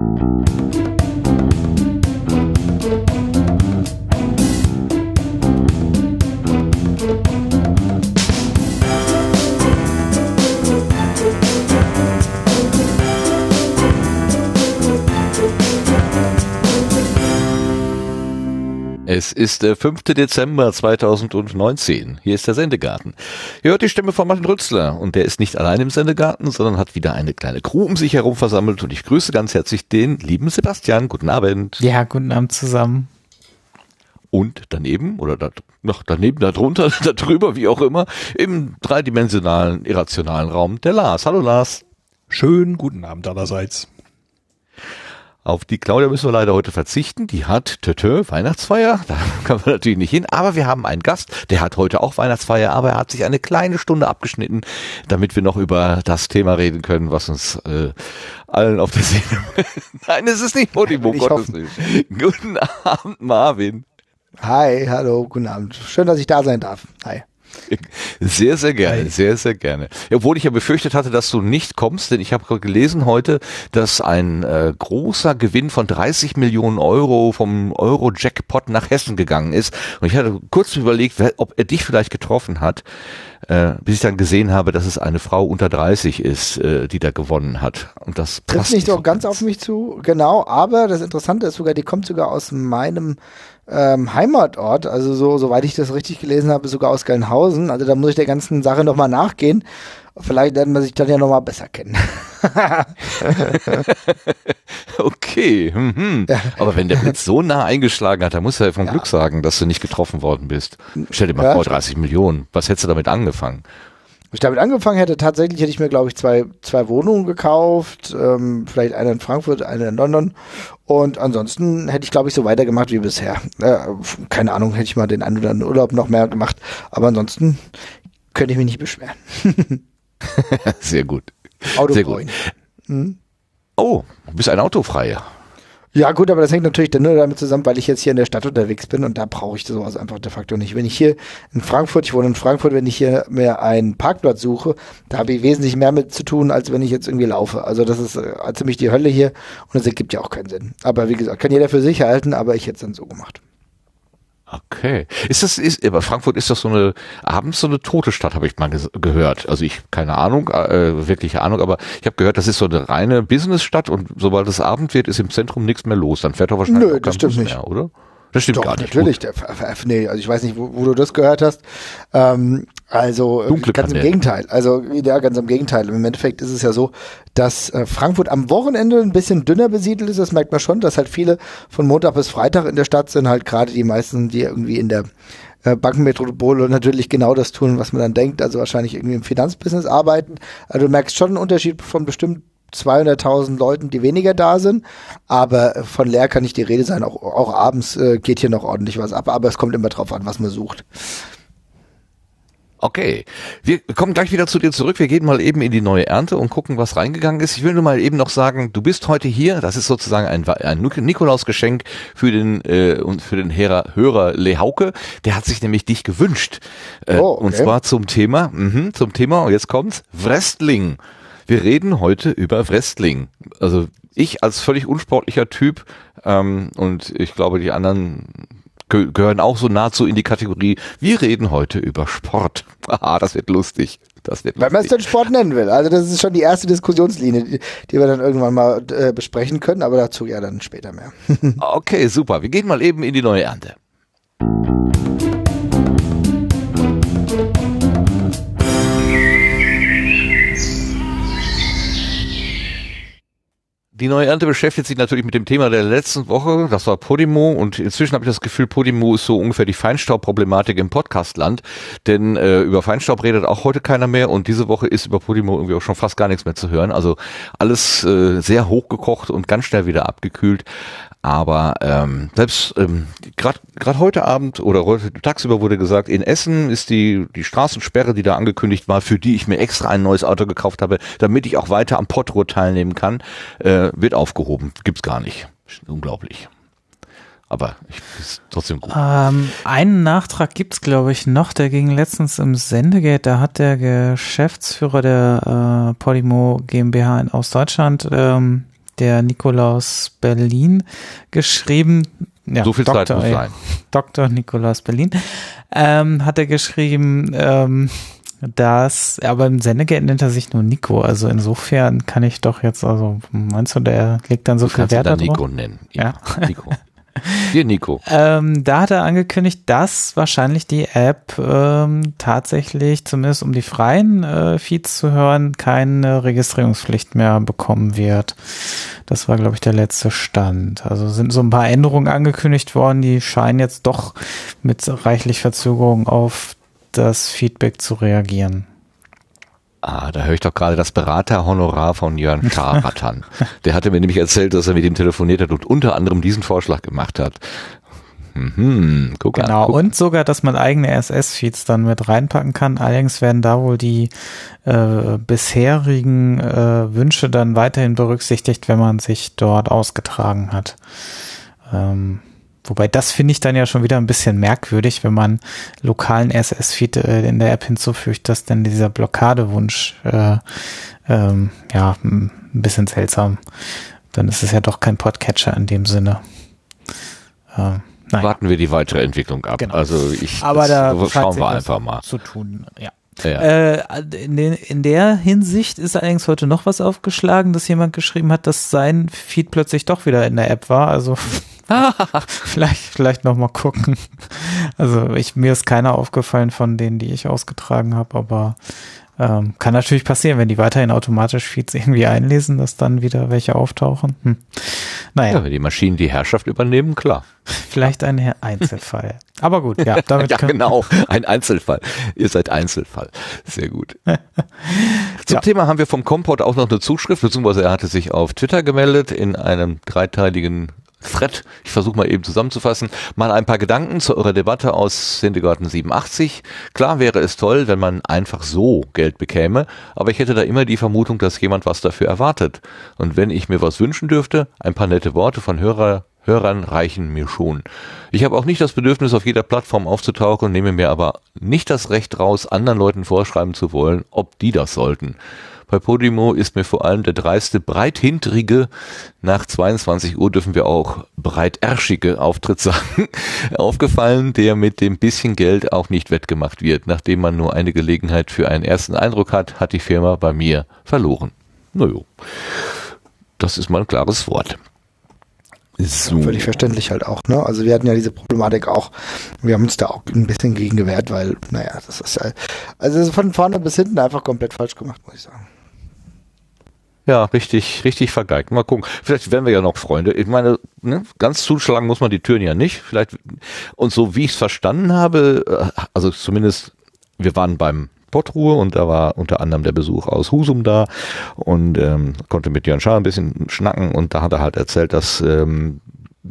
Thank you. Ist der 5. Dezember 2019. Hier ist der Sendegarten. Ihr hört die Stimme von Martin Rützler und der ist nicht allein im Sendegarten, sondern hat wieder eine kleine Crew um sich herum versammelt und ich grüße ganz herzlich den lieben Sebastian. Guten Abend. Ja, guten Abend zusammen. Und daneben oder da, noch daneben, darunter, darüber, wie auch immer, im dreidimensionalen, irrationalen Raum der Lars. Hallo Lars. Schönen guten Abend allerseits. Auf die Claudia müssen wir leider heute verzichten. Die hat Tötö, Weihnachtsfeier. Da kann man natürlich nicht hin. Aber wir haben einen Gast, der hat heute auch Weihnachtsfeier, aber er hat sich eine kleine Stunde abgeschnitten, damit wir noch über das Thema reden können, was uns äh, allen auf der Seele. Nein, es ist nicht Podimo, Gottes Willen. Guten Abend, Marvin. Hi, hallo, guten Abend. Schön, dass ich da sein darf. Hi. Sehr, sehr gerne, sehr, sehr gerne. Obwohl ich ja befürchtet hatte, dass du nicht kommst, denn ich habe gelesen heute, dass ein äh, großer Gewinn von 30 Millionen Euro vom Euro-Jackpot nach Hessen gegangen ist. Und ich hatte kurz überlegt, ob er dich vielleicht getroffen hat, äh, bis ich dann gesehen habe, dass es eine Frau unter 30 ist, äh, die da gewonnen hat. Und das trifft nicht so ganz auf mich zu, genau. Aber das Interessante ist sogar, die kommt sogar aus meinem ähm, Heimatort, also so, soweit ich das richtig gelesen habe, sogar aus Gelnhausen. Also da muss ich der ganzen Sache nochmal nachgehen. Vielleicht lernen wir sich dann ja nochmal besser kennen. okay. Mhm. Aber wenn der Blitz so nah eingeschlagen hat, dann muss er ja von ja. Glück sagen, dass du nicht getroffen worden bist. Stell dir mal ja, vor, 30 Millionen. Was hättest du damit angefangen? Ich damit angefangen hätte, tatsächlich hätte ich mir, glaube ich, zwei, zwei Wohnungen gekauft, ähm, vielleicht eine in Frankfurt, eine in London. Und ansonsten hätte ich, glaube ich, so weitergemacht wie bisher. Äh, keine Ahnung, hätte ich mal den einen oder anderen Urlaub noch mehr gemacht. Aber ansonsten könnte ich mich nicht beschweren. Sehr gut. Auto Sehr gut. Hm? Oh, du bist ein Autofreier. Ja, gut, aber das hängt natürlich dann nur damit zusammen, weil ich jetzt hier in der Stadt unterwegs bin und da brauche ich sowas einfach de facto nicht. Wenn ich hier in Frankfurt, ich wohne in Frankfurt, wenn ich hier mir einen Parkplatz suche, da habe ich wesentlich mehr mit zu tun, als wenn ich jetzt irgendwie laufe. Also das ist äh, ziemlich die Hölle hier und das ergibt ja auch keinen Sinn. Aber wie gesagt, kann jeder für sich halten, aber ich hätte es dann so gemacht. Okay. Ist das, ist, aber Frankfurt ist das so eine, abends so eine tote Stadt, habe ich mal gehört. Also ich, keine Ahnung, äh, wirkliche Ahnung, aber ich habe gehört, das ist so eine reine Businessstadt und sobald es Abend wird, ist im Zentrum nichts mehr los. Dann fährt doch wahrscheinlich Nö, auch kein Bus mehr, oder? Das stimmt Doch, gar nicht. Natürlich, der, nee, also ich weiß nicht, wo, wo du das gehört hast. Ähm, also Dunkle ganz im Gegenteil. Also ja, ganz im Gegenteil. Im Endeffekt ist es ja so, dass äh, Frankfurt am Wochenende ein bisschen dünner besiedelt ist. Das merkt man schon, dass halt viele von Montag bis Freitag in der Stadt sind. Halt gerade die meisten, die irgendwie in der äh, Bankenmetropole natürlich genau das tun, was man dann denkt. Also wahrscheinlich irgendwie im Finanzbusiness arbeiten. Also du merkst schon einen Unterschied von bestimmt 200.000 Leuten, die weniger da sind. Aber von leer kann nicht die Rede sein. Auch, auch abends äh, geht hier noch ordentlich was ab. Aber es kommt immer drauf an, was man sucht. Okay, wir kommen gleich wieder zu dir zurück. Wir gehen mal eben in die neue Ernte und gucken, was reingegangen ist. Ich will nur mal eben noch sagen, du bist heute hier. Das ist sozusagen ein, ein Nikolausgeschenk für den äh, und für den Hörer, Hörer Lehauke. Der hat sich nämlich dich gewünscht. Äh, oh, okay. Und zwar zum Thema, mh, zum Thema, und jetzt kommt's, Wrestling. Wir reden heute über Wrestling. Also ich als völlig unsportlicher Typ ähm, und ich glaube die anderen ge gehören auch so nahezu in die Kategorie, wir reden heute über Sport. Aha, das wird lustig. Das wird Wenn man es denn Sport nennen will. Also das ist schon die erste Diskussionslinie, die, die wir dann irgendwann mal äh, besprechen können, aber dazu ja dann später mehr. okay, super. Wir gehen mal eben in die neue Ernte. Die neue Ernte beschäftigt sich natürlich mit dem Thema der letzten Woche. Das war Podimo und inzwischen habe ich das Gefühl, Podimo ist so ungefähr die Feinstaubproblematik im Podcastland. Denn äh, über Feinstaub redet auch heute keiner mehr und diese Woche ist über Podimo irgendwie auch schon fast gar nichts mehr zu hören. Also alles äh, sehr hochgekocht und ganz schnell wieder abgekühlt. Aber ähm, selbst ähm, gerade heute Abend oder heute tagsüber wurde gesagt, in Essen ist die, die Straßensperre, die da angekündigt war, für die ich mir extra ein neues Auto gekauft habe, damit ich auch weiter am Potro teilnehmen kann, äh, wird aufgehoben. Gibt's gar nicht. Unglaublich. Aber ich, ist trotzdem gut. Ähm, einen Nachtrag gibt's glaube ich, noch. Der ging letztens im Sendegate. Da hat der Geschäftsführer der äh, Podimo GmbH in Ostdeutschland ähm, der Nikolaus Berlin geschrieben. Ja, so viel Dr. Zeit muss ja, sein. Dr. Nikolaus Berlin ähm, hat er geschrieben, ähm, dass, aber im Sendegeld nennt er sich nur Nico. Also insofern kann ich doch jetzt, also meinst du, der legt dann so Du viel Wert darauf? Nico nennen. Ja. Nico. Hier, Nico. Ähm, da hat er angekündigt, dass wahrscheinlich die App ähm, tatsächlich, zumindest um die freien äh, Feeds zu hören, keine Registrierungspflicht mehr bekommen wird. Das war, glaube ich, der letzte Stand. Also sind so ein paar Änderungen angekündigt worden, die scheinen jetzt doch mit reichlich Verzögerung auf das Feedback zu reagieren. Ah, da höre ich doch gerade das Beraterhonorar von Jörn Scharatan. Der hatte mir nämlich erzählt, dass er mit ihm telefoniert hat und unter anderem diesen Vorschlag gemacht hat. Mhm, guck Genau, an. Guck. und sogar, dass man eigene RSS-Feeds dann mit reinpacken kann. Allerdings werden da wohl die äh, bisherigen äh, Wünsche dann weiterhin berücksichtigt, wenn man sich dort ausgetragen hat. Ähm, wobei das finde ich dann ja schon wieder ein bisschen merkwürdig, wenn man lokalen RSS-Feed äh, in der App hinzufügt, dass dann dieser Blockadewunsch äh, ähm, ja ein bisschen seltsam. Dann ist es ja doch kein Podcatcher in dem Sinne. Ähm, Nein. Warten wir die weitere Entwicklung ab. Genau. Also ich Aber da schauen wir einfach mal. zu tun. Ja. Ja. Äh, in, den, in der Hinsicht ist allerdings heute noch was aufgeschlagen, dass jemand geschrieben hat, dass sein Feed plötzlich doch wieder in der App war. Also vielleicht, vielleicht noch mal gucken. Also ich, mir ist keiner aufgefallen von denen, die ich ausgetragen habe, aber ähm, kann natürlich passieren, wenn die weiterhin automatisch Feeds irgendwie einlesen, dass dann wieder welche auftauchen. Hm. Naja, ja, wenn die Maschinen die Herrschaft übernehmen, klar. vielleicht ein Her- Einzelfall. Aber gut, ja, damit ja, genau. Ein Einzelfall. Ihr seid Einzelfall. Sehr gut. Zum Ja. Thema haben wir vom Kompott auch noch eine Zuschrift, beziehungsweise er hatte sich auf Twitter gemeldet in einem dreiteiligen Thread. Ich versuche mal eben zusammenzufassen. Mal ein paar Gedanken zu eurer Debatte aus Sindegarten 87. Klar wäre es toll, wenn man einfach so Geld bekäme, aber ich hätte da immer die Vermutung, dass jemand was dafür erwartet. Und wenn ich mir was wünschen dürfte, ein paar nette Worte von Hörer, Hörern reichen mir schon. Ich habe auch nicht das Bedürfnis, auf jeder Plattform aufzutauchen, nehme mir aber nicht das Recht raus, anderen Leuten vorschreiben zu wollen, ob die das sollten. Bei Podimo ist mir vor allem der dreiste, breithinterige, nach 22 Uhr dürfen wir auch breitärschige Auftritt sagen, aufgefallen, der mit dem bisschen Geld auch nicht wettgemacht wird. Nachdem man nur eine Gelegenheit für einen ersten Eindruck hat, hat die Firma bei mir verloren. Naja, das ist mal ein klares Wort. So. Völlig verständlich halt auch, ne? Also wir hatten ja diese Problematik auch. Wir haben uns da auch ein bisschen gegen gewehrt, weil, naja, das ist ja, also von vorne bis hinten einfach komplett falsch gemacht, muss ich sagen. Ja, richtig, richtig vergeigt. Mal gucken. Vielleicht werden wir ja noch Freunde. Ich meine, ne, ganz zuschlagen muss man die Türen ja nicht. Vielleicht, und so wie ich es verstanden habe, äh, also zumindest, wir waren beim Pottruhe und da war unter anderem der Besuch aus Husum da und ähm, konnte mit Jörn Schaar ein bisschen schnacken und da hat er halt erzählt, dass ähm,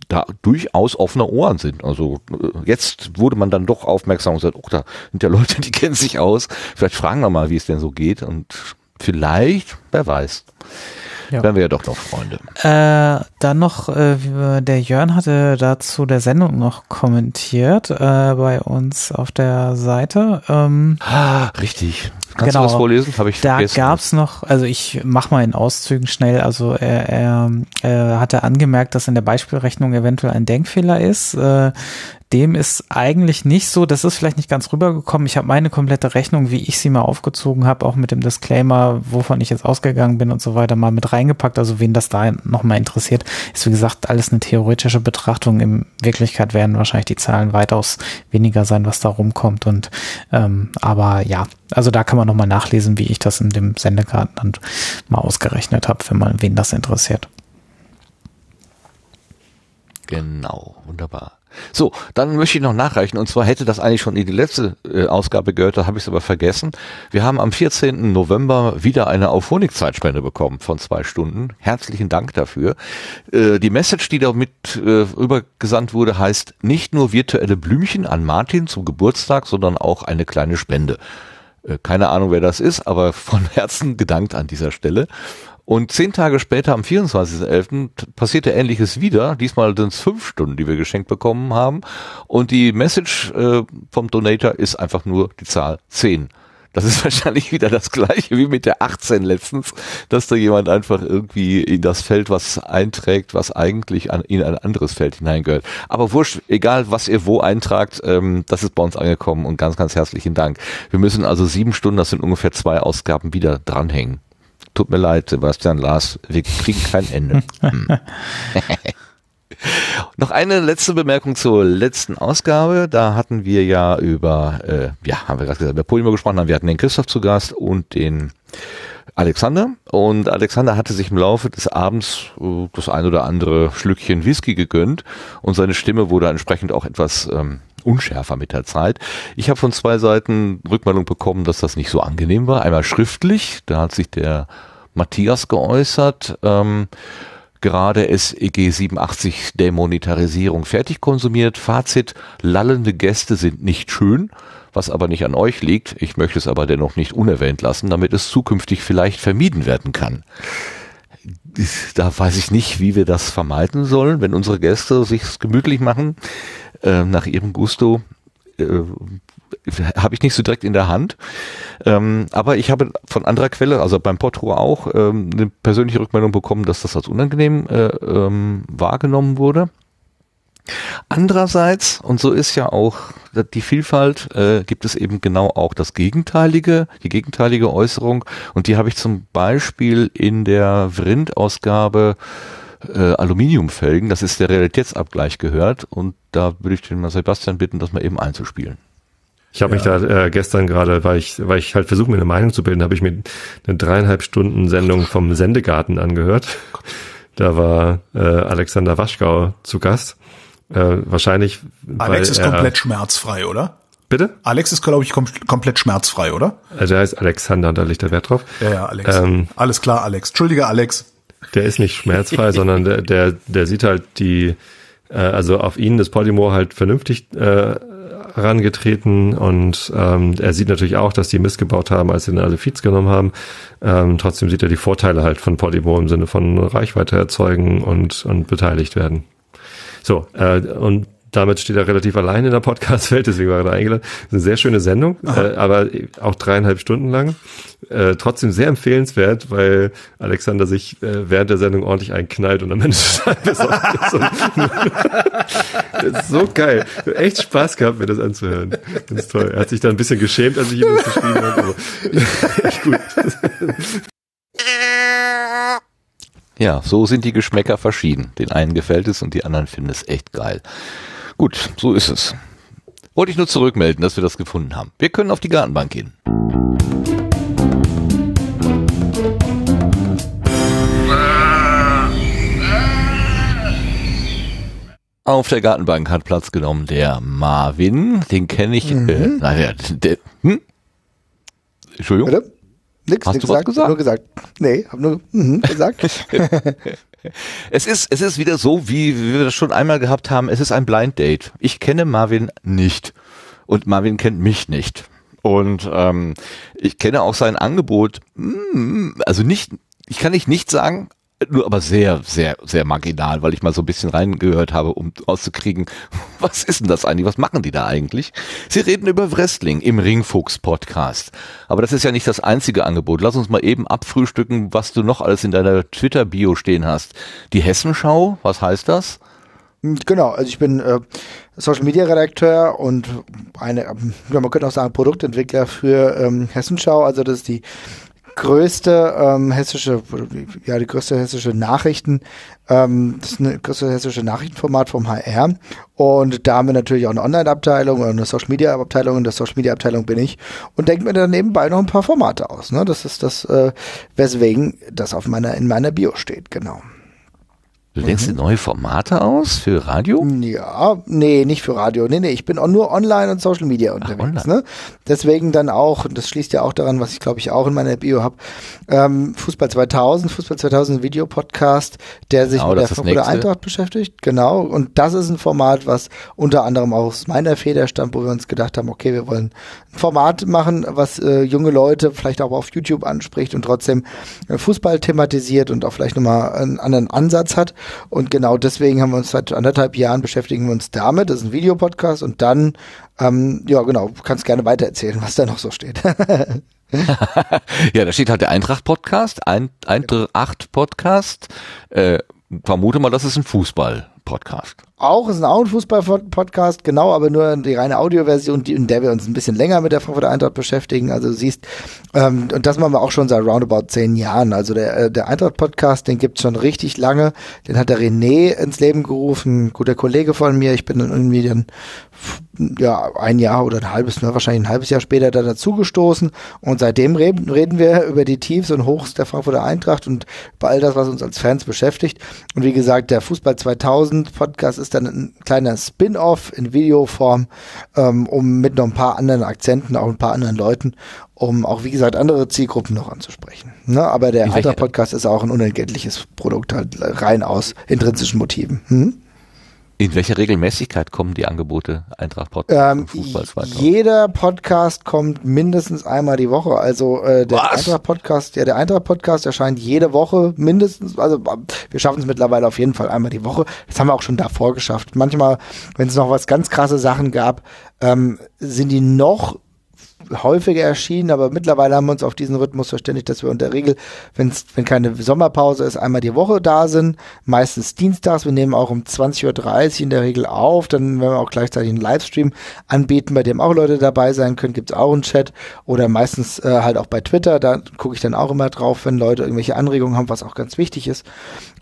da durchaus offene Ohren sind. Also äh, jetzt wurde man dann doch aufmerksam und sagt, oh, da sind ja Leute, die kennen sich aus. Vielleicht fragen wir mal, wie es denn so geht und vielleicht, wer weiß, Ja. werden wir ja doch noch Freunde. Äh, dann noch, äh, der Jörn hatte dazu der Sendung noch kommentiert äh, bei uns auf der Seite. Ähm, Ah, richtig. Kannst Genau. du das vorlesen? Habe ich da vergessen. gab's noch, also ich mach mal in Auszügen schnell, also er, er, er hatte angemerkt, dass in der Beispielrechnung eventuell ein Denkfehler ist. Äh, dem ist eigentlich nicht so, das ist vielleicht nicht ganz rübergekommen. Ich habe meine komplette Rechnung, wie ich sie mal aufgezogen habe, auch mit dem Disclaimer, wovon ich jetzt ausgegangen bin und so weiter, mal mit reingepackt. Also wen das da nochmal interessiert, ist wie gesagt alles eine theoretische Betrachtung. In Wirklichkeit werden wahrscheinlich die Zahlen weitaus weniger sein, was da rumkommt. Und ähm, aber ja, also da kann man nochmal nachlesen, wie ich das in dem Sendekarten dann mal ausgerechnet habe, wenn man wen das interessiert. Genau, wunderbar. So, dann möchte ich noch nachreichen. Und zwar hätte das eigentlich schon in die letzte äh, Ausgabe gehört, da habe ich es aber vergessen. Wir haben am 14. November wieder eine Auphonic-Zeitspende bekommen von zwei Stunden. Herzlichen Dank dafür. Äh, die Message, die damit äh, rübergesandt wurde, heißt nicht nur virtuelle Blümchen an Martin zum Geburtstag, sondern auch eine kleine Spende. Äh, keine Ahnung, wer das ist, aber von Herzen gedankt an dieser Stelle. Und zehn Tage später, am 24.11., t- passierte Ähnliches wieder. Diesmal sind es fünf Stunden, die wir geschenkt bekommen haben. Und die Message äh, vom Donator ist einfach nur die Zahl 10. Das ist wahrscheinlich wieder das gleiche wie mit der 18 letztens, dass da jemand einfach irgendwie in das Feld was einträgt, was eigentlich an, in ein anderes Feld hineingehört. Aber wurscht, egal was ihr wo eintragt, ähm, das ist bei uns angekommen und ganz, ganz herzlichen Dank. Wir müssen also sieben Stunden, das sind ungefähr zwei Ausgaben, wieder dranhängen. Tut mir leid, Sebastian Lars, wir kriegen kein Ende. Hm. Noch eine letzte Bemerkung zur letzten Ausgabe. Da hatten wir ja über, äh, ja, haben wir gerade gesagt, über Polymer gesprochen, wir hatten den Christoph zu Gast und den Alexander. Und Alexander hatte sich im Laufe des Abends äh, das ein oder andere Schlückchen Whisky gegönnt und seine Stimme wurde entsprechend auch etwas ähm, unschärfer mit der Zeit. Ich habe von zwei Seiten Rückmeldung bekommen, dass das nicht so angenehm war. Einmal schriftlich, da hat sich der Matthias geäußert. Ähm, gerade SEG 87 Demonetarisierung fertig konsumiert. Fazit, lallende Gäste sind nicht schön, was aber nicht an euch liegt. Ich möchte es aber dennoch nicht unerwähnt lassen, damit es zukünftig vielleicht vermieden werden kann. Da weiß ich nicht, wie wir das vermeiden sollen, wenn unsere Gäste sich gemütlich machen, äh, nach ihrem Gusto. Äh, habe ich nicht so direkt in der Hand. Ähm, aber ich habe von anderer Quelle, also beim Potro auch, ähm, eine persönliche Rückmeldung bekommen, dass das als unangenehm äh, ähm, wahrgenommen wurde. Andererseits, und so ist ja auch die Vielfalt, äh, gibt es eben genau auch das Gegenteilige, die gegenteilige Äußerung. Und die habe ich zum Beispiel in der Vrind-Ausgabe äh, Aluminiumfelgen, das ist der Realitätsabgleich gehört. Und da würde ich den Sebastian bitten, das mal eben einzuspielen. Ich habe ja. mich da äh, gestern gerade, weil ich, weil ich halt versuche, mir eine Meinung zu bilden, habe ich mir eine dreieinhalb Stunden Sendung vom Sendegarten angehört. Da war äh, Alexander Waschgau zu Gast. Äh, wahrscheinlich. Alex ist komplett schmerzfrei, oder? Bitte? Alex ist, glaube ich, kom komplett schmerzfrei, oder? Also er heißt Alexander, da liegt der Wert drauf. Ja, ja, Alex. Ähm, Alles klar, Alex. Entschuldige, Alex. Der ist nicht schmerzfrei, sondern der, der, der sieht halt die, äh, also auf ihn das Podimo halt vernünftig äh, herangetreten und ähm, er sieht natürlich auch, dass die missgebaut haben, als sie den alle Feeds genommen haben. Ähm, trotzdem sieht er die Vorteile halt von Podimo im Sinne von Reichweite erzeugen und, und beteiligt werden. So, äh, und damit steht er relativ allein in der Podcast-Welt, deswegen war er da eingeladen. Das ist eine sehr schöne Sendung, äh, aber auch dreieinhalb Stunden lang. Äh, trotzdem sehr empfehlenswert, weil Alexander sich äh, während der Sendung ordentlich einknallt und am Ende ist so geil. Echt Spaß gehabt, mir das anzuhören. Das ist toll. Er hat sich da ein bisschen geschämt, als ich ihm das geschrieben habe, aber echt gut. Ja, so sind die Geschmäcker verschieden. Den einen gefällt es und die anderen finden es echt geil. Gut, so ist es. Wollte ich nur zurückmelden, dass wir das gefunden haben. Wir können auf die Gartenbank gehen. Auf der Gartenbank hat Platz genommen der Marvin. Den kenne ich. Äh, mhm. Äh, naja, der, hm? Entschuldigung. Bitte? Nix, Hast nix du was gesagt? Nur gesagt. Nee, hab nur mhm, gesagt. es ist, es ist wieder so, wie, wie wir das schon einmal gehabt haben. Es ist ein Blind Date. Ich kenne Marvin nicht. Und Marvin kennt mich nicht. Und ähm, ich kenne auch sein Angebot. Hm, also nicht, ich kann nicht nicht sagen, nur aber sehr, sehr, sehr marginal, weil ich mal so ein bisschen reingehört habe, um auszukriegen, was ist denn das eigentlich? Was machen die da eigentlich? Sie reden über Wrestling im Ringfuchs Podcast. Aber das ist ja nicht das einzige Angebot. Lass uns mal eben abfrühstücken, was du noch alles in deiner Twitter-Bio stehen hast. Die Hessenschau, was heißt das? Hm, genau, also ich bin äh, Social Media Redakteur und eine, ja, man könnte auch sagen, Produktentwickler für ähm, Hessenschau. Also das ist die größte ähm, hessische, ja, die größte hessische Nachrichten, ähm, das ist eine größte hessische Nachrichtenformat vom HR. Und da haben wir natürlich auch eine Online-Abteilung oder eine Social-Media-Abteilung. In der Social-Media-Abteilung bin ich und denke mir dann nebenbei noch ein paar Formate aus. Ne? Das ist das, äh, weswegen das auf meiner, in meiner Bio steht, genau. Du denkst mhm. dir neue Formate aus für Radio? Ja, nee, nicht für Radio. Nee, nee, ich bin auch nur online und Social Media unterwegs. Ach, ne? Deswegen dann auch, das schließt ja auch daran, was ich glaube ich auch in meiner Bio habe, ähm, Fußball 2000, Fußball 2000 Videopodcast, der sich genau, mit der Frankfurter Eintracht beschäftigt. Genau, und das ist ein Format, was unter anderem aus meiner Feder stammt, wo wir uns gedacht haben, okay, wir wollen ein Format machen, was äh, junge Leute vielleicht auch auf YouTube anspricht und trotzdem äh, Fußball thematisiert und auch vielleicht nochmal einen anderen Ansatz hat. Und genau deswegen haben wir uns seit anderthalb Jahren beschäftigen wir uns damit. Das ist ein Videopodcast und dann, ähm, ja genau, kannst gerne weitererzählen, was da noch so steht. ja, da steht halt der Eintracht-Podcast, Ein Eintracht-Podcast. Äh, vermute mal, das ist ein Fußball-Podcast. Auch, ist ein auch ein Fußball-Podcast, genau, aber nur die reine Audioversion, in der wir uns ein bisschen länger mit der Frankfurter Eintracht beschäftigen. Also du siehst, ähm, und das machen wir auch schon seit roundabout zehn Jahren. Also der, äh, der Eintracht-Podcast, den gibt's schon richtig lange. Den hat der René ins Leben gerufen, guter Kollege von mir. Ich bin dann irgendwie dann ja, ein Jahr oder ein halbes, ne, wahrscheinlich ein halbes Jahr später da dazugestoßen. Und seitdem reden, reden wir über die Tiefs und Hochs der Frankfurter Eintracht und über all das, was uns als Fans beschäftigt. Und wie gesagt, der Fußball 2000 Podcast ist dann ein kleiner Spin-off in Videoform, ähm, um mit noch ein paar anderen Akzenten, auch ein paar anderen Leuten, um auch, wie gesagt, andere Zielgruppen noch anzusprechen. Ne? Aber der Eintracht Podcast ist auch ein unentgeltliches Produkt, halt rein aus intrinsischen Motiven. Hm? In welcher Regelmäßigkeit kommen die Angebote Eintracht Podcast ähm, Fußball 2000? Jeder Podcast kommt mindestens einmal die Woche. Also äh, der Was? Eintracht Podcast, ja, der Eintracht Podcast erscheint jede Woche mindestens. Also wir schaffen es mittlerweile auf jeden Fall einmal die Woche. Das haben wir auch schon davor geschafft. Manchmal, wenn es noch was ganz krasse Sachen gab, ähm, sind die noch häufiger erschienen, aber mittlerweile haben wir uns auf diesen Rhythmus verständigt, dass wir unter Regel, wenn's, wenn keine Sommerpause ist, einmal die Woche da sind, meistens dienstags. Wir nehmen auch um 20.30 Uhr in der Regel auf, dann werden wir auch gleichzeitig einen Livestream anbieten, bei dem auch Leute dabei sein können, gibt's auch einen Chat oder meistens äh, halt auch bei Twitter, da gucke ich dann auch immer drauf, wenn Leute irgendwelche Anregungen haben, was auch ganz wichtig ist.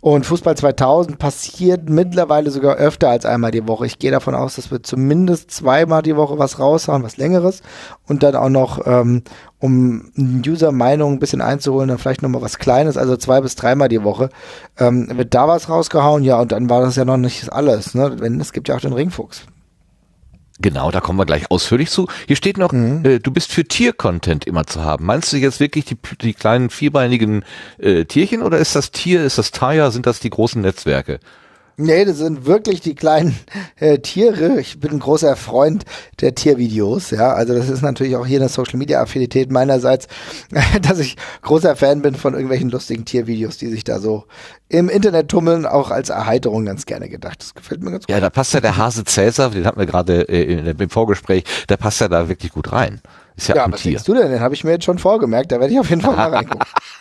Und Fußball 2000 passiert mittlerweile sogar öfter als einmal die Woche. Ich gehe davon aus, dass wir zumindest zweimal die Woche was raushauen, was längeres. Und dann auch noch, ähm, um User-Meinung ein bisschen einzuholen, dann vielleicht nochmal was Kleines, also zwei bis dreimal die Woche. Ähm, wird da was rausgehauen? Ja, und dann war das ja noch nicht alles. Ne? Wenn, es gibt ja auch den Ringfuchs. Genau, da kommen wir gleich ausführlich zu. Hier steht noch, mhm. äh, du bist für Tier-Content immer zu haben. Meinst du jetzt wirklich die, die kleinen vierbeinigen äh, Tierchen oder ist das Tier, ist das Taya, sind das die großen Netzwerke? Nee, das sind wirklich die kleinen äh, Tiere. Ich bin ein großer Freund der Tiervideos, ja. Also das ist natürlich auch hier eine Social Media Affinität meinerseits, dass ich großer Fan bin von irgendwelchen lustigen Tiervideos, die sich da so im Internet tummeln, auch als Erheiterung ganz gerne gedacht. Das gefällt mir ganz gut. Ja, da passt ja der Hase Cäsar, den hatten wir gerade äh, im Vorgespräch, der passt ja da wirklich gut rein. Ist ja, ja was Tier. du denn? Den habe ich mir jetzt schon vorgemerkt, da werde ich auf jeden Fall mal reingucken.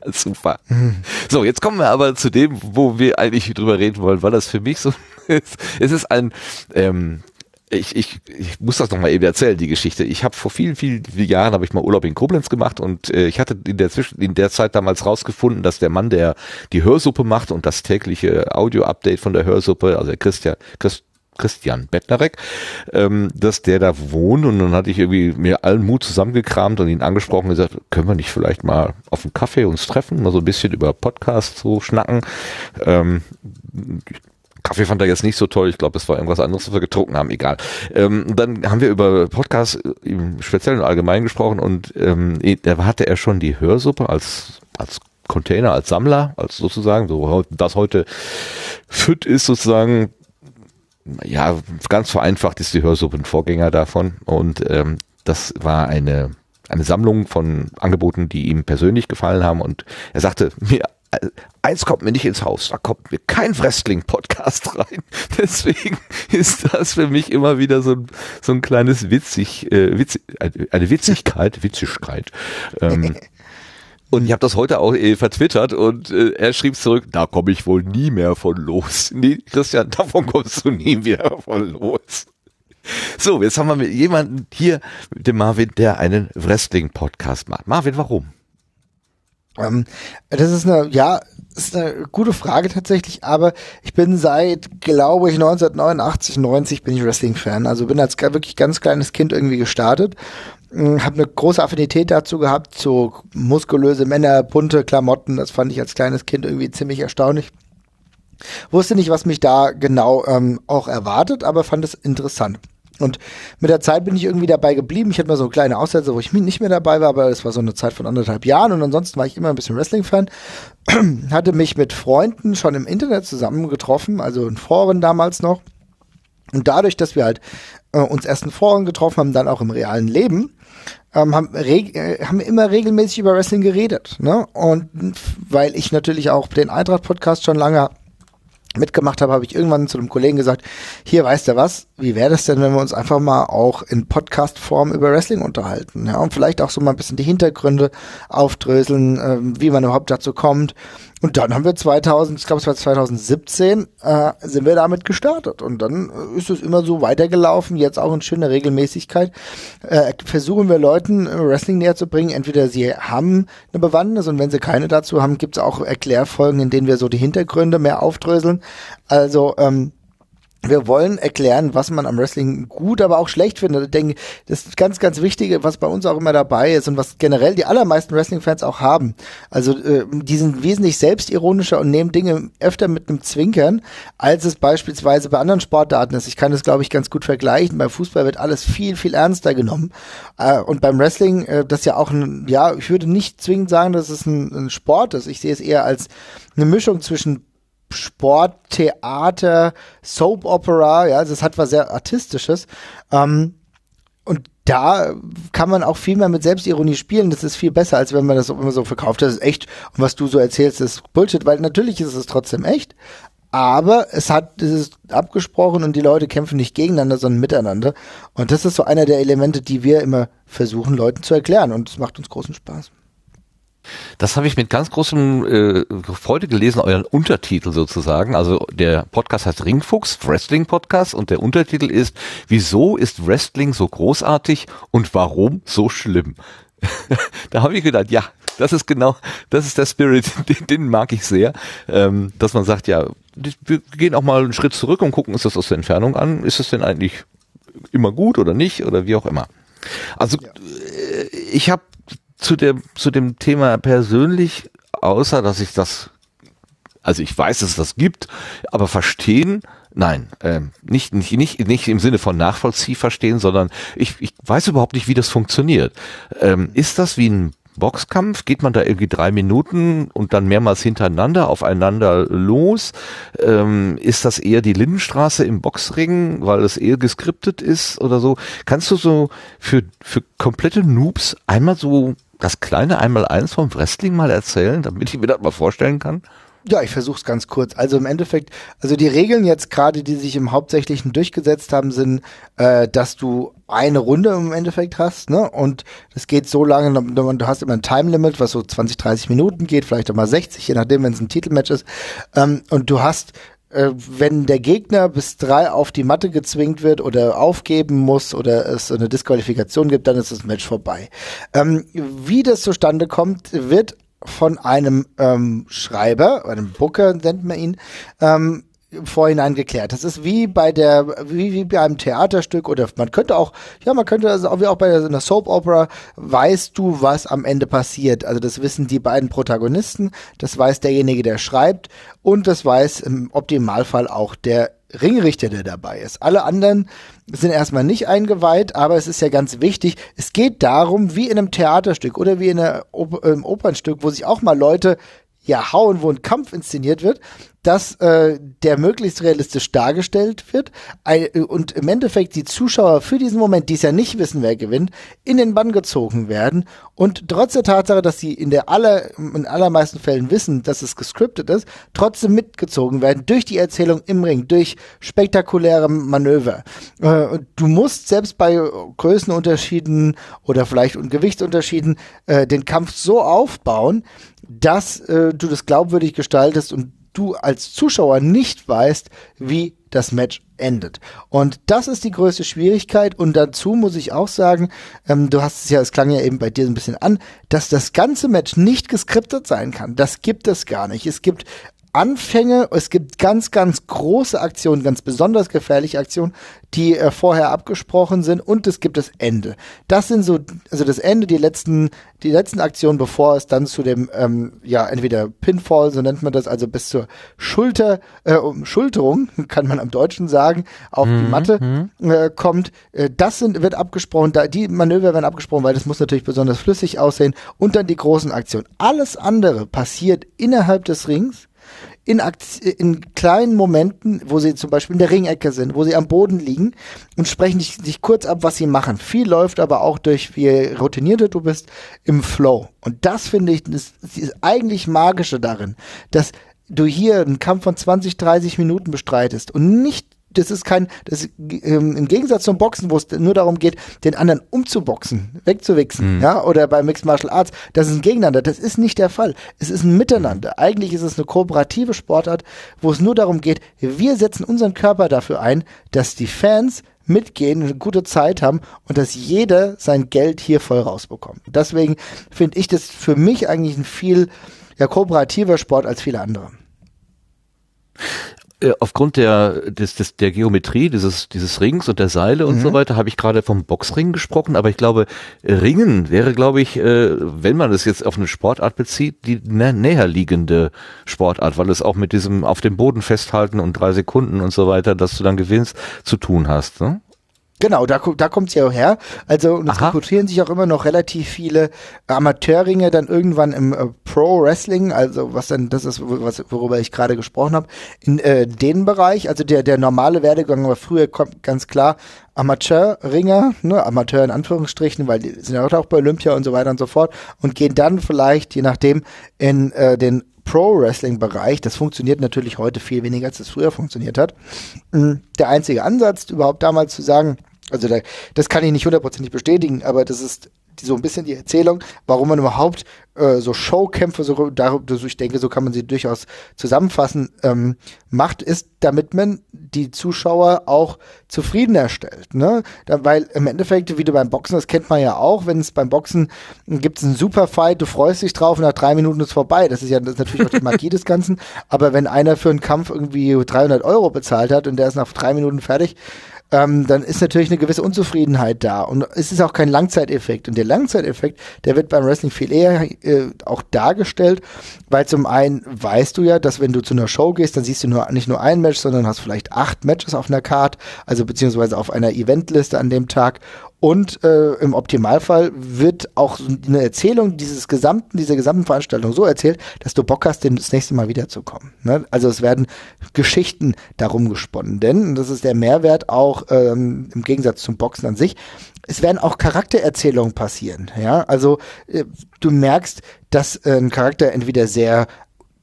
Super. So, jetzt kommen wir aber zu dem, wo wir eigentlich drüber reden wollen, weil das für mich so ist. Es ist ein, ähm, ich, ich, ich muss das nochmal eben erzählen, die Geschichte. Ich habe vor vielen, vielen, Jahren habe ich mal Urlaub in Koblenz gemacht und äh, ich hatte in der Zwischen in der Zeit damals rausgefunden, dass der Mann, der die Hörsuppe macht und das tägliche Audio-Update von der Hörsuppe, also der Christian, Christ, Christian Bettnerek, ähm, dass der da wohnt und dann hatte ich irgendwie mir allen Mut zusammengekramt und ihn angesprochen und gesagt, können wir nicht vielleicht mal auf einen Kaffee uns treffen, mal so ein bisschen über Podcasts so schnacken. Ähm, Kaffee fand er jetzt nicht so toll. Ich glaube, es war irgendwas anderes, was wir getrunken haben. Egal. Ähm, dann haben wir über Podcasts im Speziellen und allgemein gesprochen und ähm, da hatte er schon die Hörsuppe als als Container, als Sammler, als sozusagen, so das heute fit ist sozusagen ja, ganz vereinfacht ist die Hörsuppe ein Vorgänger davon. Und ähm, das war eine, eine Sammlung von Angeboten, die ihm persönlich gefallen haben. Und er sagte, mir, äh, eins kommt mir nicht ins Haus, da kommt mir kein Wrestling-Podcast rein. Deswegen ist das für mich immer wieder so ein, so ein kleines witzig, äh, witz, eine Witzigkeit, Witzigkeit. Ähm, Und ich habe das heute auch äh, vertwittert und äh, er schrieb zurück, da komme ich wohl nie mehr von los. Nee, Christian, davon kommst du nie mehr von los. So, jetzt haben wir mit jemanden hier, mit dem Marvin, der einen Wrestling-Podcast macht. Marvin, warum? Ähm, das ist eine, ja, ist eine gute Frage tatsächlich, aber ich bin seit, glaube ich, 1989, 90 bin ich Wrestling-Fan. Also bin als wirklich ganz kleines Kind irgendwie gestartet habe eine große Affinität dazu gehabt, so muskulöse Männer, bunte Klamotten, das fand ich als kleines Kind irgendwie ziemlich erstaunlich. Wusste nicht, was mich da genau ähm, auch erwartet, aber fand es interessant. Und mit der Zeit bin ich irgendwie dabei geblieben. Ich hatte mal so kleine Aussätze, wo ich nicht mehr dabei war, aber es war so eine Zeit von anderthalb Jahren und ansonsten war ich immer ein bisschen Wrestling-Fan. hatte mich mit Freunden schon im Internet zusammengetroffen, also in Foren damals noch. Und dadurch, dass wir halt äh, uns erst in Foren getroffen haben, dann auch im realen Leben, ähm, haben, äh, haben immer regelmäßig über Wrestling geredet. Ne? Und weil ich natürlich auch den Eintracht-Podcast schon lange mitgemacht habe, habe ich irgendwann zu einem Kollegen gesagt, hier weißt du was, wie wäre das denn, wenn wir uns einfach mal auch in Podcast-Form über Wrestling unterhalten, ja, und vielleicht auch so mal ein bisschen die Hintergründe aufdröseln, äh, wie man überhaupt dazu kommt. Und dann haben wir 2000, ich glaube es war 2017, äh, sind wir damit gestartet. Und dann äh, ist es immer so weitergelaufen, jetzt auch in schöner Regelmäßigkeit. Äh, versuchen wir Leuten äh, Wrestling näher zu bringen. Entweder sie haben eine Bewandtnis und wenn sie keine dazu haben, gibt es auch Erklärfolgen, in denen wir so die Hintergründe mehr aufdröseln. Also ähm, wir wollen erklären, was man am Wrestling gut, aber auch schlecht findet. Ich denke, das ist ganz, ganz Wichtige, was bei uns auch immer dabei ist und was generell die allermeisten Wrestling-Fans auch haben. Also äh, die sind wesentlich selbstironischer und nehmen Dinge öfter mit einem Zwinkern, als es beispielsweise bei anderen Sportarten ist. Ich kann das, glaube ich, ganz gut vergleichen. Beim Fußball wird alles viel, viel ernster genommen. Äh, und beim Wrestling, äh, das ja auch ein, ja, ich würde nicht zwingend sagen, dass es ein, ein Sport ist. Ich sehe es eher als eine Mischung zwischen Sport, Theater, Soap Opera, ja, also es hat was sehr Artistisches. Ähm, und da kann man auch viel mehr mit Selbstironie spielen. Das ist viel besser, als wenn man das immer so verkauft. Das ist echt. Und was du so erzählst, ist Bullshit, weil natürlich ist es trotzdem echt. Aber es hat, es ist abgesprochen und die Leute kämpfen nicht gegeneinander, sondern miteinander. Und das ist so einer der Elemente, die wir immer versuchen, Leuten zu erklären. Und es macht uns großen Spaß. Das habe ich mit ganz großem äh, Freude gelesen, euren Untertitel sozusagen. Also der Podcast heißt Ringfuchs, Wrestling Podcast und der Untertitel ist Wieso ist Wrestling so großartig und warum so schlimm? da habe ich gedacht, ja, das ist genau, das ist der Spirit, den, den mag ich sehr, ähm, dass man sagt, ja, wir gehen auch mal einen Schritt zurück und gucken uns das aus der Entfernung an. Ist es denn eigentlich immer gut oder nicht oder wie auch immer? Also ja. Äh, ich habe zu dem, zu dem Thema persönlich, außer dass ich das, also ich weiß, dass es das gibt, aber verstehen, nein, äh, nicht, nicht, nicht, nicht im Sinne von Nachvollzieh verstehen, sondern ich, ich weiß überhaupt nicht, wie das funktioniert. Ähm, ist das wie ein Boxkampf? Geht man da irgendwie drei Minuten und dann mehrmals hintereinander aufeinander los? Ähm, ist das eher die Lindenstraße im Boxring, weil es eher geskriptet ist oder so? Kannst du so für, für komplette Noobs einmal so das kleine Einmaleins vom Wrestling mal erzählen, damit ich mir das mal vorstellen kann? Ja, ich versuche es ganz kurz. Also im Endeffekt, also die Regeln jetzt gerade, die sich im Hauptsächlichen durchgesetzt haben, sind, äh, dass du eine Runde im Endeffekt hast, ne? Und das geht so lange, du hast immer ein Time Limit, was so 20, 30 Minuten geht, vielleicht auch mal 60, je nachdem, wenn es ein Titelmatch ist. Ähm, und du hast wenn der Gegner bis drei auf die Matte gezwingt wird oder aufgeben muss oder es eine Disqualifikation gibt, dann ist das Match vorbei. Ähm, wie das zustande kommt, wird von einem ähm, Schreiber, einem Booker nennt man ihn, ähm, im Vorhinein geklärt. Das ist wie bei der, wie, wie bei einem Theaterstück oder man könnte auch, ja, man könnte also auch wie auch bei einer Soap Opera, weißt du, was am Ende passiert. Also das wissen die beiden Protagonisten, das weiß derjenige, der schreibt und das weiß im Optimalfall auch der Ringrichter, der dabei ist. Alle anderen sind erstmal nicht eingeweiht, aber es ist ja ganz wichtig. Es geht darum, wie in einem Theaterstück oder wie in einem Opernstück, wo sich auch mal Leute ja hauen, wo ein Kampf inszeniert wird, dass äh, der möglichst realistisch dargestellt wird ein, und im Endeffekt die Zuschauer für diesen Moment, die es ja nicht wissen, wer gewinnt, in den Bann gezogen werden und trotz der Tatsache, dass sie in der aller in allermeisten Fällen wissen, dass es gescriptet ist, trotzdem mitgezogen werden durch die Erzählung im Ring, durch spektakuläre Manöver. Äh, du musst selbst bei Größenunterschieden oder vielleicht Gewichtsunterschieden äh, den Kampf so aufbauen, dass äh, du das glaubwürdig gestaltest und du als Zuschauer nicht weißt, wie das Match endet. Und das ist die größte Schwierigkeit. Und dazu muss ich auch sagen, ähm, du hast es ja, es klang ja eben bei dir so ein bisschen an, dass das ganze Match nicht geskriptet sein kann. Das gibt es gar nicht. Es gibt Anfänge, es gibt ganz, ganz große Aktionen, ganz besonders gefährliche Aktionen, die äh, vorher abgesprochen sind und es gibt das Ende. Das sind so, also das Ende, die letzten, die letzten Aktionen, bevor es dann zu dem, ähm, ja, entweder Pinfall, so nennt man das, also bis zur Schulter, äh, um Schulterung, kann man am Deutschen sagen, auf mhm, die Matte mhm. äh, kommt. Äh, das sind, wird abgesprochen, da, die Manöver werden abgesprochen, weil das muss natürlich besonders flüssig aussehen und dann die großen Aktionen. Alles andere passiert innerhalb des Rings in, in kleinen Momenten, wo sie zum Beispiel in der Ringecke sind, wo sie am Boden liegen und sprechen dich, dich kurz ab, was sie machen. Viel läuft aber auch durch, wie routinierter du bist, im Flow. Und das finde ich, das ist eigentlich Magische darin, dass du hier einen Kampf von 20, 30 Minuten bestreitest und nicht das ist kein, das ähm, im Gegensatz zum Boxen, wo es nur darum geht, den anderen umzuboxen, wegzuwichsen, mhm. ja, oder bei Mixed Martial Arts, das ist ein Gegeneinander. Das ist nicht der Fall. Es ist ein Miteinander. Eigentlich ist es eine kooperative Sportart, wo es nur darum geht, wir setzen unseren Körper dafür ein, dass die Fans mitgehen, eine gute Zeit haben und dass jeder sein Geld hier voll rausbekommt. Deswegen finde ich das für mich eigentlich ein viel ja, kooperativer Sport als viele andere. Äh, aufgrund der, des, des, der Geometrie dieses, dieses Rings und der Seile und mhm. so weiter habe ich gerade vom Boxring gesprochen, aber ich glaube, Ringen wäre, glaube ich, äh, wenn man es jetzt auf eine Sportart bezieht, die nä näher liegende Sportart, weil es auch mit diesem auf dem Boden festhalten und drei Sekunden und so weiter, dass du dann gewinnst, zu tun hast. Ne? Genau, da, da kommt es ja auch her. Also und es rekrutieren sich auch immer noch relativ viele Amateurringe dann irgendwann im äh, Pro Wrestling, also was dann das ist, was, worüber ich gerade gesprochen habe, in äh, den Bereich. Also der der normale Werdegang war früher kommt ganz klar Amateurringer, ne, Amateur in Anführungsstrichen, weil die sind ja auch bei Olympia und so weiter und so fort und gehen dann vielleicht je nachdem in äh, den Pro-Wrestling-Bereich, das funktioniert natürlich heute viel weniger, als es früher funktioniert hat. Mm, der einzige Ansatz, überhaupt damals zu sagen, also da, das kann ich nicht hundertprozentig bestätigen, aber das ist so ein bisschen die Erzählung, warum man überhaupt äh, so Showkämpfe, so darüber, ich denke, so kann man sie durchaus zusammenfassen, ähm, macht, ist, damit man die Zuschauer auch zufriedener stellt. Ne? Da, weil im Endeffekt, wie du beim Boxen, das kennt man ja auch, wenn es beim Boxen gibt es einen Superfight, du freust dich drauf und nach drei Minuten ist vorbei. Das ist ja das ist natürlich auch die Magie des Ganzen. Aber wenn einer für einen Kampf irgendwie 300 Euro bezahlt hat und der ist nach drei Minuten fertig, ähm, dann ist natürlich eine gewisse Unzufriedenheit da. Und es ist auch kein Langzeiteffekt. Und der Langzeiteffekt, der wird beim Wrestling viel eher äh, auch dargestellt, weil zum einen weißt du ja, dass wenn du zu einer Show gehst, dann siehst du nur nicht nur ein Match, sondern hast vielleicht acht Matches auf einer Card, also beziehungsweise auf einer Eventliste an dem Tag. Und äh, im Optimalfall wird auch eine Erzählung dieses gesamten, dieser gesamten Veranstaltung so erzählt, dass du Bock hast, das nächste Mal wiederzukommen. Ne? Also es werden Geschichten darum gesponnen. Denn, das ist der Mehrwert auch ähm, im Gegensatz zum Boxen an sich, es werden auch Charaktererzählungen passieren. Ja, also äh, du merkst, dass äh, ein Charakter entweder sehr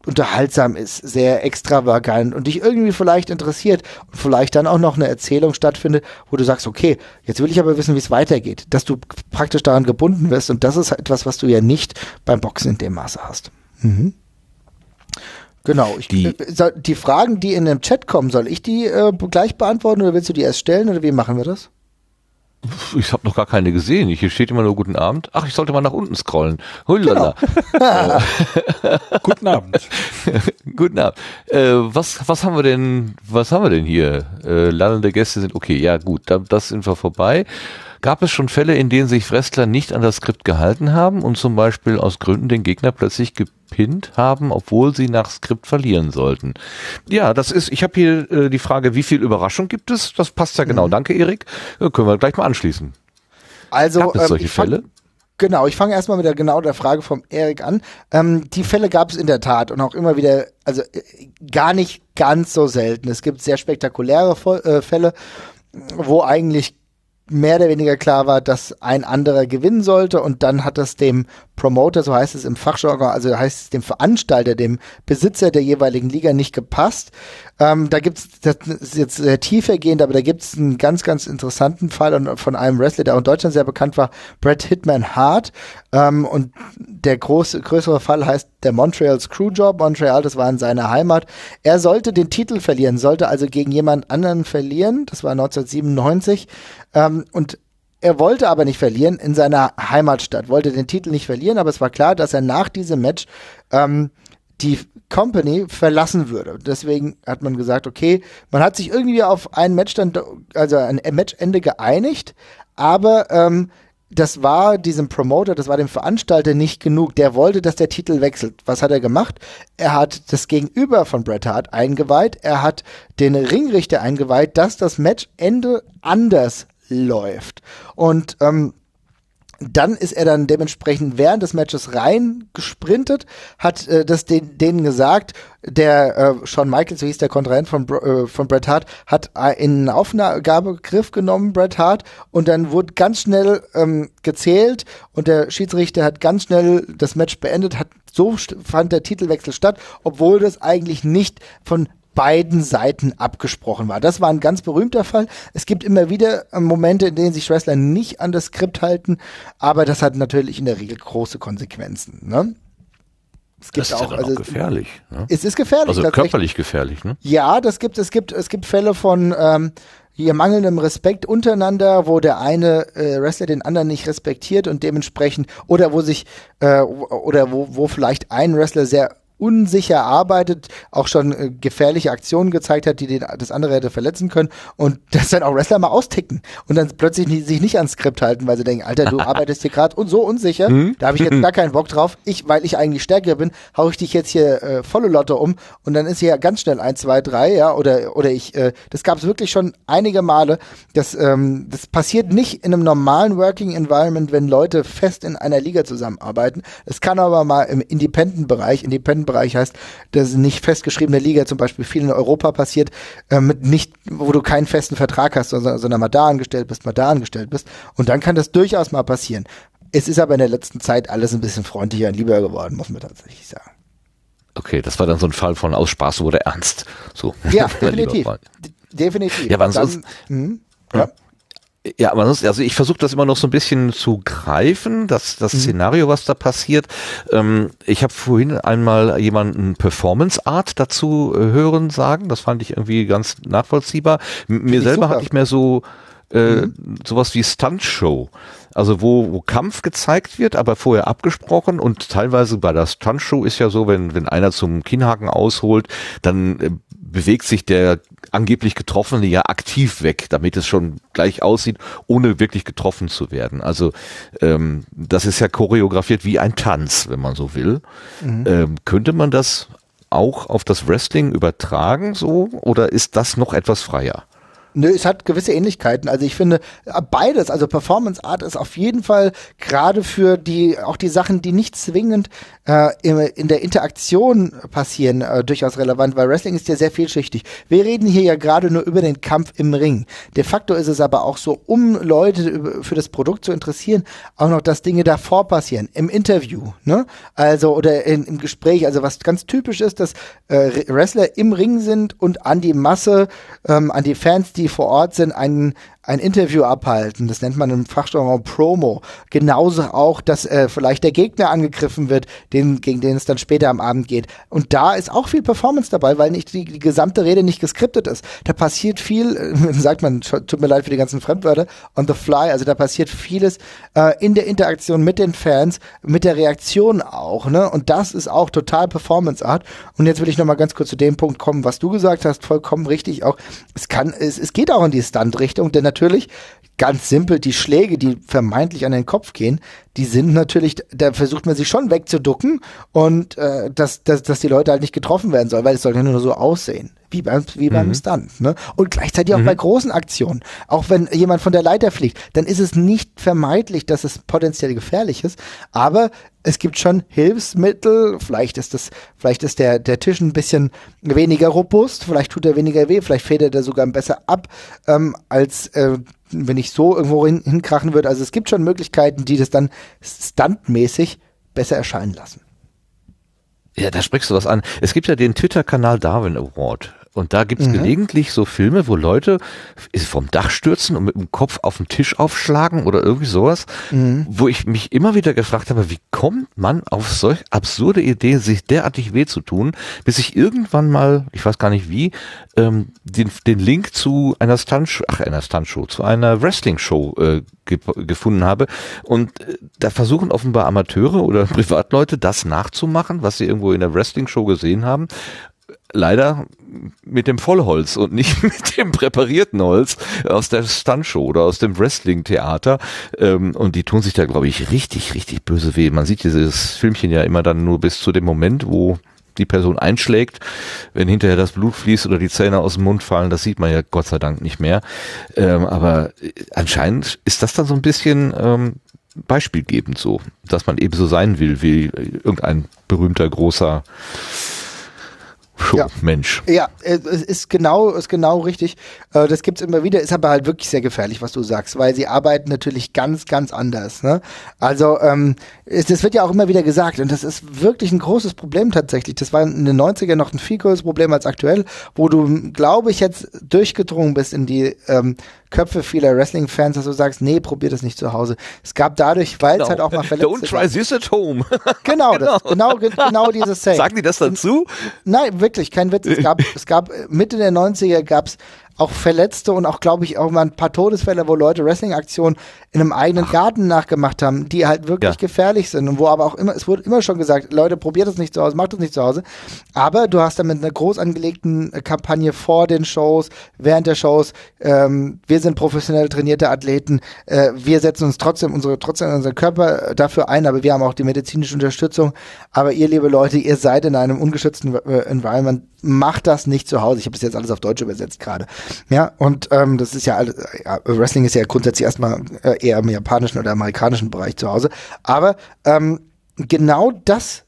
unterhaltsam ist, sehr extravagant und dich irgendwie vielleicht interessiert und vielleicht dann auch noch eine Erzählung stattfindet, wo du sagst, okay, jetzt will ich aber wissen, wie es weitergeht, dass du praktisch daran gebunden wirst und das ist etwas, was du ja nicht beim Boxen in dem Maße hast. Mhm. Genau, ich, die, äh, die Fragen, die in dem Chat kommen, soll ich die äh, gleich beantworten oder willst du die erst stellen oder wie machen wir das? Ich habe noch gar keine gesehen. Hier steht immer nur Guten Abend. Ach, ich sollte mal nach unten scrollen. Hullala. Genau. Guten Abend. Guten Abend. Äh, was, was haben wir denn, was haben wir denn hier? Äh, lallende Gäste sind okay. Ja, gut, da, das sind wir vorbei. Gab es schon Fälle, in denen sich Wrestler nicht an das Skript gehalten haben und zum Beispiel aus Gründen den Gegner plötzlich gepinnt haben, obwohl sie nach Skript verlieren sollten? Ja, das ist, ich habe hier äh, die Frage, wie viel Überraschung gibt es? Das passt ja genau. Mhm. Danke, Erik. Äh, können wir gleich mal anschließen. Also, Gab es ähm, solche Fälle? Genau, ich fange erstmal mit der genau der Frage vom Erik an. Ähm, die Fälle gab es in der Tat und auch immer wieder, also äh, gar nicht ganz so selten. Es gibt sehr spektakuläre äh, Fälle, wo eigentlich mehr oder weniger klar war, dass ein anderer gewinnen sollte und dann hat das dem Promoter, so heißt es im Fachjargon, also heißt es dem Veranstalter, dem Besitzer der jeweiligen Liga nicht gepasst. Ähm, da gibt's, das ist jetzt sehr tiefergehend, aber da gibt's einen ganz, ganz interessanten Fall von einem Wrestler, der auch in Deutschland sehr bekannt war, Brett Hitman Hart. Ähm, und der große, größere Fall heißt der Montreal Screwjob. Montreal, das war in seiner Heimat. Er sollte den Titel verlieren, sollte also gegen jemand anderen verlieren. Das war 1997. Ähm, und er wollte aber nicht verlieren in seiner Heimatstadt, wollte den Titel nicht verlieren, aber es war klar, dass er nach diesem Match ähm, die Company verlassen würde. Deswegen hat man gesagt, okay, man hat sich irgendwie auf ein Match dann, also ein Matchende geeinigt, aber ähm, das war diesem Promoter, das war dem Veranstalter nicht genug. Der wollte, dass der Titel wechselt. Was hat er gemacht? Er hat das Gegenüber von Bret Hart eingeweiht. Er hat den Ringrichter eingeweiht, dass das Matchende anders läuft. Und ähm, dann ist er dann dementsprechend während des Matches rein gesprintet, hat äh, das den, denen gesagt, der äh, Shawn Michaels, so hieß der Kontrahent von, äh, von Bret Hart, hat äh, in Aufgabegriff genommen, Bret Hart, und dann wurde ganz schnell ähm, gezählt und der Schiedsrichter hat ganz schnell das Match beendet, hat so fand der Titelwechsel statt, obwohl das eigentlich nicht von beiden Seiten abgesprochen war. Das war ein ganz berühmter Fall. Es gibt immer wieder äh, Momente, in denen sich Wrestler nicht an das Skript halten, aber das hat natürlich in der Regel große Konsequenzen. Ne? Es gibt das ist auch, ja also auch gefährlich. Ne? Es ist gefährlich. Also körperlich gefährlich, ne? Ja, das gibt es gibt es gibt Fälle von ähm, hier mangelndem Respekt untereinander, wo der eine äh, Wrestler den anderen nicht respektiert und dementsprechend oder wo sich äh, oder wo, wo vielleicht ein Wrestler sehr unsicher arbeitet, auch schon äh, gefährliche Aktionen gezeigt hat, die den, das andere hätte verletzen können und dass dann auch Wrestler mal austicken und dann plötzlich nie, sich nicht ans Skript halten, weil sie denken, Alter, du arbeitest hier gerade und so unsicher, hm? da habe ich jetzt gar keinen Bock drauf. Ich, weil ich eigentlich stärker bin, hau ich dich jetzt hier äh, volle Lotte um und dann ist hier ganz schnell eins, zwei, drei, ja, oder oder ich, äh, das gab es wirklich schon einige Male. Das ähm, das passiert nicht in einem normalen Working Environment, wenn Leute fest in einer Liga zusammenarbeiten. Es kann aber mal im Independent-Bereich, Independent Bereich heißt, dass nicht festgeschriebene Liga zum Beispiel viel in Europa passiert, äh, mit nicht, wo du keinen festen Vertrag hast, sondern, sondern mal da angestellt bist, mal da angestellt bist. Und dann kann das durchaus mal passieren. Es ist aber in der letzten Zeit alles ein bisschen freundlicher und lieber geworden, muss man tatsächlich sagen. Okay, das war dann so ein Fall von aus Spaß wurde ernst. So. Ja, definitiv. definitiv. Ja, aber ansonsten, dann, mh, ja. Ja, aber sonst, also ich versuche das immer noch so ein bisschen zu greifen, das, das mhm. Szenario, was da passiert. Ähm, ich habe vorhin einmal jemanden Performance Art dazu äh, hören sagen, das fand ich irgendwie ganz nachvollziehbar. M mir selber super. hatte ich mehr so äh, mhm. sowas wie Stunt Show. Also wo, wo Kampf gezeigt wird, aber vorher abgesprochen und teilweise bei der Stunt-Show ist ja so, wenn, wenn einer zum Kinnhaken ausholt, dann äh, bewegt sich der angeblich Getroffene ja aktiv weg, damit es schon gleich aussieht, ohne wirklich getroffen zu werden. Also ähm, das ist ja choreografiert wie ein Tanz, wenn man so will. Mhm. Ähm, könnte man das auch auf das Wrestling übertragen so oder ist das noch etwas freier? Nö, es hat gewisse Ähnlichkeiten. Also ich finde beides, also Performance Art ist auf jeden Fall gerade für die auch die Sachen, die nicht zwingend äh, in, in der Interaktion passieren, äh, durchaus relevant, weil Wrestling ist ja sehr vielschichtig. Wir reden hier ja gerade nur über den Kampf im Ring. De facto ist es aber auch so, um Leute für das Produkt zu interessieren, auch noch, dass Dinge davor passieren, im Interview, ne? Also oder in, im Gespräch. Also was ganz typisch ist, dass äh, Wrestler im Ring sind und an die Masse, ähm, an die Fans, die vor Ort sind, einen ein Interview abhalten. Das nennt man im Fachjargon Promo. Genauso auch, dass äh, vielleicht der Gegner angegriffen wird, den, gegen den es dann später am Abend geht. Und da ist auch viel Performance dabei, weil nicht die, die gesamte Rede nicht geskriptet ist. Da passiert viel, äh, sagt man, tut mir leid für die ganzen Fremdwörter, on the fly. Also da passiert vieles äh, in der Interaktion mit den Fans, mit der Reaktion auch. Ne? Und das ist auch total Performance Art. Und jetzt will ich noch mal ganz kurz zu dem Punkt kommen, was du gesagt hast, vollkommen richtig auch. Es kann, es, es geht auch in die Stunt-Richtung, denn natürlich ganz simpel, die Schläge, die vermeintlich an den Kopf gehen, die sind natürlich, da versucht man sich schon wegzuducken und äh, dass, dass, dass die Leute halt nicht getroffen werden sollen, weil es soll ja nur so aussehen. Wie beim, wie beim mhm. Stunt. Ne? Und gleichzeitig auch mhm. bei großen Aktionen. Auch wenn jemand von der Leiter fliegt, dann ist es nicht vermeidlich, dass es potenziell gefährlich ist. Aber es gibt schon Hilfsmittel. Vielleicht ist das, vielleicht ist der, der Tisch ein bisschen weniger robust, vielleicht tut er weniger weh, vielleicht federt er sogar besser ab, ähm, als äh, wenn ich so irgendwo hin, hinkrachen würde. Also es gibt schon Möglichkeiten, die das dann stuntmäßig besser erscheinen lassen. Ja, da sprichst du was an. Es gibt ja den Twitter-Kanal Darwin Award. Und da gibt's mhm. gelegentlich so Filme, wo Leute vom Dach stürzen und mit dem Kopf auf den Tisch aufschlagen oder irgendwie sowas, mhm. wo ich mich immer wieder gefragt habe, wie kommt man auf solch absurde Ideen, sich derartig weh zu tun, bis ich irgendwann mal, ich weiß gar nicht wie, ähm, den, den Link zu einer Stuntshow, ach einer Stuntshow, zu einer Wrestling-Show äh, ge gefunden habe. Und äh, da versuchen offenbar Amateure oder Privatleute das nachzumachen, was sie irgendwo in der Wrestling-Show gesehen haben leider mit dem Vollholz und nicht mit dem präparierten Holz aus der Stuntshow oder aus dem Wrestling-Theater. Ähm, und die tun sich da, glaube ich, richtig, richtig böse weh. Man sieht dieses Filmchen ja immer dann nur bis zu dem Moment, wo die Person einschlägt, wenn hinterher das Blut fließt oder die Zähne aus dem Mund fallen, das sieht man ja Gott sei Dank nicht mehr. Ähm, aber anscheinend ist das dann so ein bisschen ähm, beispielgebend so, dass man eben so sein will wie irgendein berühmter großer Show, Ja. Mensch. Ja, es ist genau, ist genau richtig. Äh, Das gibt's immer wieder, ist aber halt wirklich sehr gefährlich, was du sagst, weil sie arbeiten natürlich ganz, ganz anders. Ne? Also ähm, es, das wird ja auch immer wieder gesagt und das ist wirklich ein großes Problem tatsächlich. Das war in den 90er noch ein viel größeres Problem als aktuell, wo du, glaube ich, jetzt durchgedrungen bist in die ähm, Köpfe vieler Wrestling-Fans, dass du sagst, nee, probier das nicht zu Hause. Es gab dadurch, weil es halt auch mal Verletzte Don't try gab. this at home. Genau, das, genau, ge- genau dieses Saying. Sagen die das dazu? Nein, wirklich, kein Witz. Es gab, es gab äh, Mitte der 90er gab's auch Verletzte und auch, glaube ich, auch mal ein paar Todesfälle, wo Leute Wrestling-Aktionen in einem eigenen Garten nachgemacht haben, die halt wirklich Ja. gefährlich sind und wo aber auch immer, es wurde immer schon gesagt, Leute, probiert das nicht zu Hause, macht das nicht zu Hause. Aber du hast damit eine groß angelegten äh, Kampagne vor den Shows, während der Shows, ähm, wir sind professionell trainierte Athleten, äh, wir setzen uns trotzdem unsere, trotzdem unseren Körper äh, dafür ein, aber wir haben auch die medizinische Unterstützung. Aber ihr, liebe Leute, ihr seid in einem ungeschützten äh, Environment, macht das nicht zu Hause. Ich habe das jetzt alles auf Deutsch übersetzt gerade. Ja, und ähm, das ist ja, alles, ja, Wrestling ist ja grundsätzlich erstmal äh, eher im japanischen oder amerikanischen Bereich zu Hause. Aber ähm, genau das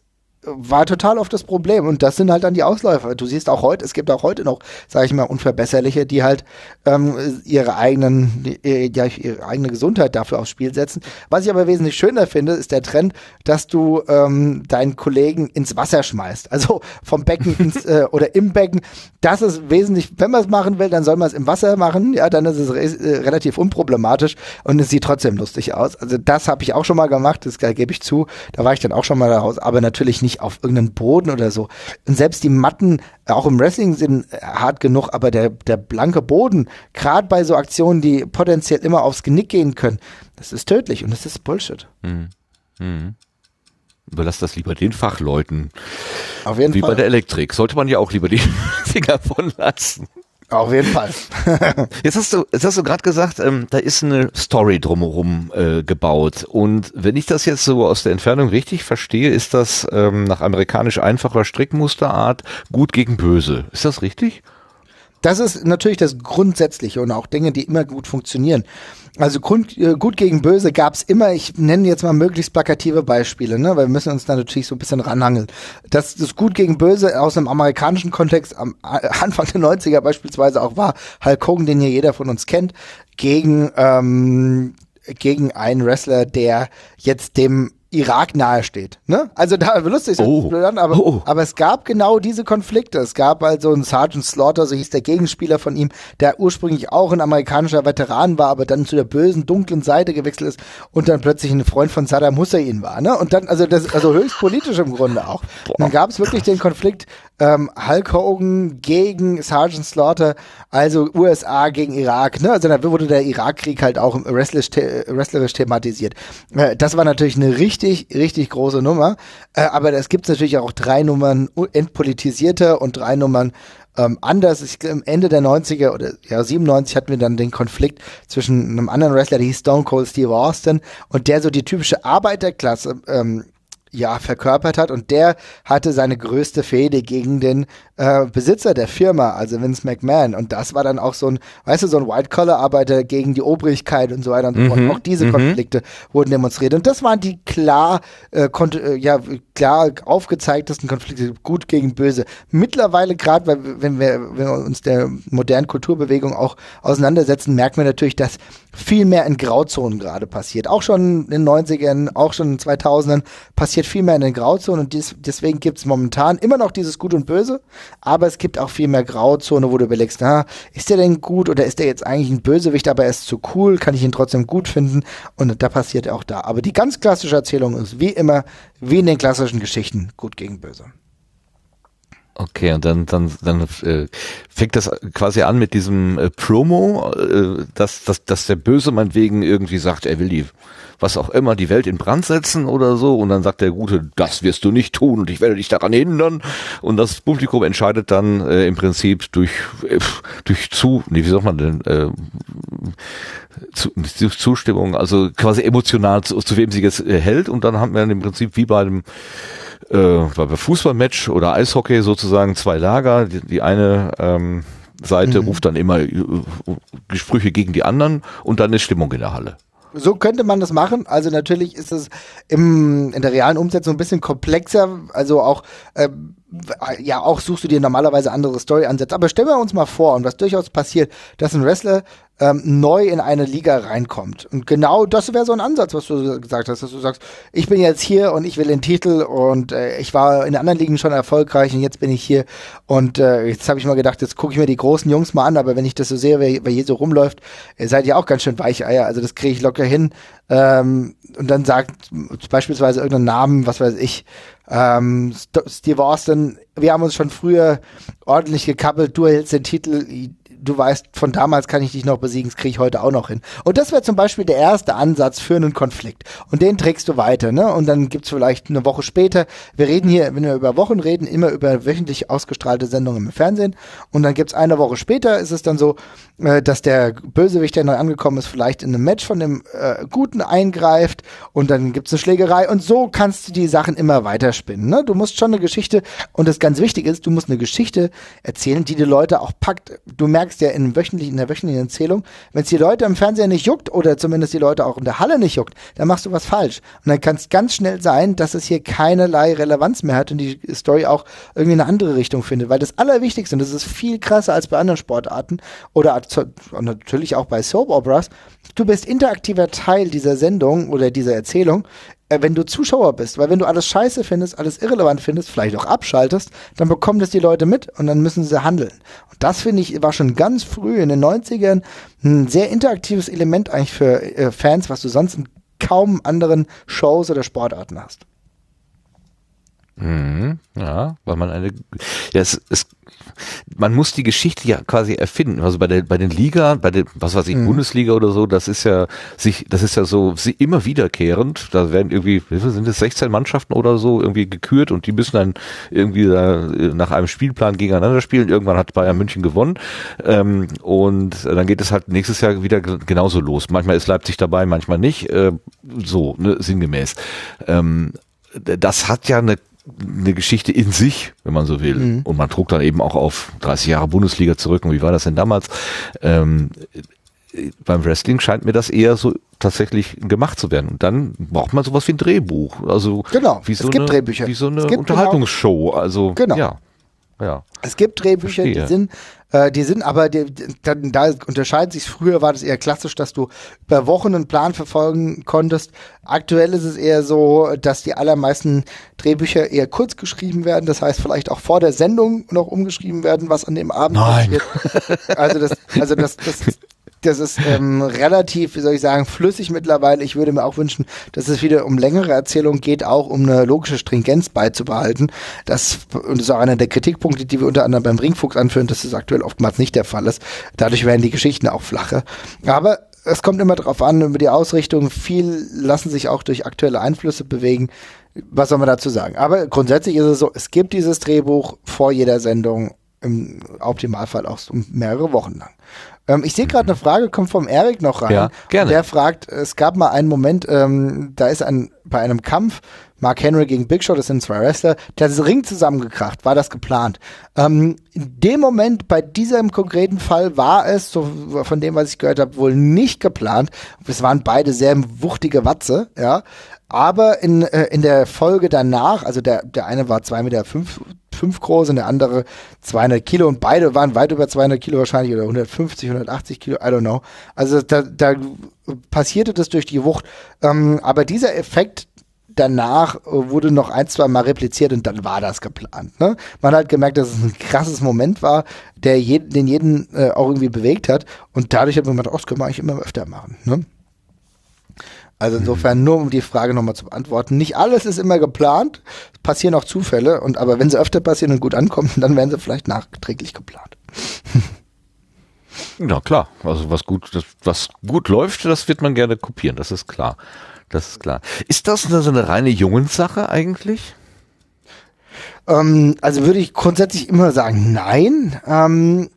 war total oft das Problem und das sind halt dann die Ausläufer. Du siehst auch heute, es gibt auch heute noch, sage ich mal, Unverbesserliche, die halt ähm, ihre eigenen, die, ja, ihre eigene Gesundheit dafür aufs Spiel setzen. Was ich aber wesentlich schöner finde, ist der Trend, dass du ähm, deinen Kollegen ins Wasser schmeißt, also vom Becken ins äh, oder im Becken. Das ist wesentlich, wenn man es machen will, dann soll man es im Wasser machen. Ja, dann ist es re äh, relativ unproblematisch und es sieht trotzdem lustig aus. Also das habe ich auch schon mal gemacht, das äh, gebe ich zu. Da war ich dann auch schon mal raus, aber natürlich nicht auf irgendeinen Boden oder so. Und selbst die Matten, äh, auch im Wrestling sind äh, hart genug, aber der, der blanke Boden, gerade bei so Aktionen, die potenziell immer aufs Genick gehen können, das ist tödlich und das ist Bullshit. Überlass das lieber den Fachleuten. Auf jeden Wie bei Fall. der Elektrik. Sollte man ja auch lieber die Finger von lassen. Auf jeden Fall. Jetzt hast du, jetzt hast du gerade gesagt, ähm, da ist eine Story drumherum äh, gebaut. Und wenn ich das jetzt so aus der Entfernung richtig verstehe, ist das ähm, nach amerikanisch einfacher Strickmusterart gut gegen böse. Ist das richtig? Das ist natürlich das Grundsätzliche und auch Dinge, die immer gut funktionieren. Also Grund, äh, gut gegen böse gab's immer. Ich nenne jetzt mal möglichst plakative Beispiele, ne? weil wir müssen uns da natürlich so ein bisschen ranhangeln. Das, das gut gegen böse aus einem amerikanischen Kontext am A- Anfang der 90er beispielsweise auch war Hulk Hogan, den hier jeder von uns kennt, gegen, ähm, gegen einen Wrestler, der jetzt dem Irak nahe steht. Ne? Also da lustig, Oh. aber, Oh. aber es gab genau diese Konflikte. Es gab also einen Sergeant Slaughter, so hieß der Gegenspieler von ihm, der ursprünglich auch ein amerikanischer Veteran war, aber dann zu der bösen, dunklen Seite gewechselt ist und dann plötzlich ein Freund von Saddam Hussein war. Ne? Und dann, also das, also höchst politisch im Grunde auch. Und dann gab es wirklich den Konflikt ähm, Hulk Hogan gegen Sergeant Slaughter, also USA gegen Irak. Ne? Also da wurde der Irakkrieg halt auch wrestlerisch, the wrestlerisch thematisiert. Äh, das war natürlich eine richtig, richtig große Nummer. Äh, aber es gibt natürlich auch drei Nummern entpolitisierter und drei Nummern ähm, anders. Ich, am Ende der 90er oder ja 97 hatten wir dann den Konflikt zwischen einem anderen Wrestler, der hieß Stone Cold Steve Austin und der so die typische Arbeiterklasse ähm, ja, verkörpert hat und der hatte seine größte Fehde gegen den äh, Besitzer der Firma, also Vince McMahon und das war dann auch so ein, weißt du, so ein White-Collar-Arbeiter gegen die Obrigkeit und so weiter und so fort. Auch diese Konflikte wurden demonstriert und das waren die klar, äh, konnte, äh, ja, klar aufgezeigtesten Konflikte, gut gegen böse. Mittlerweile gerade, weil wenn wir, wenn wir uns der modernen Kulturbewegung auch auseinandersetzen, merken wir natürlich, dass viel mehr in Grauzonen gerade passiert. Auch schon in den 90ern, auch schon in den 2000ern passiert viel mehr in den Grauzonen und dies, deswegen gibt es momentan immer noch dieses Gut und Böse, aber es gibt auch viel mehr Grauzone, wo du überlegst, na, ist der denn gut oder ist der jetzt eigentlich ein Bösewicht, aber er ist zu cool, kann ich ihn trotzdem gut finden und da passiert auch da. Aber die ganz klassische Erzählung ist wie immer, wie in den klassischen Geschichten, gut gegen böse. Okay, und dann, dann, dann äh, fängt das quasi an mit diesem äh, Promo, äh, dass, dass, dass der Böse meinetwegen irgendwie sagt, er will die, was auch immer, die Welt in Brand setzen oder so, und dann sagt der Gute, das wirst du nicht tun und ich werde dich daran hindern. Und das Publikum entscheidet dann äh, im Prinzip durch, äh, durch zu, nee, wie sagt man denn, äh, zu, Zustimmung, also quasi emotional zu, zu wem sie jetzt äh, hält, und dann haben wir dann im Prinzip wie bei einem äh, bei Fußballmatch oder Eishockey sozusagen zwei Lager. Die, die eine ähm, Seite ruft dann immer äh, Gespräche gegen die anderen und dann ist Stimmung in der Halle. So könnte man das machen. Also natürlich ist es im, in der realen Umsetzung ein bisschen komplexer. Also auch, äh, ja, auch suchst du dir normalerweise andere Story-Ansätze. Aber stellen wir uns mal vor, und was durchaus passiert, dass ein Wrestler ähm, neu in eine Liga reinkommt. Und genau das wäre so ein Ansatz, was du gesagt hast, dass du sagst, ich bin jetzt hier und ich will den Titel und äh, ich war in anderen Ligen schon erfolgreich und jetzt bin ich hier und äh, jetzt habe ich mal gedacht, jetzt gucke ich mir die großen Jungs mal an, aber wenn ich das so sehe, wer, wer hier so rumläuft, ihr seid ja auch ganz schön Weicheier, also das kriege ich locker hin. Ähm, und dann sagt beispielsweise irgendeinen Namen, was weiß ich, ähm, Steve Austin, wir haben uns schon früher ordentlich gekappelt, du hältst den Titel, du weißt, von damals kann ich dich noch besiegen, das kriege ich heute auch noch hin. Und das wäre zum Beispiel der erste Ansatz für einen Konflikt. Und den trägst du weiter, ne? Und dann gibt's vielleicht eine Woche später, wir reden hier, wenn wir über Wochen reden, immer über wöchentlich ausgestrahlte Sendungen im Fernsehen. Und dann gibt's eine Woche später, ist es dann so, äh, dass der Bösewicht, der neu angekommen ist, vielleicht in einem Match von dem äh, Guten eingreift und dann gibt's eine Schlägerei. Und so kannst du die Sachen immer weiterspinnen. Ne? Du musst schon eine Geschichte, und das ganz wichtig ist, du musst eine Geschichte erzählen, die die Leute auch packt. Du merkst, merkst ja in, wöchentlich, in der wöchentlichen Erzählung, wenn es die Leute im Fernseher nicht juckt oder zumindest die Leute auch in der Halle nicht juckt, dann machst du was falsch. Und dann kann es ganz schnell sein, dass es hier keinerlei Relevanz mehr hat und die Story auch irgendwie eine andere Richtung findet. Weil das Allerwichtigste, und das ist viel krasser als bei anderen Sportarten oder natürlich auch bei Soap Operas, du bist interaktiver Teil dieser Sendung oder dieser Erzählung äh, wenn du Zuschauer bist, weil wenn du alles scheiße findest, alles irrelevant findest, vielleicht auch abschaltest, dann bekommen das die Leute mit und dann müssen sie handeln. Und das finde ich war schon ganz früh in den 90ern ein sehr interaktives Element eigentlich für äh, Fans, was du sonst in kaum anderen Shows oder Sportarten hast. Mhm, ja, weil man eine, ja, es, es, man muss die Geschichte ja quasi erfinden. Also bei der, bei den Liga, bei den, was weiß ich, mhm. Bundesliga oder so, das ist ja sich, das ist ja so sie immer wiederkehrend. Da werden irgendwie, wie viel sind es 16 Mannschaften oder so irgendwie gekürt und die müssen dann irgendwie da nach einem Spielplan gegeneinander spielen. Irgendwann hat Bayern München gewonnen ähm, und dann geht es halt nächstes Jahr wieder genauso los. Manchmal ist Leipzig dabei, manchmal nicht. Äh, so ne, sinngemäß. Ähm, das hat ja eine eine Geschichte in sich, wenn man so will. Mhm. Und man trug dann eben auch auf 30 Jahre Bundesliga zurück. Und wie war das denn damals? Ähm, beim Wrestling scheint mir das eher so tatsächlich gemacht zu werden. Und dann braucht man sowas wie ein Drehbuch. Also genau. wie so es gibt eine, Drehbücher. Wie so eine Unterhaltungsshow. Also genau. ja. Ja. Es gibt Drehbücher, Verstehe. die sind, äh, die sind aber, die, da, da unterscheidet sich. Früher war das eher klassisch, dass du über Wochen einen Plan verfolgen konntest. Aktuell ist es eher so, dass die allermeisten Drehbücher eher kurz geschrieben werden. Das heißt, vielleicht auch vor der Sendung noch umgeschrieben werden, was an dem Abend Nein. passiert. Also das, also das, das, das ist ähm, relativ, wie soll ich sagen, flüssig mittlerweile. Ich würde mir auch wünschen, dass es wieder um längere Erzählungen geht, auch um eine logische Stringenz beizubehalten. Das, und das ist auch einer der Kritikpunkte, die wir unter anderem beim Ringfuchs anführen, dass das aktuell oftmals nicht der Fall ist. Dadurch werden die Geschichten auch flacher. Aber es kommt immer darauf an, über die Ausrichtung. Viel lassen sich auch durch aktuelle Einflüsse bewegen. Was soll man dazu sagen? Aber grundsätzlich ist es so, es gibt dieses Drehbuch vor jeder Sendung im Optimalfall auch mehrere Wochen lang. Ähm, ich sehe gerade eine Frage, kommt vom Erik noch rein. Ja, gerne. Der fragt, es gab mal einen Moment, ähm, da ist ein, bei einem Kampf Mark Henry gegen Big Show, das sind zwei Wrestler, der Ring zusammengekracht. War das geplant? Ähm, in dem Moment, bei diesem konkreten Fall, war es, so von dem, was ich gehört habe, wohl nicht geplant. Es waren beide sehr wuchtige Watze, ja. Aber in, äh, in der Folge danach, also der, der eine war zwei Meter fünf, fünf groß und der andere 200 Kilo und beide waren weit über 200 Kilo wahrscheinlich oder 150, 180 Kilo, I don't know. Also da, da passierte das durch die Wucht. Ähm, aber dieser Effekt danach wurde noch ein, zwei Mal repliziert und dann war das geplant. Ne? Man hat gemerkt, dass es ein krasses Moment war, der jeden, den jeden äh, auch irgendwie bewegt hat und dadurch hat man gedacht, oh, das können wir eigentlich immer öfter machen. Ne? Also insofern nur um die Frage nochmal zu beantworten. Nicht alles ist immer geplant, es passieren auch Zufälle, und aber wenn sie öfter passieren und gut ankommen, dann werden sie vielleicht nachträglich geplant. Ja klar, also was gut, das, was gut läuft, das wird man gerne kopieren, das ist klar. Das ist klar. Ist das so eine reine Jungenssache eigentlich? Ähm, also würde ich grundsätzlich immer sagen, nein. Ähm,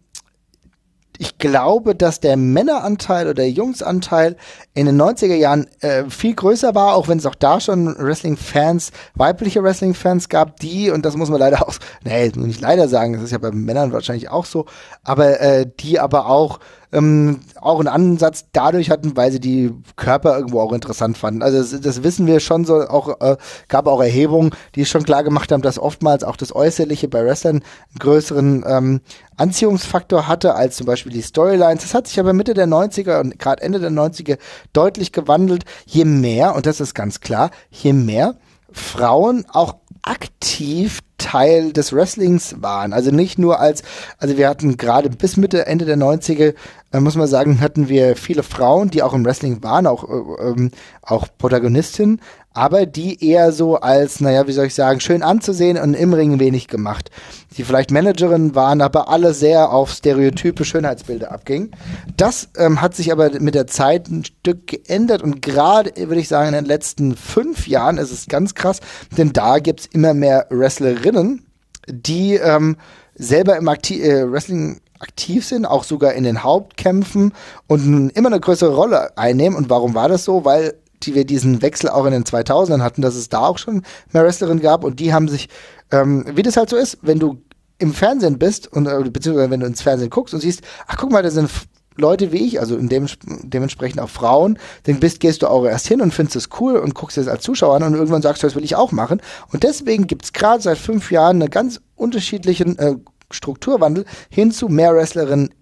ich glaube, dass der Männeranteil oder der Jungsanteil in den 90er Jahren äh, viel größer war, auch wenn es auch da schon Wrestling-Fans, weibliche Wrestling-Fans gab, die, und das muss man leider auch, nee, muss nicht leider sagen, das ist ja bei Männern wahrscheinlich auch so, aber äh, die aber auch ähm, auch einen Ansatz dadurch hatten, weil sie die Körper irgendwo auch interessant fanden. Also das, das wissen wir schon so, auch äh, gab auch Erhebungen, die schon klar gemacht haben, dass oftmals auch das Äußerliche bei Wrestlern einen größeren ähm, Anziehungsfaktor hatte als zum Beispiel die Storylines. Das hat sich aber Mitte der 90er und gerade Ende der 90er deutlich gewandelt. Je mehr, und das ist ganz klar, je mehr Frauen auch aktiv Teil des Wrestlings waren. Also nicht nur als, also wir hatten gerade bis Mitte, Ende der 90er, äh, muss man sagen, hatten wir viele Frauen, die auch im Wrestling waren, auch, äh, ähm, auch Protagonistinnen, aber die eher so als, naja, wie soll ich sagen, schön anzusehen und im Ring wenig gemacht. Die vielleicht Managerinnen waren, aber alle sehr auf stereotype Schönheitsbilder abgingen. Das ähm, hat sich aber mit der Zeit ein Stück geändert und gerade, würde ich sagen, in den letzten fünf Jahren ist es ganz krass, denn da gibt's immer mehr Wrestlerinnen, die ähm, selber im Akti äh, Wrestling aktiv sind, auch sogar in den Hauptkämpfen und immer eine größere Rolle einnehmen. Und warum war das so? Weil die wir diesen Wechsel auch in den 2000ern hatten, dass es da auch schon mehr Wrestlerinnen gab und die haben sich, ähm, wie das halt so ist, wenn du im Fernsehen bist und äh, beziehungsweise wenn du ins Fernsehen guckst und siehst, ach guck mal, da sind Leute wie ich, also in dem, dementsprechend auch Frauen, dann bist, gehst du auch erst hin und findest es cool und guckst es als Zuschauer an und irgendwann sagst du, das will ich auch machen. Und deswegen gibt's gerade seit fünf Jahren einen ganz unterschiedlichen äh, Strukturwandel hin zu mehr Wrestlerinnen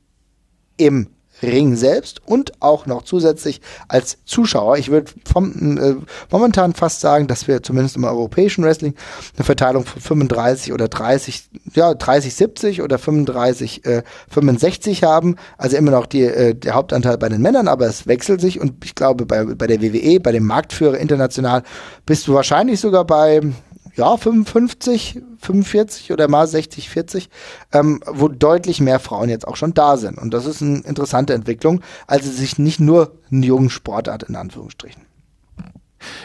im Ring selbst und auch noch zusätzlich als Zuschauer. Ich würde äh, momentan fast sagen, dass wir zumindest im europäischen Wrestling eine Verteilung von 35 oder 30, ja 30 70 oder 35 äh, 65 haben. Also immer noch die, äh, der Hauptanteil bei den Männern, aber es wechselt sich und ich glaube bei, bei der WWE, bei dem Marktführer international bist du wahrscheinlich sogar bei ja, 55, 45 oder mal 60, 40, ähm, wo deutlich mehr Frauen jetzt auch schon da sind. Und das ist eine interessante Entwicklung, also sich nicht nur einen jungen Sportart in Anführungsstrichen.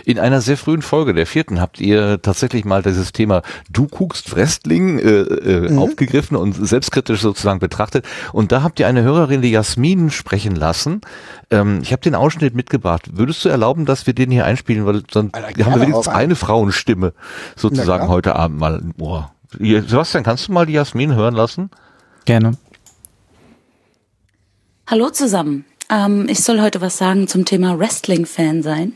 In einer sehr frühen Folge, der vierten, habt ihr tatsächlich mal dieses Thema Du guckst Wrestling äh, äh, mhm. aufgegriffen und selbstkritisch sozusagen betrachtet. Und da habt ihr eine Hörerin, die Jasmin, sprechen lassen. Ähm, ich habe den Ausschnitt mitgebracht. Würdest du erlauben, dass wir den hier einspielen? Weil dann haben wir wenigstens eine Frauenstimme sozusagen heute Abend mal. Boah. Sebastian, kannst du mal die Jasmin hören lassen? Gerne. Hallo zusammen. Ähm, ich soll heute was sagen zum Thema Wrestling-Fan sein.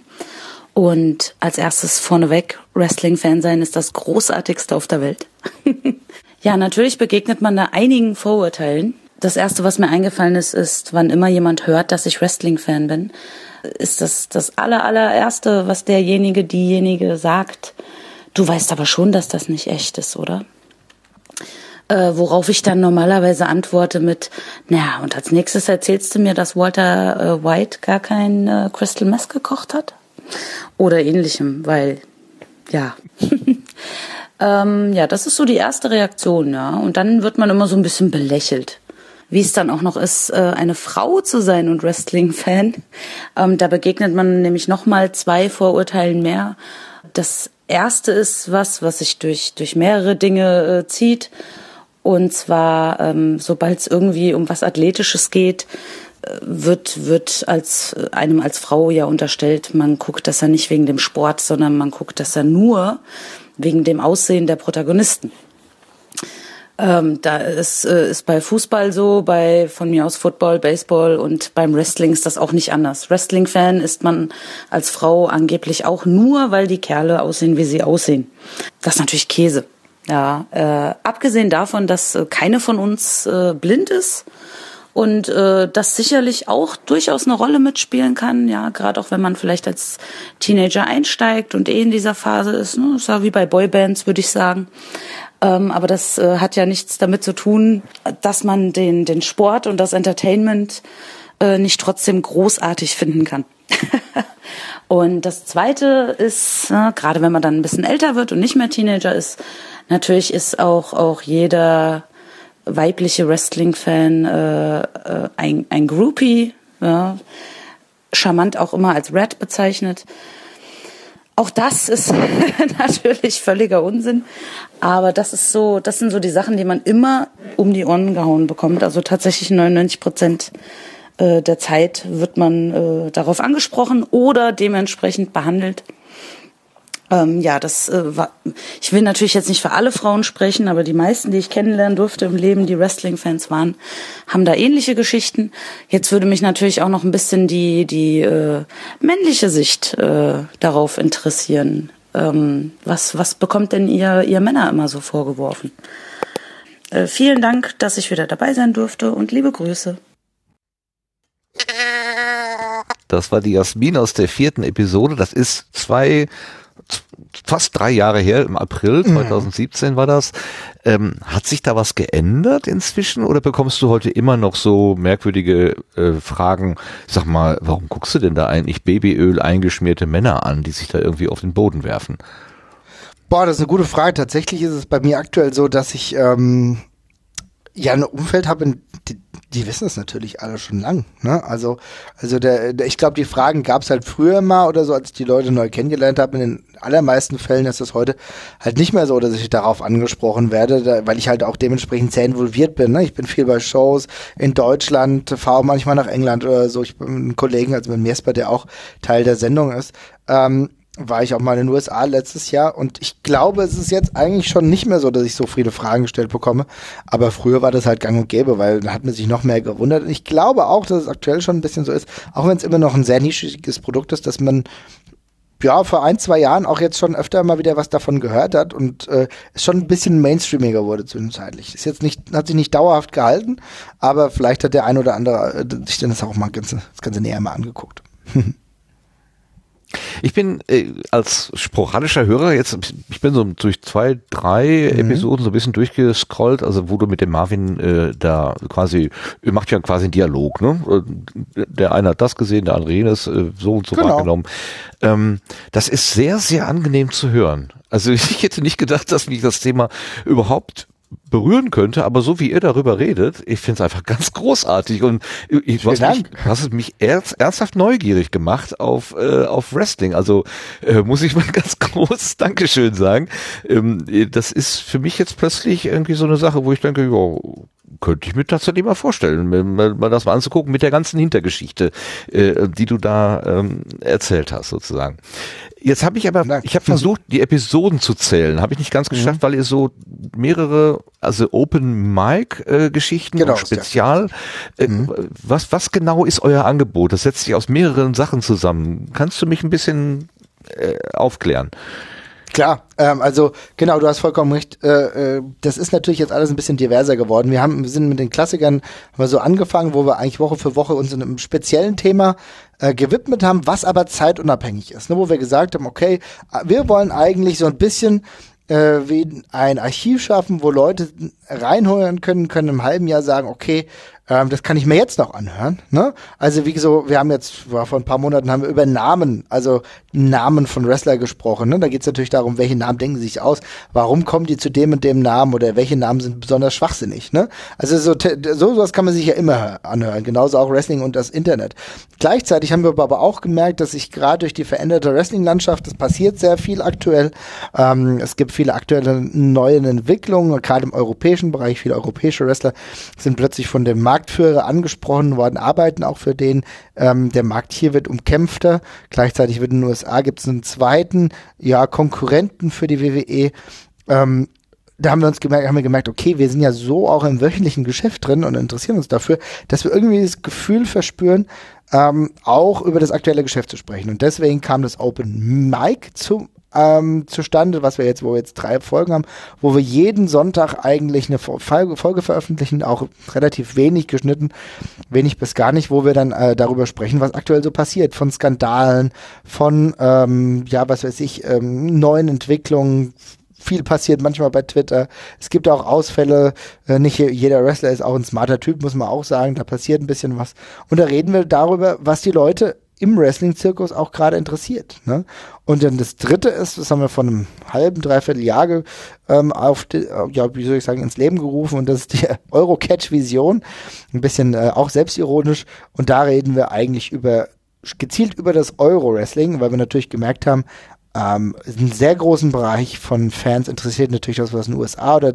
Und als erstes vorneweg, Wrestling-Fan sein ist das Großartigste auf der Welt. ja, natürlich begegnet man da einigen Vorurteilen. Das erste, was mir eingefallen ist, ist, wann immer jemand hört, dass ich Wrestling-Fan bin, ist das das aller, allererste, was derjenige, diejenige sagt. Du weißt aber schon, dass das nicht echt ist, oder? Äh, worauf ich dann normalerweise antworte mit, naja, und als nächstes erzählst du mir, dass Walter äh, White gar kein äh, Crystal Mess gekocht hat? Oder ähnlichem, weil ja. ähm, ja, das ist so die erste Reaktion, ja. Und dann wird man immer so ein bisschen belächelt. Wie es dann auch noch ist, äh, eine Frau zu sein und Wrestling-Fan. Ähm, da begegnet man nämlich nochmal zwei Vorurteilen mehr. Das erste ist was, was sich durch, durch mehrere Dinge äh, zieht. Und zwar, ähm, sobald es irgendwie um was Athletisches geht, wird, wird als, einem als Frau ja unterstellt, man guckt das ja nicht wegen dem Sport, sondern man guckt das ja nur wegen dem Aussehen der Protagonisten. Ähm, da ist, äh, ist bei Fußball so, bei von mir aus Football, Baseball und beim Wrestling ist das auch nicht anders. Wrestling-Fan ist man als Frau angeblich auch nur, weil die Kerle aussehen, wie sie aussehen. Das ist natürlich Käse. Ja, äh, abgesehen davon, dass äh, keine von uns äh, blind ist und äh, das sicherlich auch durchaus eine Rolle mitspielen kann, ja, gerade auch wenn man vielleicht als Teenager einsteigt und eh in dieser Phase ist, ne, ist ja wie bei Boybands, würde ich sagen. Ähm, aber das äh, hat ja nichts damit zu tun, dass man den, den Sport und das Entertainment äh, nicht trotzdem großartig finden kann. und das Zweite ist, äh, gerade wenn man dann ein bisschen älter wird und nicht mehr Teenager ist, natürlich ist auch, auch jeder weibliche Wrestling-Fan äh, äh, ein, ein Groupie, ja, charmant auch immer als Red bezeichnet. Auch das ist natürlich völliger Unsinn, aber das ist so, das sind so die Sachen, die man immer um die Ohren gehauen bekommt. Also tatsächlich 99 Prozent äh, der Zeit wird man äh, darauf angesprochen oder dementsprechend behandelt. Ähm, ja, das äh, war. Ich will natürlich jetzt nicht für alle Frauen sprechen, aber die meisten, die ich kennenlernen durfte im Leben, die Wrestling-Fans waren, haben da ähnliche Geschichten. Jetzt würde mich natürlich auch noch ein bisschen die die äh, männliche Sicht äh, darauf interessieren. Ähm, was was bekommt denn ihr ihr Männer immer so vorgeworfen? Äh, vielen Dank, dass ich wieder dabei sein durfte und liebe Grüße. Das war die Jasmin aus der vierten Episode. Das ist zwei fast drei Jahre her, im April 2017 mhm. war das. Ähm, hat sich da was geändert inzwischen oder bekommst du heute immer noch so merkwürdige äh, Fragen? Sag mal, warum guckst du denn da eigentlich Babyöl eingeschmierte Männer an, die sich da irgendwie auf den Boden werfen? Boah, das ist eine gute Frage. Tatsächlich ist es bei mir aktuell so, dass ich ähm, ja ein Umfeld habe, die, die wissen es natürlich alle schon lang. Ne? Also, also der, der ich glaube, die Fragen gab es halt früher mal oder so, als ich die Leute neu kennengelernt habe. In den allermeisten Fällen ist es heute halt nicht mehr so, dass ich darauf angesprochen werde, da, weil ich halt auch dementsprechend sehr involviert bin. Ne? Ich bin viel bei Shows in Deutschland, fahre manchmal nach England oder so. Ich bin mit einem Kollegen, also mit Miesper, der auch Teil der Sendung ist. Ähm, war ich auch mal in den USA letztes Jahr und ich glaube, es ist jetzt eigentlich schon nicht mehr so, dass ich so viele Fragen gestellt bekomme. Aber früher war das halt gang und gäbe, weil da hat man sich noch mehr gewundert. Und ich glaube auch, dass es aktuell schon ein bisschen so ist, auch wenn es immer noch ein sehr nischiges Produkt ist, dass man ja, vor ein, zwei Jahren auch jetzt schon öfter mal wieder was davon gehört hat und äh, es schon ein bisschen mainstreamiger wurde zwischenzeitlich. Ist jetzt nicht, hat sich nicht dauerhaft gehalten, aber vielleicht hat der ein oder andere äh, sich dann das auch mal ganz, das Ganze näher mal angeguckt. Ich bin äh, als sporadischer Hörer jetzt, ich bin so durch zwei, drei mhm. Episoden so ein bisschen durchgescrollt, also wo du mit dem Marvin äh, da quasi, ihr macht ja quasi einen Dialog, ne? Der eine hat das gesehen, der andere jenes, äh, so und so genau. wahrgenommen. Ähm, das ist sehr, sehr angenehm zu hören. Also ich hätte nicht gedacht, dass mich das Thema überhaupt berühren könnte, aber so wie ihr darüber redet, ich finde es einfach ganz großartig und ich, du, hast mich, hast es mich ernst, ernsthaft neugierig gemacht auf, äh, auf Wrestling. Also äh, muss ich mal ganz groß Dankeschön sagen. Ähm, das ist für mich jetzt plötzlich irgendwie so eine Sache, wo ich denke, ja, könnte ich mir tatsächlich mal vorstellen, mal, mal das mal anzugucken mit der ganzen Hintergeschichte, äh, die du da ähm, erzählt hast, sozusagen. Jetzt habe ich aber, Dank. ich habe versucht, die Episoden zu zählen, habe ich nicht ganz geschafft, mhm. weil ihr so mehrere, also Open Mic äh, Geschichten genau, Spezial. Äh, mhm. Was was genau ist euer Angebot? Das setzt sich aus mehreren Sachen zusammen. Kannst du mich ein bisschen äh, aufklären? Klar, ähm, also genau, du hast vollkommen recht. Äh, äh, das ist natürlich jetzt alles ein bisschen diverser geworden. Wir haben, wir sind mit den Klassikern wir so angefangen, wo wir eigentlich Woche für Woche uns in einem speziellen Thema äh, gewidmet haben, was aber zeitunabhängig ist. Ne? Wo wir gesagt haben, okay, wir wollen eigentlich so ein bisschen äh, wie ein Archiv schaffen, wo Leute reinholen können, können im halben Jahr sagen, okay, ähm, das kann ich mir jetzt noch anhören. Ne? Also wie so, wir haben jetzt, vor ein paar Monaten haben wir über Namen, also Namen von Wrestler gesprochen. Ne? Da geht es natürlich darum, welche Namen denken sie sich aus, warum kommen die zu dem und dem Namen oder welche Namen sind besonders schwachsinnig. Ne? Also so, so sowas kann man sich ja immer anhören, genauso auch Wrestling und das Internet. Gleichzeitig haben wir aber auch gemerkt, dass sich gerade durch die veränderte Wrestling-Landschaft, das passiert sehr viel aktuell. Ähm, es gibt viele aktuelle neue Entwicklungen, gerade im europäischen Bereich, viele europäische Wrestler sind plötzlich von dem Markt Marktführer angesprochen worden, arbeiten auch für den. Ähm, der Markt hier wird umkämpfter. Gleichzeitig wird in den USA gibt es einen zweiten, ja, Konkurrenten für die WWE. Ähm, da haben wir uns gemerkt, haben wir gemerkt, okay, wir sind ja so auch im wöchentlichen Geschäft drin und interessieren uns dafür, dass wir irgendwie das Gefühl verspüren, ähm, auch über das aktuelle Geschäft zu sprechen. Und deswegen kam das Open Mic zum ähm, zustande, was wir jetzt, wo wir jetzt drei Folgen haben, wo wir jeden Sonntag eigentlich eine Folge, Folge veröffentlichen, auch relativ wenig geschnitten, wenig bis gar nicht, wo wir dann äh, darüber sprechen, was aktuell so passiert, von Skandalen, von, ähm, ja, was weiß ich, ähm, neuen Entwicklungen, viel passiert manchmal bei Twitter. Es gibt auch Ausfälle. Äh, nicht jeder Wrestler ist auch ein smarter Typ, muss man auch sagen. Da passiert ein bisschen was. Und da reden wir darüber, was die Leute im Wrestling-Zirkus auch gerade interessiert. Ne? Und dann das dritte ist, das haben wir von einem halben, dreiviertel Jahr ähm, auf, die, ja, wie soll ich sagen, ins Leben gerufen und das ist die Eurocatch-Vision. Ein bisschen äh, auch selbstironisch. Und da reden wir eigentlich über, gezielt über das Euro-Wrestling, weil wir natürlich gemerkt haben, ähm, einen sehr großen Bereich von Fans interessiert natürlich das, was in den USA oder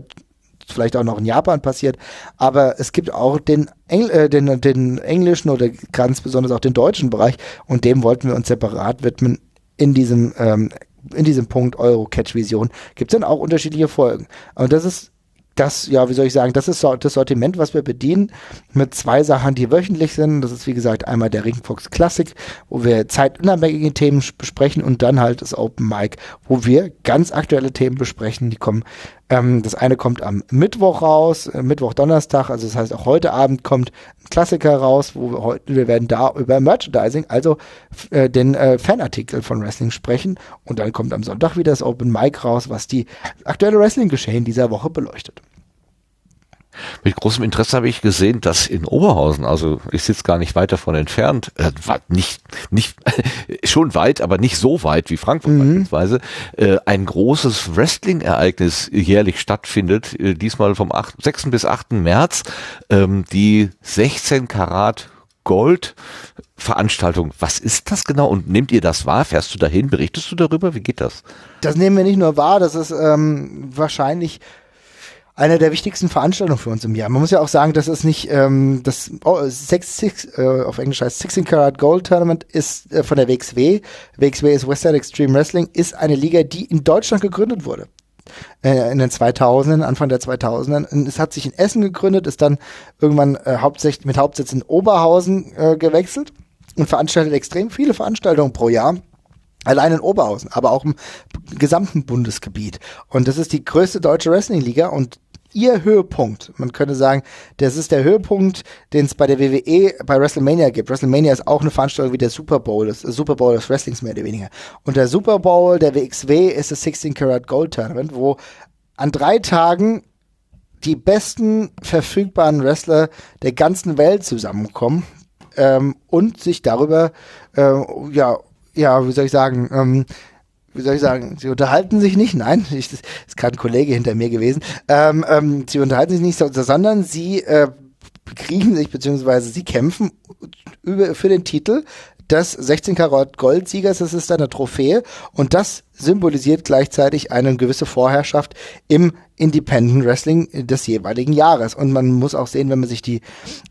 vielleicht auch noch in Japan passiert, aber es gibt auch den, Engl äh, den, den englischen oder ganz besonders auch den deutschen Bereich und dem wollten wir uns separat widmen in diesem ähm, in diesem Punkt Euro-Catch-Vision gibt es dann auch unterschiedliche Folgen. Und das ist das, ja, wie soll ich sagen, das ist das Sortiment, was wir bedienen, mit zwei Sachen, die wöchentlich sind. Das ist, wie gesagt, einmal der Ringfox Classic, wo wir zeitunabhängige Themen besprechen und dann halt das Open Mic, wo wir ganz aktuelle Themen besprechen. Die kommen, ähm, das eine kommt am Mittwoch raus, äh, Mittwoch, Donnerstag, also das heißt auch heute Abend kommt ein Klassiker raus, wo wir heute, wir werden da über Merchandising, also äh, den äh, Fanartikel von Wrestling sprechen und dann kommt am Sonntag wieder das Open Mic raus, was die aktuelle Wrestling-Geschehen dieser Woche beleuchtet. Mit großem Interesse habe ich gesehen, dass in Oberhausen, also ich sitze gar nicht weit davon entfernt, äh, nicht, nicht, schon weit, aber nicht so weit wie Frankfurt mhm. beispielsweise, äh, ein großes Wrestling-Ereignis jährlich stattfindet, äh, diesmal vom 8, 6. bis 8. März, ähm, die 16 Karat Gold Veranstaltung. Was ist das genau und nehmt ihr das wahr? Fährst du dahin? Berichtest du darüber? Wie geht das? Das nehmen wir nicht nur wahr, das ist ähm, wahrscheinlich eine der wichtigsten Veranstaltungen für uns im Jahr. Man muss ja auch sagen, dass es nicht ähm, das oh, six, six, äh, auf Englisch heißt 16 Karat Gold Tournament ist äh, von der WXW. WXW ist Western Extreme Wrestling, ist eine Liga, die in Deutschland gegründet wurde. Äh, in den 2000ern, Anfang der 2000ern. Es hat sich in Essen gegründet, ist dann irgendwann äh, hauptsächlich mit Hauptsitz in Oberhausen äh, gewechselt und veranstaltet extrem viele Veranstaltungen pro Jahr. Allein in Oberhausen, aber auch im gesamten Bundesgebiet. Und das ist die größte deutsche Wrestling-Liga und ihr Höhepunkt. Man könnte sagen, das ist der Höhepunkt, den es bei der WWE bei WrestleMania gibt. WrestleMania ist auch eine Veranstaltung wie der Super Bowl, das Super Bowl des Wrestlings mehr oder weniger. Und der Super Bowl der WXW ist das 16 Karat Gold Tournament, wo an drei Tagen die besten verfügbaren Wrestler der ganzen Welt zusammenkommen ähm, und sich darüber, äh, ja, ja, wie soll ich sagen, ähm, wie soll ich sagen, sie unterhalten sich nicht, nein, ich, das ist gerade ein Kollege hinter mir gewesen, ähm, ähm, sie unterhalten sich nicht, sondern sie äh, kriegen sich, beziehungsweise sie kämpfen über, für den Titel des 16 Karat Goldsiegers, das ist eine Trophäe und das symbolisiert gleichzeitig eine gewisse Vorherrschaft im Independent Wrestling des jeweiligen Jahres. Und man muss auch sehen, wenn man sich die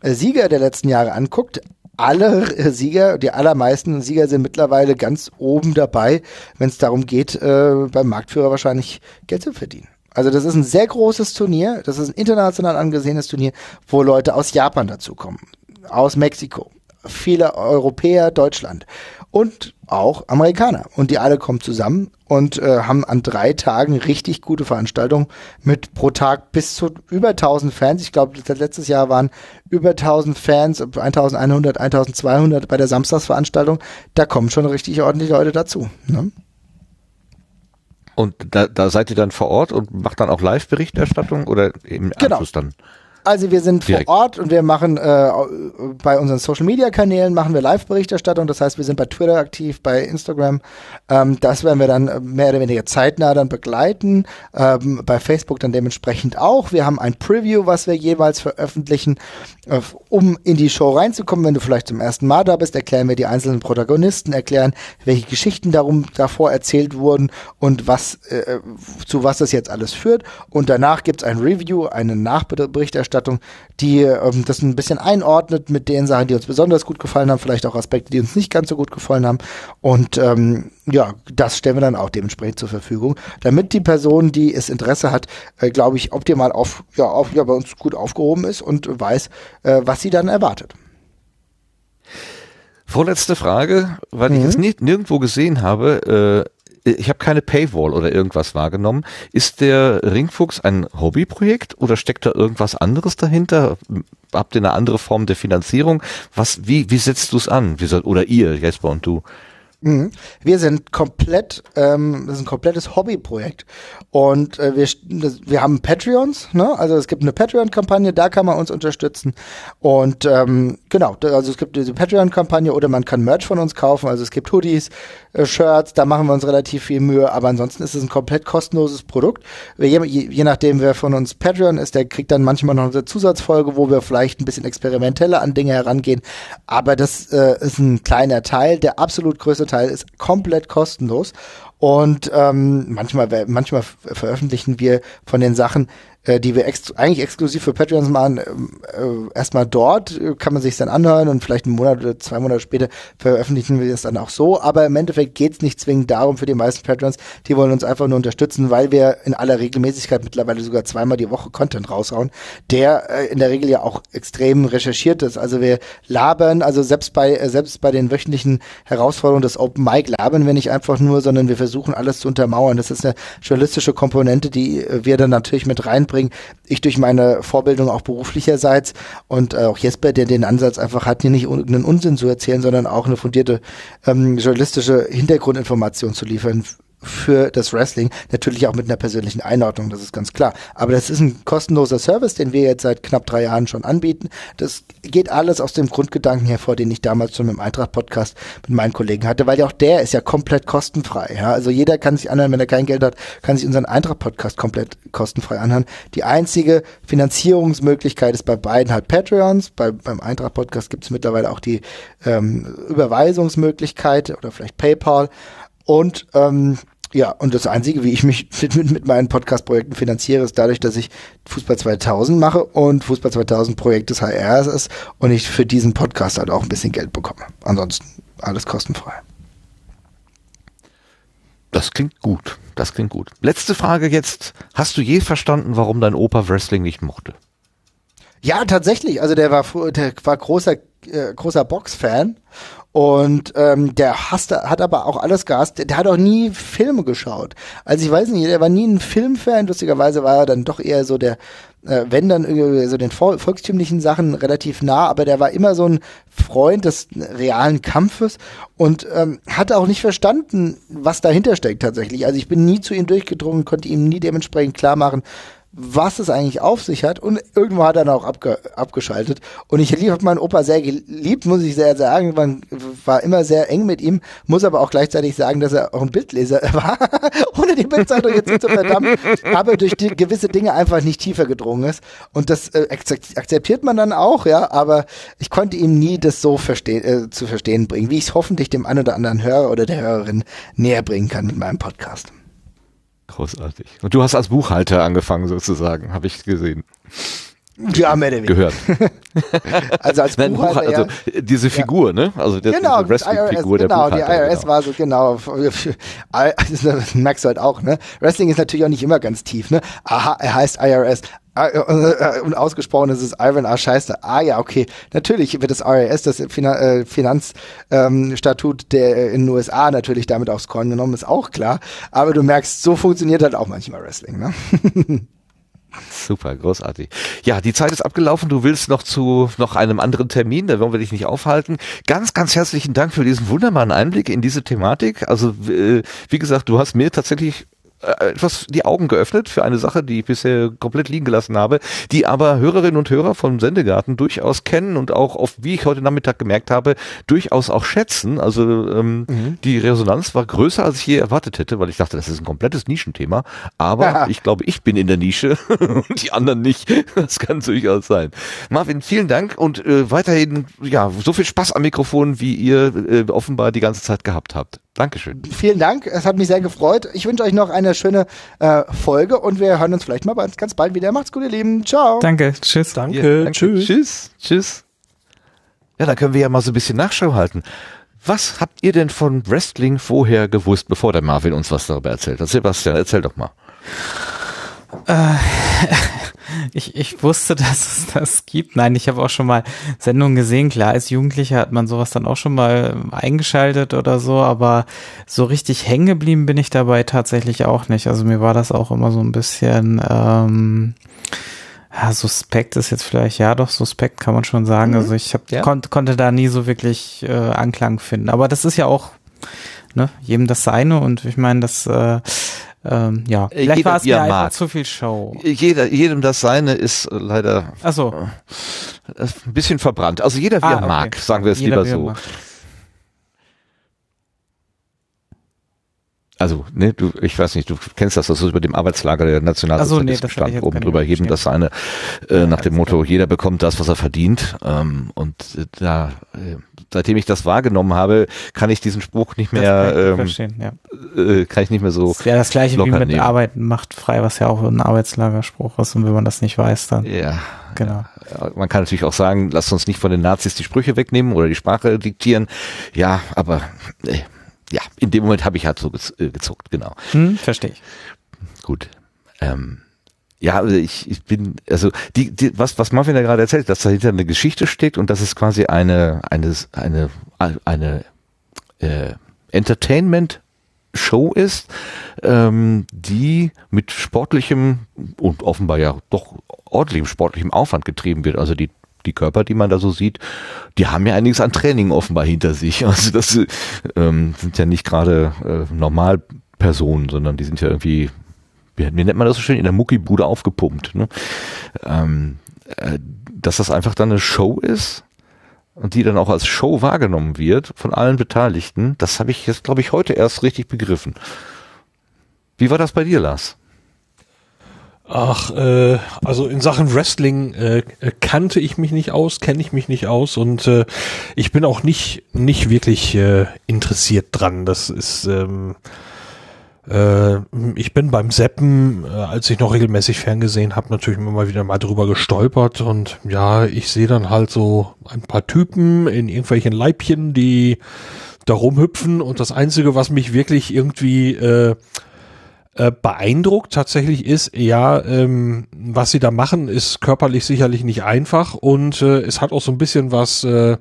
äh, Sieger der letzten Jahre anguckt, alle Sieger, die allermeisten Sieger sind mittlerweile ganz oben dabei, wenn es darum geht, äh, beim Marktführer wahrscheinlich Geld zu verdienen. Also das ist ein sehr großes Turnier, das ist ein international angesehenes Turnier, wo Leute aus Japan dazukommen, aus Mexiko, viele Europäer, Deutschland und auch Amerikaner. Und die alle kommen zusammen und äh, haben an drei Tagen richtig gute Veranstaltungen mit pro Tag bis zu über 1000 Fans. Ich glaube, letztes Jahr waren über 1000 Fans, 1100, 1200 bei der Samstagsveranstaltung. Da kommen schon richtig ordentlich Leute dazu. Ne? Und da, da seid ihr dann vor Ort und macht dann auch Live-Berichterstattung oder im genau. Anschluss dann? Also wir sind Direkt. vor Ort und wir machen äh, bei unseren Social Media Kanälen machen wir Live-Berichterstattung. Das heißt, wir sind bei Twitter aktiv, bei Instagram. Ähm, das werden wir dann mehr oder weniger zeitnah dann begleiten. Ähm, bei Facebook dann dementsprechend auch. Wir haben ein Preview, was wir jeweils veröffentlichen, äh, um in die Show reinzukommen. Wenn du vielleicht zum ersten Mal da bist, erklären wir die einzelnen Protagonisten, erklären, welche Geschichten darum davor erzählt wurden und was äh, zu was das jetzt alles führt. Und danach gibt's ein Review, eine Nachberichterstattung Berichterstattung, die ähm, das ein bisschen einordnet mit den Sachen, die uns besonders gut gefallen haben, vielleicht auch Aspekte, die uns nicht ganz so gut gefallen haben. Und ähm, ja, das stellen wir dann auch dementsprechend zur Verfügung, damit die Person, die es Interesse hat, äh, glaube ich, optimal auf, ja, auf, ja, bei uns gut aufgehoben ist und weiß, äh, was sie dann erwartet. Vorletzte Frage, weil mhm. ich es nicht nirgendwo gesehen habe. Äh, ich habe keine Paywall oder irgendwas wahrgenommen. Ist der Ringfuchs ein Hobbyprojekt oder steckt da irgendwas anderes dahinter? Habt ihr eine andere Form der Finanzierung? Was, wie, wie setzt du es an? Wie soll, oder ihr, Jesper und du? Mhm. Wir sind komplett, ähm, das ist ein komplettes Hobbyprojekt und äh, wir, wir haben Patreons, ne? also es gibt eine Patreon-Kampagne, da kann man uns unterstützen und ähm, genau, also es gibt diese Patreon-Kampagne oder man kann Merch von uns kaufen, also es gibt Hoodies, äh, Shirts, da machen wir uns relativ viel Mühe, aber ansonsten ist es ein komplett kostenloses Produkt. Je, je, je nachdem, wer von uns Patreon ist, der kriegt dann manchmal noch eine Zusatzfolge, wo wir vielleicht ein bisschen experimenteller an Dinge herangehen, aber das äh, ist ein kleiner Teil, der absolut größte Teil ist komplett kostenlos. Und ähm, manchmal, manchmal veröffentlichen wir von den Sachen äh, die wir ex eigentlich exklusiv für Patreons machen, ähm, äh, erstmal dort, äh, kann man sich dann anhören und vielleicht einen Monat oder zwei Monate später veröffentlichen wir es dann auch so. Aber im Endeffekt geht es nicht zwingend darum für die meisten Patreons, die wollen uns einfach nur unterstützen, weil wir in aller Regelmäßigkeit mittlerweile sogar zweimal die Woche Content raushauen, der äh, in der Regel ja auch extrem recherchiert ist. Also wir labern, also selbst bei, äh, selbst bei den wöchentlichen Herausforderungen des Open Mic labern wir nicht einfach nur, sondern wir versuchen alles zu untermauern. Das ist eine journalistische Komponente, die äh, wir dann natürlich mit rein einbringen. Ich durch meine Vorbildung auch beruflicherseits und äh, auch Jesper, der den Ansatz einfach hat, hier nicht irgendeinen Unsinn zu erzählen, sondern auch eine fundierte ähm, journalistische Hintergrundinformation zu liefern für das Wrestling, natürlich auch mit einer persönlichen Einordnung, das ist ganz klar. Aber das ist ein kostenloser Service, den wir jetzt seit knapp drei Jahren schon anbieten. Das geht alles aus dem Grundgedanken hervor, den ich damals schon im Eintracht-Podcast mit meinen Kollegen hatte, weil ja auch der ist ja komplett kostenfrei. Ja? Also jeder kann sich anhören, wenn er kein Geld hat, kann sich unseren Eintracht-Podcast komplett kostenfrei anhören. Die einzige Finanzierungsmöglichkeit ist bei beiden halt Patreons. Bei, beim Eintracht-Podcast gibt es mittlerweile auch die ähm, Überweisungsmöglichkeit oder vielleicht PayPal. Und ähm, ja, und das Einzige, wie ich mich mit, mit, meinen Podcast-Projekten finanziere, ist dadurch, dass ich Fußball 2000 mache und Fußball 2000 Projekt des HRs ist und ich für diesen Podcast halt auch ein bisschen Geld bekomme. Ansonsten alles kostenfrei. Das klingt gut. Das klingt gut. Letzte Frage jetzt. Hast du je verstanden, warum dein Opa Wrestling nicht mochte? Ja, tatsächlich. Also der war, der war großer, äh, großer Box-Fan und ähm, der hasste, hat aber auch alles gehasst. Der, der, hat auch nie Filme geschaut. Also ich weiß nicht, der war nie ein Filmfan. Lustigerweise war er dann doch eher so der, äh, wenn dann irgendwie so den volkstümlichen Sachen relativ nah, aber der war immer so ein Freund des realen Kampfes und ähm, hat auch nicht verstanden, was dahinter steckt tatsächlich. Also ich bin nie zu ihm durchgedrungen, konnte ihm nie dementsprechend klar machen, was es eigentlich auf sich hat. Und irgendwo hat er dann auch abge abgeschaltet. Und ich habe meinen Opa sehr geliebt, muss ich sehr sagen. Man war immer sehr eng mit ihm, muss aber auch gleichzeitig sagen, dass er auch ein Bildleser war, ohne die Bildzeitung jetzt zu verdammen, aber durch die gewisse Dinge einfach nicht tiefer gedrungen ist. Und das äh, akzeptiert man dann auch, ja, aber ich konnte ihm nie das so verste äh, zu verstehen bringen, wie ich es hoffentlich dem einen oder anderen Hörer oder der Hörerin näher bringen kann mit meinem Podcast. Großartig. Und du hast als Buchhalter angefangen sozusagen, habe ich gesehen. Ja, mehr oder gehört. also als Nein, Buchhalter, also äh, diese Figur, ja. ne? Also das, genau, diese Wrestling-Figur der genau, Buchhalter. Die IRS genau. war so genau. Das merkst du halt auch, ne? Wrestling ist natürlich auch nicht immer ganz tief, ne? Aha, er heißt IRS. Ah, äh, und ausgesprochen ist es Ivan A. Scheiße. Ah ja, okay. Natürlich wird das RAS, das äh, Finanzstatut ähm, der in den USA natürlich damit aufs Korn genommen, ist auch klar. Aber du merkst, so funktioniert halt auch manchmal Wrestling, ne? Super, großartig. Ja, die Zeit ist abgelaufen. Du willst noch zu noch einem anderen Termin, da wollen wir dich nicht aufhalten. Ganz, ganz herzlichen Dank für diesen wunderbaren Einblick in diese Thematik. Also, äh, wie gesagt, du hast mir tatsächlich äh, etwas die Augen geöffnet für eine Sache, die ich bisher komplett liegen gelassen habe, die aber Hörerinnen und Hörer vom Sendegarten durchaus kennen und auch auf, wie ich heute Nachmittag gemerkt habe, durchaus auch schätzen. Also ähm, mhm. die Resonanz war größer, als ich je erwartet hätte, weil ich dachte, das ist ein komplettes Nischenthema. Aber ja. ich glaube, ich bin in der Nische und die anderen nicht. Das kann durchaus sein. Marvin, vielen Dank und äh, weiterhin ja so viel Spaß am Mikrofon, wie ihr äh, offenbar die ganze Zeit gehabt habt. Dankeschön. Vielen Dank, es hat mich sehr gefreut. Ich wünsche euch noch eine schöne äh, Folge und wir hören uns vielleicht mal ganz bald wieder. Macht's gut, ihr Lieben. Ciao. Danke. Tschüss. Danke. Ja, danke. Tschüss. Tschüss. Tschüss. Ja, dann können wir ja mal so ein bisschen Nachschau halten. Was habt ihr denn von Wrestling vorher gewusst, bevor der Marvin uns was darüber erzählt hat? Sebastian, erzähl doch mal. Äh, ich, ich wusste, dass es das gibt. Nein, ich habe auch schon mal Sendungen gesehen. Klar, als Jugendlicher hat man sowas dann auch schon mal eingeschaltet oder so, aber so richtig hängen geblieben bin ich dabei tatsächlich auch nicht. Also mir war das auch immer so ein bisschen ähm, ja, suspekt ist jetzt vielleicht, ja doch, suspekt kann man schon sagen. Mhm. Also ich hab, ja. kon konnte da nie so wirklich äh, Anklang finden. Aber das ist ja auch ne, jedem das seine und ich meine, das äh, ähm, ja, äh, vielleicht war es mir einfach zu viel Show. Jeder, jedem das seine ist leider Ach so. Äh, ein bisschen verbrannt. Also jeder wie ah, er okay. mag, sagen wir es jeder, lieber so. Also, ne, du, ich weiß nicht, du kennst das, das ist über dem Arbeitslager der Nationalsozialisten so, nee, oben drüber heben das seine, äh, nach dem Motto, jeder bekommt das, was er verdient. Ähm, und äh, da äh, seitdem ich das wahrgenommen habe, kann ich diesen Spruch nicht mehr, ähm, verstehen, ja. äh, kann ich nicht mehr so. Das wäre das gleiche wie mit nehmen. Arbeiten macht frei, was ja auch ein Arbeitslagerspruch ist. Und wenn man das nicht weiß, dann. Ja. Genau. Ja, man kann natürlich auch sagen, lasst uns nicht von den Nazis die Sprüche wegnehmen oder die Sprache diktieren. Ja, aber äh, ja, in dem Moment habe ich halt so äh, gezuckt, genau. Hm, verstehe ich. Gut. Ähm, ja, also ich, ich bin, also die, die, was, was Marvin da gerade erzählt, dass dahinter eine Geschichte steckt und dass es quasi eine, eine, eine, eine äh, Entertainment Show ist, ähm, die mit sportlichem und offenbar ja doch ordentlichem sportlichem Aufwand getrieben wird. Also die die Körper, die man da so sieht, die haben ja einiges an Training offenbar hinter sich. Also das ähm, sind ja nicht gerade äh, Normalpersonen, sondern die sind ja irgendwie wie, wie nennt man das so schön, in der Muckibude aufgepumpt. Ne? Ähm, äh, dass das einfach dann eine Show ist und die dann auch als Show wahrgenommen wird von allen Beteiligten, das habe ich jetzt, glaube ich, heute erst richtig begriffen. Wie war das bei dir, Lars? Ach, äh, also in Sachen Wrestling äh, kannte ich mich nicht aus, kenne ich mich nicht aus und äh, ich bin auch nicht nicht wirklich äh, interessiert dran. Das ist ähm, äh, ich bin beim Seppen, äh, als ich noch regelmäßig ferngesehen habe, natürlich immer wieder mal drüber gestolpert und ja, ich sehe dann halt so ein paar Typen in irgendwelchen Leibchen, die da rumhüpfen und das Einzige, was mich wirklich irgendwie äh, äh, beeindruckt tatsächlich ist, ja, ähm, was sie da machen, ist körperlich sicherlich nicht einfach und äh, es hat auch so ein bisschen was äh,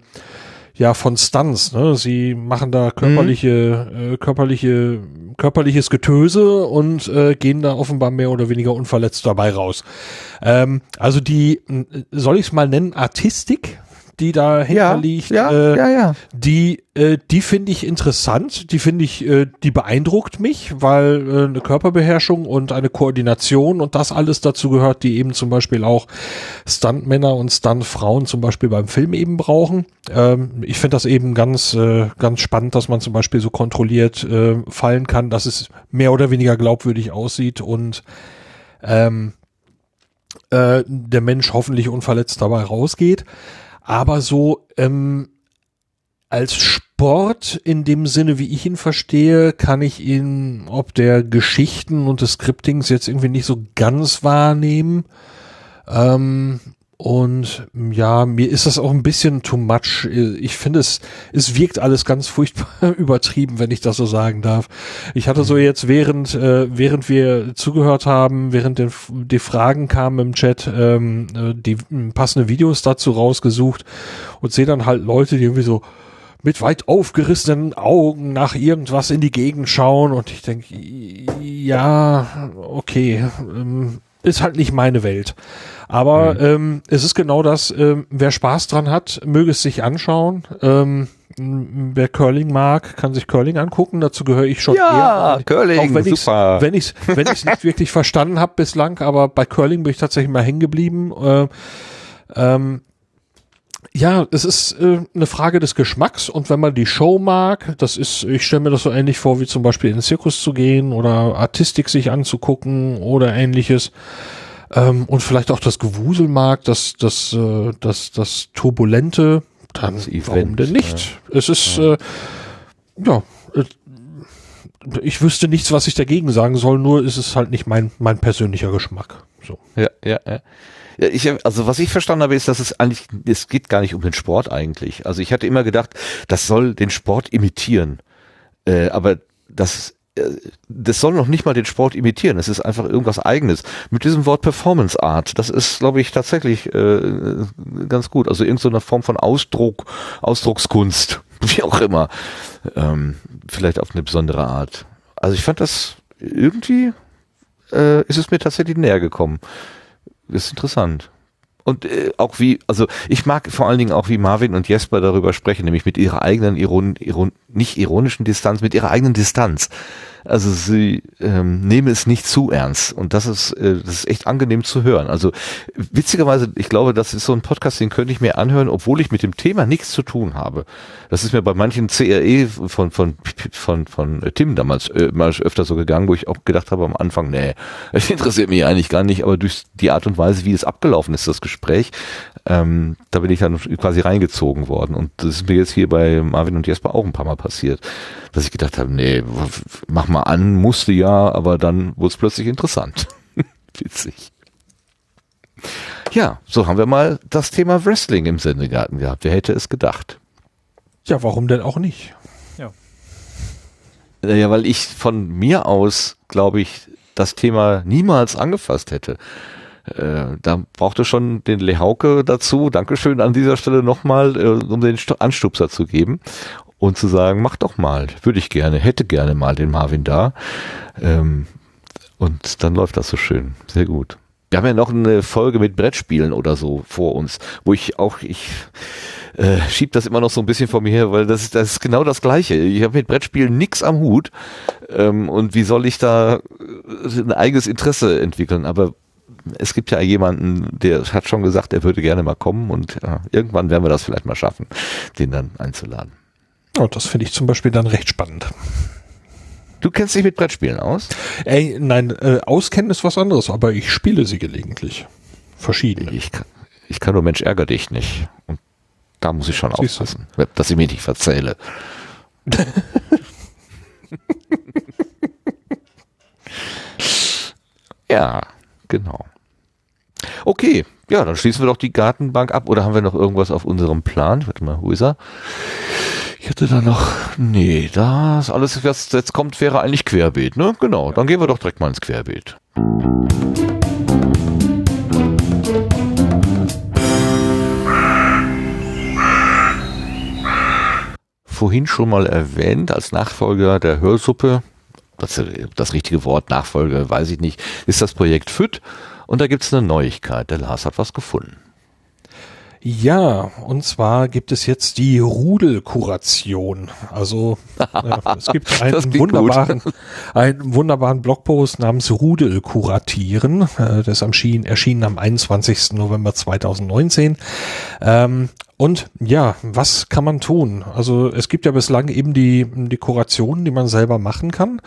ja von Stunts. Ne? Sie machen da körperliche, mhm. äh, körperliche, körperliches Getöse und äh, gehen da offenbar mehr oder weniger unverletzt dabei raus. Ähm, also die, soll ich es mal nennen, Artistik die da ja, liegt, ja, äh, ja, ja. die, äh, die finde ich interessant, die finde ich, äh, die beeindruckt mich, weil äh, eine Körperbeherrschung und eine Koordination und das alles dazu gehört, die eben zum Beispiel auch Stuntmänner und Stuntfrauen zum Beispiel beim Film eben brauchen. Ähm, ich finde das eben ganz, äh, ganz spannend, dass man zum Beispiel so kontrolliert äh, fallen kann, dass es mehr oder weniger glaubwürdig aussieht und ähm, äh, der Mensch hoffentlich unverletzt dabei rausgeht. Aber so ähm, als Sport in dem Sinne, wie ich ihn verstehe, kann ich ihn ob der Geschichten und des Scriptings jetzt irgendwie nicht so ganz wahrnehmen. Ähm, und ja, mir ist das auch ein bisschen too much. Ich finde es, es wirkt alles ganz furchtbar übertrieben, wenn ich das so sagen darf. Ich hatte so jetzt während, äh, während wir zugehört haben, während den, die Fragen kamen im Chat, ähm, äh, die passende Videos dazu rausgesucht und sehe dann halt Leute, die irgendwie so mit weit aufgerissenen Augen nach irgendwas in die Gegend schauen und ich denke, ja, okay, ähm, ist halt nicht meine Welt. Aber mhm. ähm, es ist genau das, ähm, wer Spaß dran hat, möge es sich anschauen. Ähm, wer Curling mag, kann sich Curling angucken. Dazu gehöre ich schon ja, eher. Curling, auch wenn super. wenn ich wenn ich nicht wirklich verstanden habe bislang, aber bei Curling bin ich tatsächlich mal hängen geblieben. Äh, ähm, ja, es ist äh, eine Frage des Geschmacks und wenn man die Show mag, das ist, ich stelle mir das so ähnlich vor, wie zum Beispiel in den Zirkus zu gehen oder Artistik sich anzugucken oder ähnliches ähm, und vielleicht auch das Gewusel mag, das, das, äh, das, das Turbulente, dann das warum denn nicht? Ja. Es ist, ja, äh, ja äh, ich wüsste nichts, was ich dagegen sagen soll, nur ist es halt nicht mein, mein persönlicher Geschmack. So. Ja, ja, ja. Ja, ich, also was ich verstanden habe, ist, dass es eigentlich, es geht gar nicht um den Sport eigentlich. Also ich hatte immer gedacht, das soll den Sport imitieren. Äh, aber das, das soll noch nicht mal den Sport imitieren. Es ist einfach irgendwas eigenes. Mit diesem Wort Performance Art, das ist, glaube ich, tatsächlich äh, ganz gut. Also irgendeine Form von Ausdruck, Ausdruckskunst, wie auch immer. Ähm, vielleicht auf eine besondere Art. Also ich fand das irgendwie, äh, ist es mir tatsächlich näher gekommen ist interessant. Und äh, auch wie, also ich mag vor allen Dingen auch, wie Marvin und Jesper darüber sprechen, nämlich mit ihrer eigenen Iron, Iron, nicht ironischen Distanz, mit ihrer eigenen Distanz. Also sie ähm, nehmen es nicht zu ernst und das ist äh, das ist echt angenehm zu hören. Also witzigerweise, ich glaube, das ist so ein Podcast, den könnte ich mir anhören, obwohl ich mit dem Thema nichts zu tun habe. Das ist mir bei manchen CRE von von von von Tim damals äh, mal öfter so gegangen, wo ich auch gedacht habe am Anfang, nee, es interessiert mich eigentlich gar nicht, aber durch die Art und Weise, wie es abgelaufen ist, das Gespräch, ähm, da bin ich dann quasi reingezogen worden und das ist mir jetzt hier bei Marvin und Jesper auch ein paar Mal passiert, dass ich gedacht habe, nee, mach mal an, musste ja, aber dann wurde es plötzlich interessant. Witzig. Ja, so haben wir mal das Thema Wrestling im Sendegarten gehabt. Wer hätte es gedacht? Ja, warum denn auch nicht? Ja. Ja, weil ich von mir aus, glaube ich, das Thema niemals angefasst hätte. Äh, da brauchte schon den Lehauke dazu. Dankeschön an dieser Stelle nochmal, äh, um den Anstupser zu geben und zu sagen, mach doch mal, würde ich gerne, hätte gerne mal den Marvin da. Ähm, und dann läuft das so schön. Sehr gut. Wir haben ja noch eine Folge mit Brettspielen oder so vor uns, wo ich auch, ich äh, schieb das immer noch so ein bisschen vor mir her, weil das ist, das ist genau das Gleiche. Ich habe mit Brettspielen nix am Hut. Ähm, und wie soll ich da äh, ein eigenes Interesse entwickeln? Aber es gibt ja jemanden, der hat schon gesagt, er würde gerne mal kommen und ja, irgendwann werden wir das vielleicht mal schaffen, den dann einzuladen. Oh, das finde ich zum Beispiel dann recht spannend. Du kennst dich mit Brettspielen aus? Ey, nein, äh, auskennen ist was anderes, aber ich spiele sie gelegentlich. Verschiedene. Ich kann, ich kann nur Mensch ärger dich nicht. Und da muss ich schon Siehst aufpassen, du? dass ich mir nicht verzähle. ja, genau. Okay, ja, dann schließen wir doch die Gartenbank ab. Oder haben wir noch irgendwas auf unserem Plan? Warte mal, wo ist er? Ich hätte da noch, nee, das alles, was jetzt kommt, wäre eigentlich Querbeet, ne? Genau, dann gehen wir doch direkt mal ins Querbeet. Vorhin schon mal erwähnt, als Nachfolger der Hörsuppe, das, das richtige Wort Nachfolger weiß ich nicht, ist das Projekt FÜT und da gibt es eine Neuigkeit. Der Lars hat was gefunden. Ja, und zwar gibt es jetzt die Rudelkuration. Also äh, es gibt einen wunderbaren, einen wunderbaren Blogpost namens Rudelkuratieren. Äh, das erschien, erschienen am 21. November 2019. Ähm, und ja, was kann man tun? Also es gibt ja bislang eben die, Kurationen, die man selber machen kann.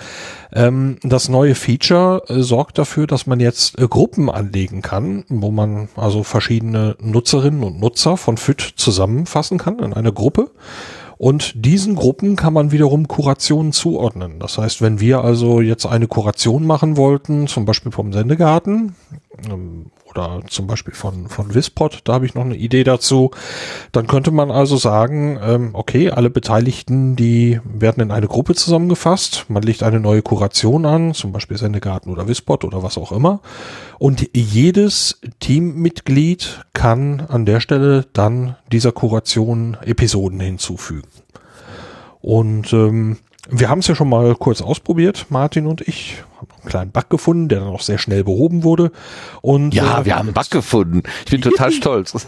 Ähm, das neue Feature äh, sorgt dafür, dass man jetzt äh, Gruppen anlegen kann, wo man also verschiedene Nutzerinnen und Nutzer von FIT zusammenfassen kann in eine Gruppe. Und diesen Gruppen kann man wiederum Kurationen zuordnen. Das heißt, wenn wir also jetzt eine Kuration machen wollten, zum Beispiel vom Sendegarten, ähm, oder zum Beispiel von, von Wispod, da habe ich noch eine Idee dazu. Dann könnte man also sagen, ähm, okay, alle Beteiligten, die werden in eine Gruppe zusammengefasst, man legt eine neue Kuration an, zum Beispiel Sendegarten oder Wispod oder was auch immer. Und jedes Teammitglied kann an der Stelle dann dieser Kuration Episoden hinzufügen. Und ähm, wir haben es ja schon mal kurz ausprobiert, Martin und ich. Einen kleinen Bug gefunden, der dann auch sehr schnell behoben wurde. Und ja, äh, wir haben einen Bug gefunden. Ich bin total stolz.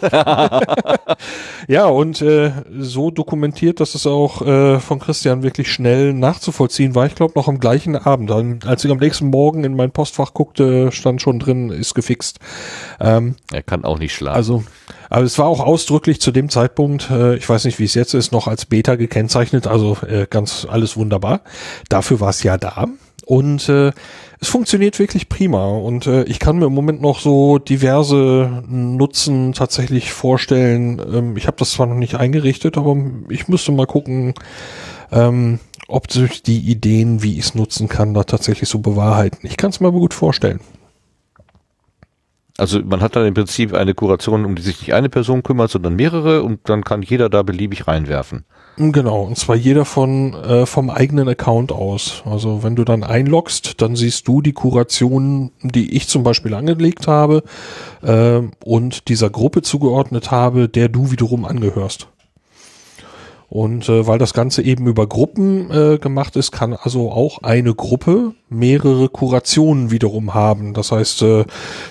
ja, und äh, so dokumentiert, dass es auch äh, von Christian wirklich schnell nachzuvollziehen war. Ich glaube noch am gleichen Abend. Dann, als ich am nächsten Morgen in mein Postfach guckte, stand schon drin, ist gefixt. Ähm, er kann auch nicht schlafen. Also, aber es war auch ausdrücklich zu dem Zeitpunkt, äh, ich weiß nicht, wie es jetzt ist, noch als Beta gekennzeichnet. Also äh, ganz alles wunderbar. Dafür war es ja da. Und äh, es funktioniert wirklich prima. Und äh, ich kann mir im Moment noch so diverse Nutzen tatsächlich vorstellen. Ähm, ich habe das zwar noch nicht eingerichtet, aber ich müsste mal gucken, ähm, ob sich die Ideen, wie ich es nutzen kann, da tatsächlich so bewahrheiten. Ich kann es mir aber gut vorstellen. Also man hat dann im Prinzip eine Kuration, um die sich nicht eine Person kümmert, sondern mehrere und dann kann jeder da beliebig reinwerfen. Genau, und zwar jeder von äh, vom eigenen Account aus. Also wenn du dann einloggst, dann siehst du die Kuration, die ich zum Beispiel angelegt habe äh, und dieser Gruppe zugeordnet habe, der du wiederum angehörst. Und äh, weil das Ganze eben über Gruppen äh, gemacht ist, kann also auch eine Gruppe mehrere Kurationen wiederum haben. Das heißt, äh,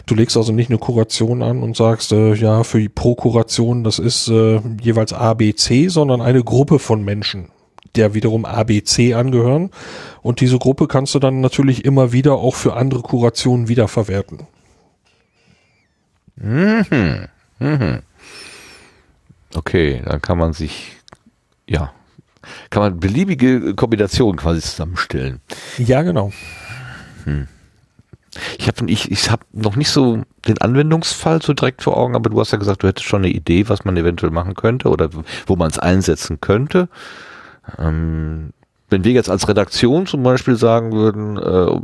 du legst also nicht eine Kuration an und sagst, äh, ja, für die pro Kuration, das ist äh, jeweils A, B, C, sondern eine Gruppe von Menschen, der wiederum ABC angehören. Und diese Gruppe kannst du dann natürlich immer wieder auch für andere Kurationen wiederverwerten. Mhm. Mhm. Okay, dann kann man sich, ja, kann man beliebige Kombinationen quasi zusammenstellen. Ja, genau. Hm. Ich habe ich, ich hab noch nicht so den Anwendungsfall so direkt vor Augen, aber du hast ja gesagt, du hättest schon eine Idee, was man eventuell machen könnte oder wo man es einsetzen könnte. Ähm, wenn wir jetzt als Redaktion zum Beispiel sagen würden, äh,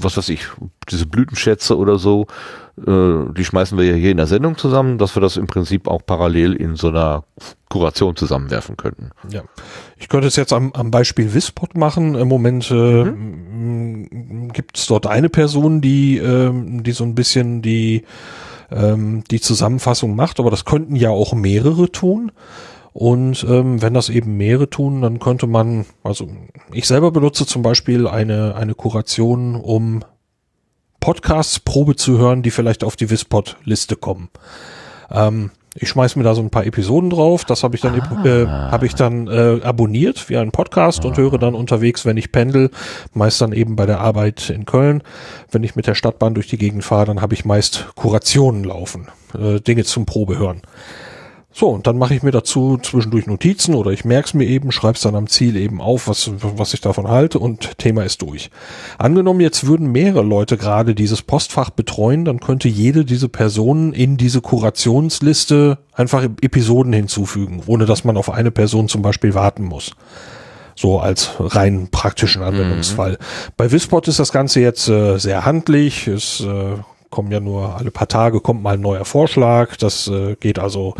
was weiß ich, diese Blütenschätze oder so, die schmeißen wir ja hier in der Sendung zusammen, dass wir das im Prinzip auch parallel in so einer Kuration zusammenwerfen könnten. Ja, ich könnte es jetzt am, am Beispiel Wispot machen. Im Moment äh, mhm. gibt es dort eine Person, die, äh, die so ein bisschen die, ähm, die Zusammenfassung macht, aber das könnten ja auch mehrere tun. Und ähm, wenn das eben mehrere tun, dann könnte man, also ich selber benutze zum Beispiel eine, eine Kuration, um Podcasts Probe zu hören, die vielleicht auf die Wispod-Liste kommen. Ähm, ich schmeiß mir da so ein paar Episoden drauf, das habe ich dann ah. äh, habe ich dann äh, abonniert wie ein Podcast ah. und höre dann unterwegs, wenn ich pendel, meist dann eben bei der Arbeit in Köln. Wenn ich mit der Stadtbahn durch die Gegend fahre, dann habe ich meist Kurationen laufen, äh, Dinge zum Probehören. So, und dann mache ich mir dazu zwischendurch Notizen oder ich merke es mir eben, schreibe es dann am Ziel eben auf, was, was ich davon halte und Thema ist durch. Angenommen, jetzt würden mehrere Leute gerade dieses Postfach betreuen, dann könnte jede diese Personen in diese Kurationsliste einfach Episoden hinzufügen, ohne dass man auf eine Person zum Beispiel warten muss so als rein praktischen Anwendungsfall. Mhm. Bei Wispot ist das Ganze jetzt äh, sehr handlich, ist äh, kommen ja nur alle paar Tage, kommt mal ein neuer Vorschlag. Das äh, geht also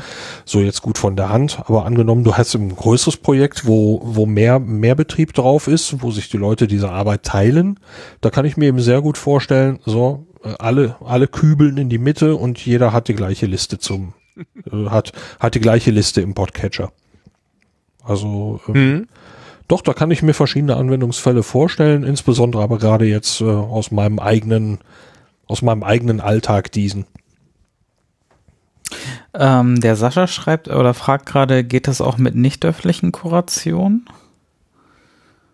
so jetzt gut von der Hand. Aber angenommen, du hast ein größeres Projekt, wo, wo mehr, mehr Betrieb drauf ist, wo sich die Leute diese Arbeit teilen, da kann ich mir eben sehr gut vorstellen, so, äh, alle, alle kübeln in die Mitte und jeder hat die gleiche Liste zum, äh, hat, hat die gleiche Liste im Podcatcher. Also, ähm, mhm. Doch, da kann ich mir verschiedene Anwendungsfälle vorstellen, insbesondere aber gerade jetzt äh, aus meinem eigenen aus meinem eigenen Alltag diesen. Ähm, der Sascha schreibt oder fragt gerade, geht das auch mit nicht öffentlichen Kurationen?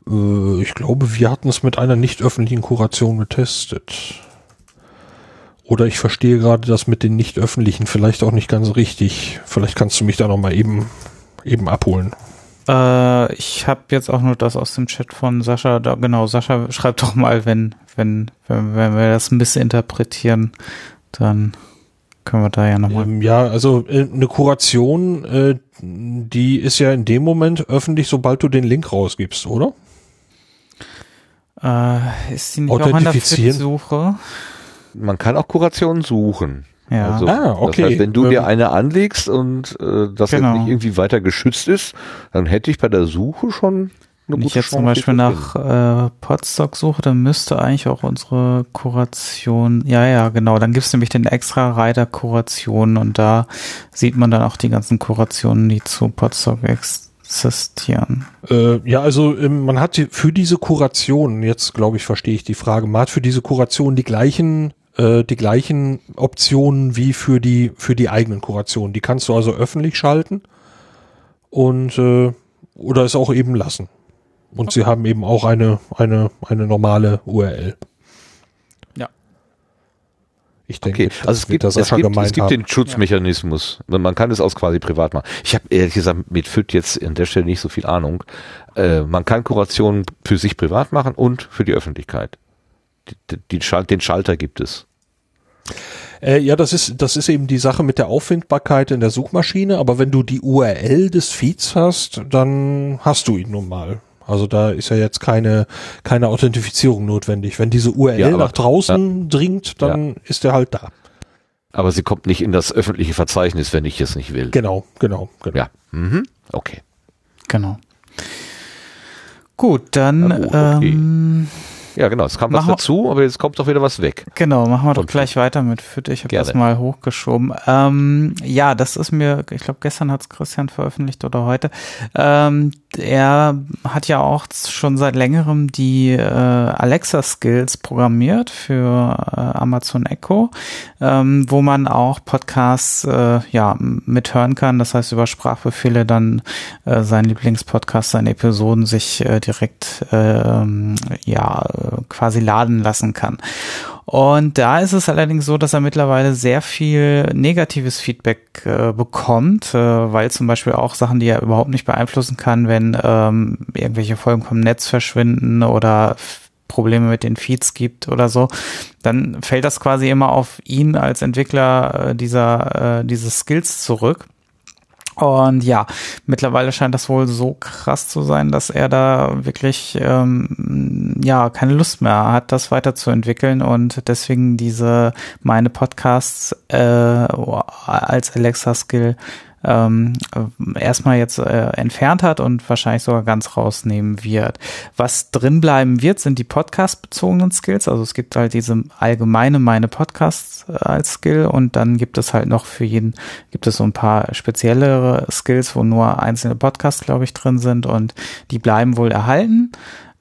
Äh, ich glaube, wir hatten es mit einer nicht öffentlichen Kuration getestet. Oder ich verstehe gerade das mit den nicht öffentlichen vielleicht auch nicht ganz richtig. Vielleicht kannst du mich da nochmal eben, eben abholen. Äh, ich habe jetzt auch nur das aus dem Chat von Sascha. Da, genau, Sascha schreibt doch mal, wenn, wenn, wenn, wenn wir das ein bisschen interpretieren, dann können wir da ja nochmal. Ähm, ja, also äh, eine Kuration, äh, die ist ja in dem Moment öffentlich, sobald du den Link rausgibst, oder? Äh, ist sie nicht auch an der Suche? Man kann auch Kurationen suchen. Ja. Also, ah, okay. Das heißt, wenn du dir ähm, eine anlegst und äh, das genau. jetzt nicht irgendwie weiter geschützt ist, dann hätte ich bei der Suche schon eine Wenn ich jetzt Chance, zum Beispiel nach äh, Podstock suche, dann müsste eigentlich auch unsere Kuration, ja, ja, genau, dann gibt es nämlich den extra Reiter Kuration und da sieht man dann auch die ganzen Kurationen, die zu Podstock existieren. Äh, ja, also ähm, man hat für diese Kuration, jetzt glaube ich, verstehe ich die Frage, man hat für diese Kuration die gleichen äh, die gleichen Optionen wie für die für die eigenen Kurationen. Die kannst du also öffentlich schalten und äh, oder es auch eben lassen. Und okay. sie haben eben auch eine eine eine normale URL. Ja. Ich denke, okay. also es gibt, es gibt, es gibt den Schutzmechanismus. Ja. Man kann es aus quasi privat machen. Ich habe ehrlich gesagt mit FIT jetzt an der Stelle nicht so viel Ahnung. Äh, man kann Kurationen für sich privat machen und für die Öffentlichkeit die, die Schal den Schalter gibt es. Äh, ja, das ist, das ist eben die Sache mit der Auffindbarkeit in der Suchmaschine, aber wenn du die URL des Feeds hast, dann hast du ihn nun mal. Also da ist ja jetzt keine, keine Authentifizierung notwendig. Wenn diese URL ja, aber, nach draußen ja. dringt, dann ja. ist er halt da. Aber sie kommt nicht in das öffentliche Verzeichnis, wenn ich es nicht will. Genau, genau, genau. Ja, mhm. okay. Genau. Gut, dann okay. ähm, ja, genau. Es kam was dazu, aber jetzt kommt doch wieder was weg. Genau, machen wir doch gleich weiter mit Fit. Ich habe das mal hochgeschoben. Ähm, ja, das ist mir, ich glaube, gestern hat es Christian veröffentlicht oder heute. Ähm, er hat ja auch schon seit längerem die äh, Alexa-Skills programmiert für äh, Amazon Echo, ähm, wo man auch Podcasts äh, ja mithören kann. Das heißt über Sprachbefehle dann äh, sein Lieblingspodcast, seine Episoden sich äh, direkt äh, ja quasi laden lassen kann. Und da ist es allerdings so, dass er mittlerweile sehr viel negatives Feedback äh, bekommt, äh, weil zum Beispiel auch Sachen, die er überhaupt nicht beeinflussen kann, wenn ähm, irgendwelche Folgen vom Netz verschwinden oder Probleme mit den Feeds gibt oder so, dann fällt das quasi immer auf ihn als Entwickler äh, dieser äh, dieses Skills zurück. Und ja, mittlerweile scheint das wohl so krass zu sein, dass er da wirklich ähm, ja keine Lust mehr hat, das weiterzuentwickeln. Und deswegen diese meine Podcasts äh, als Alexa-Skill ähm, erstmal jetzt äh, entfernt hat und wahrscheinlich sogar ganz rausnehmen wird. Was drin bleiben wird, sind die Podcast-bezogenen Skills. Also es gibt halt diese allgemeine meine Podcasts äh, als Skill und dann gibt es halt noch für jeden, gibt es so ein paar speziellere Skills, wo nur einzelne Podcasts, glaube ich, drin sind und die bleiben wohl erhalten.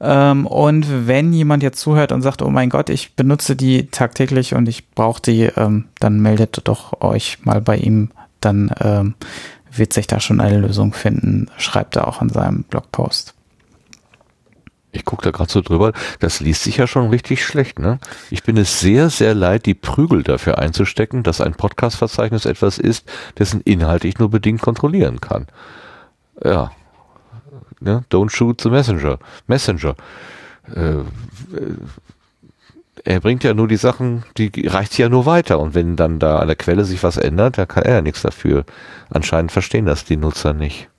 Ähm, und wenn jemand jetzt zuhört und sagt, oh mein Gott, ich benutze die tagtäglich und ich brauche die, ähm, dann meldet doch euch mal bei ihm dann ähm, wird sich da schon eine Lösung finden, schreibt er auch in seinem Blogpost. Ich gucke da gerade so drüber, das liest sich ja schon richtig schlecht, ne? Ich bin es sehr, sehr leid, die Prügel dafür einzustecken, dass ein Podcast-Verzeichnis etwas ist, dessen Inhalt ich nur bedingt kontrollieren kann. Ja. Ne? Don't shoot the messenger. Messenger. Äh, er bringt ja nur die Sachen, die reicht ja nur weiter. Und wenn dann da an der Quelle sich was ändert, dann kann er ja nichts dafür. Anscheinend verstehen das die Nutzer nicht.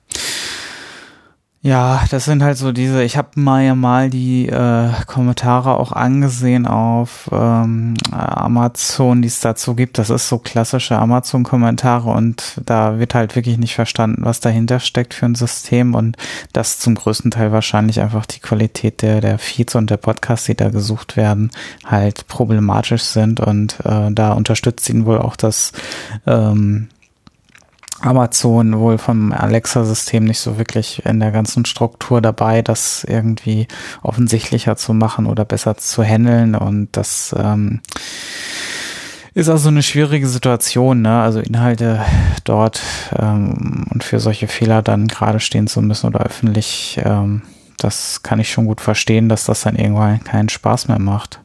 Ja, das sind halt so diese, ich habe mal ja mal die äh, Kommentare auch angesehen auf ähm, Amazon, die es dazu gibt. Das ist so klassische Amazon-Kommentare und da wird halt wirklich nicht verstanden, was dahinter steckt für ein System und das zum größten Teil wahrscheinlich einfach die Qualität der, der Feeds und der Podcasts, die da gesucht werden, halt problematisch sind und äh, da unterstützt ihn wohl auch das ähm, Amazon wohl vom Alexa-System nicht so wirklich in der ganzen Struktur dabei, das irgendwie offensichtlicher zu machen oder besser zu handeln. Und das ähm, ist also eine schwierige Situation, ne? Also Inhalte dort ähm, und für solche Fehler dann gerade stehen zu müssen oder öffentlich, ähm, das kann ich schon gut verstehen, dass das dann irgendwann keinen Spaß mehr macht.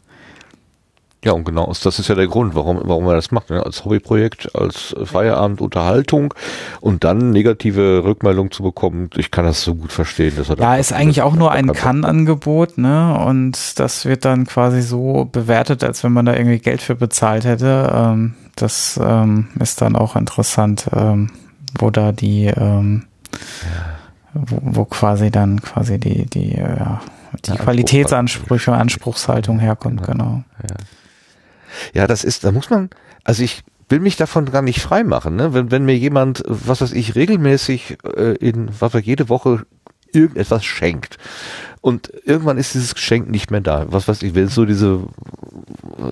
Ja, und genau, das ist ja der Grund, warum, warum er das macht, ne? als Hobbyprojekt, als Feierabendunterhaltung und dann negative Rückmeldung zu bekommen. Ich kann das so gut verstehen. Dass er ja, ist eigentlich auch nur ein Kann-Angebot, ne? Und das wird dann quasi so bewertet, als wenn man da irgendwie Geld für bezahlt hätte. Ähm, das ähm, ist dann auch interessant, ähm, wo da die, wo, quasi dann quasi die, die, äh, die Qualitätsansprüche, Anspruchshaltung herkommt, genau. Ja. Ja, das ist, da muss man, also ich will mich davon gar nicht frei machen, ne? Wenn, wenn mir jemand, was weiß ich, regelmäßig äh, in, was weiß jede Woche irgendetwas schenkt. Und irgendwann ist dieses Geschenk nicht mehr da. Was weiß ich, will so diese,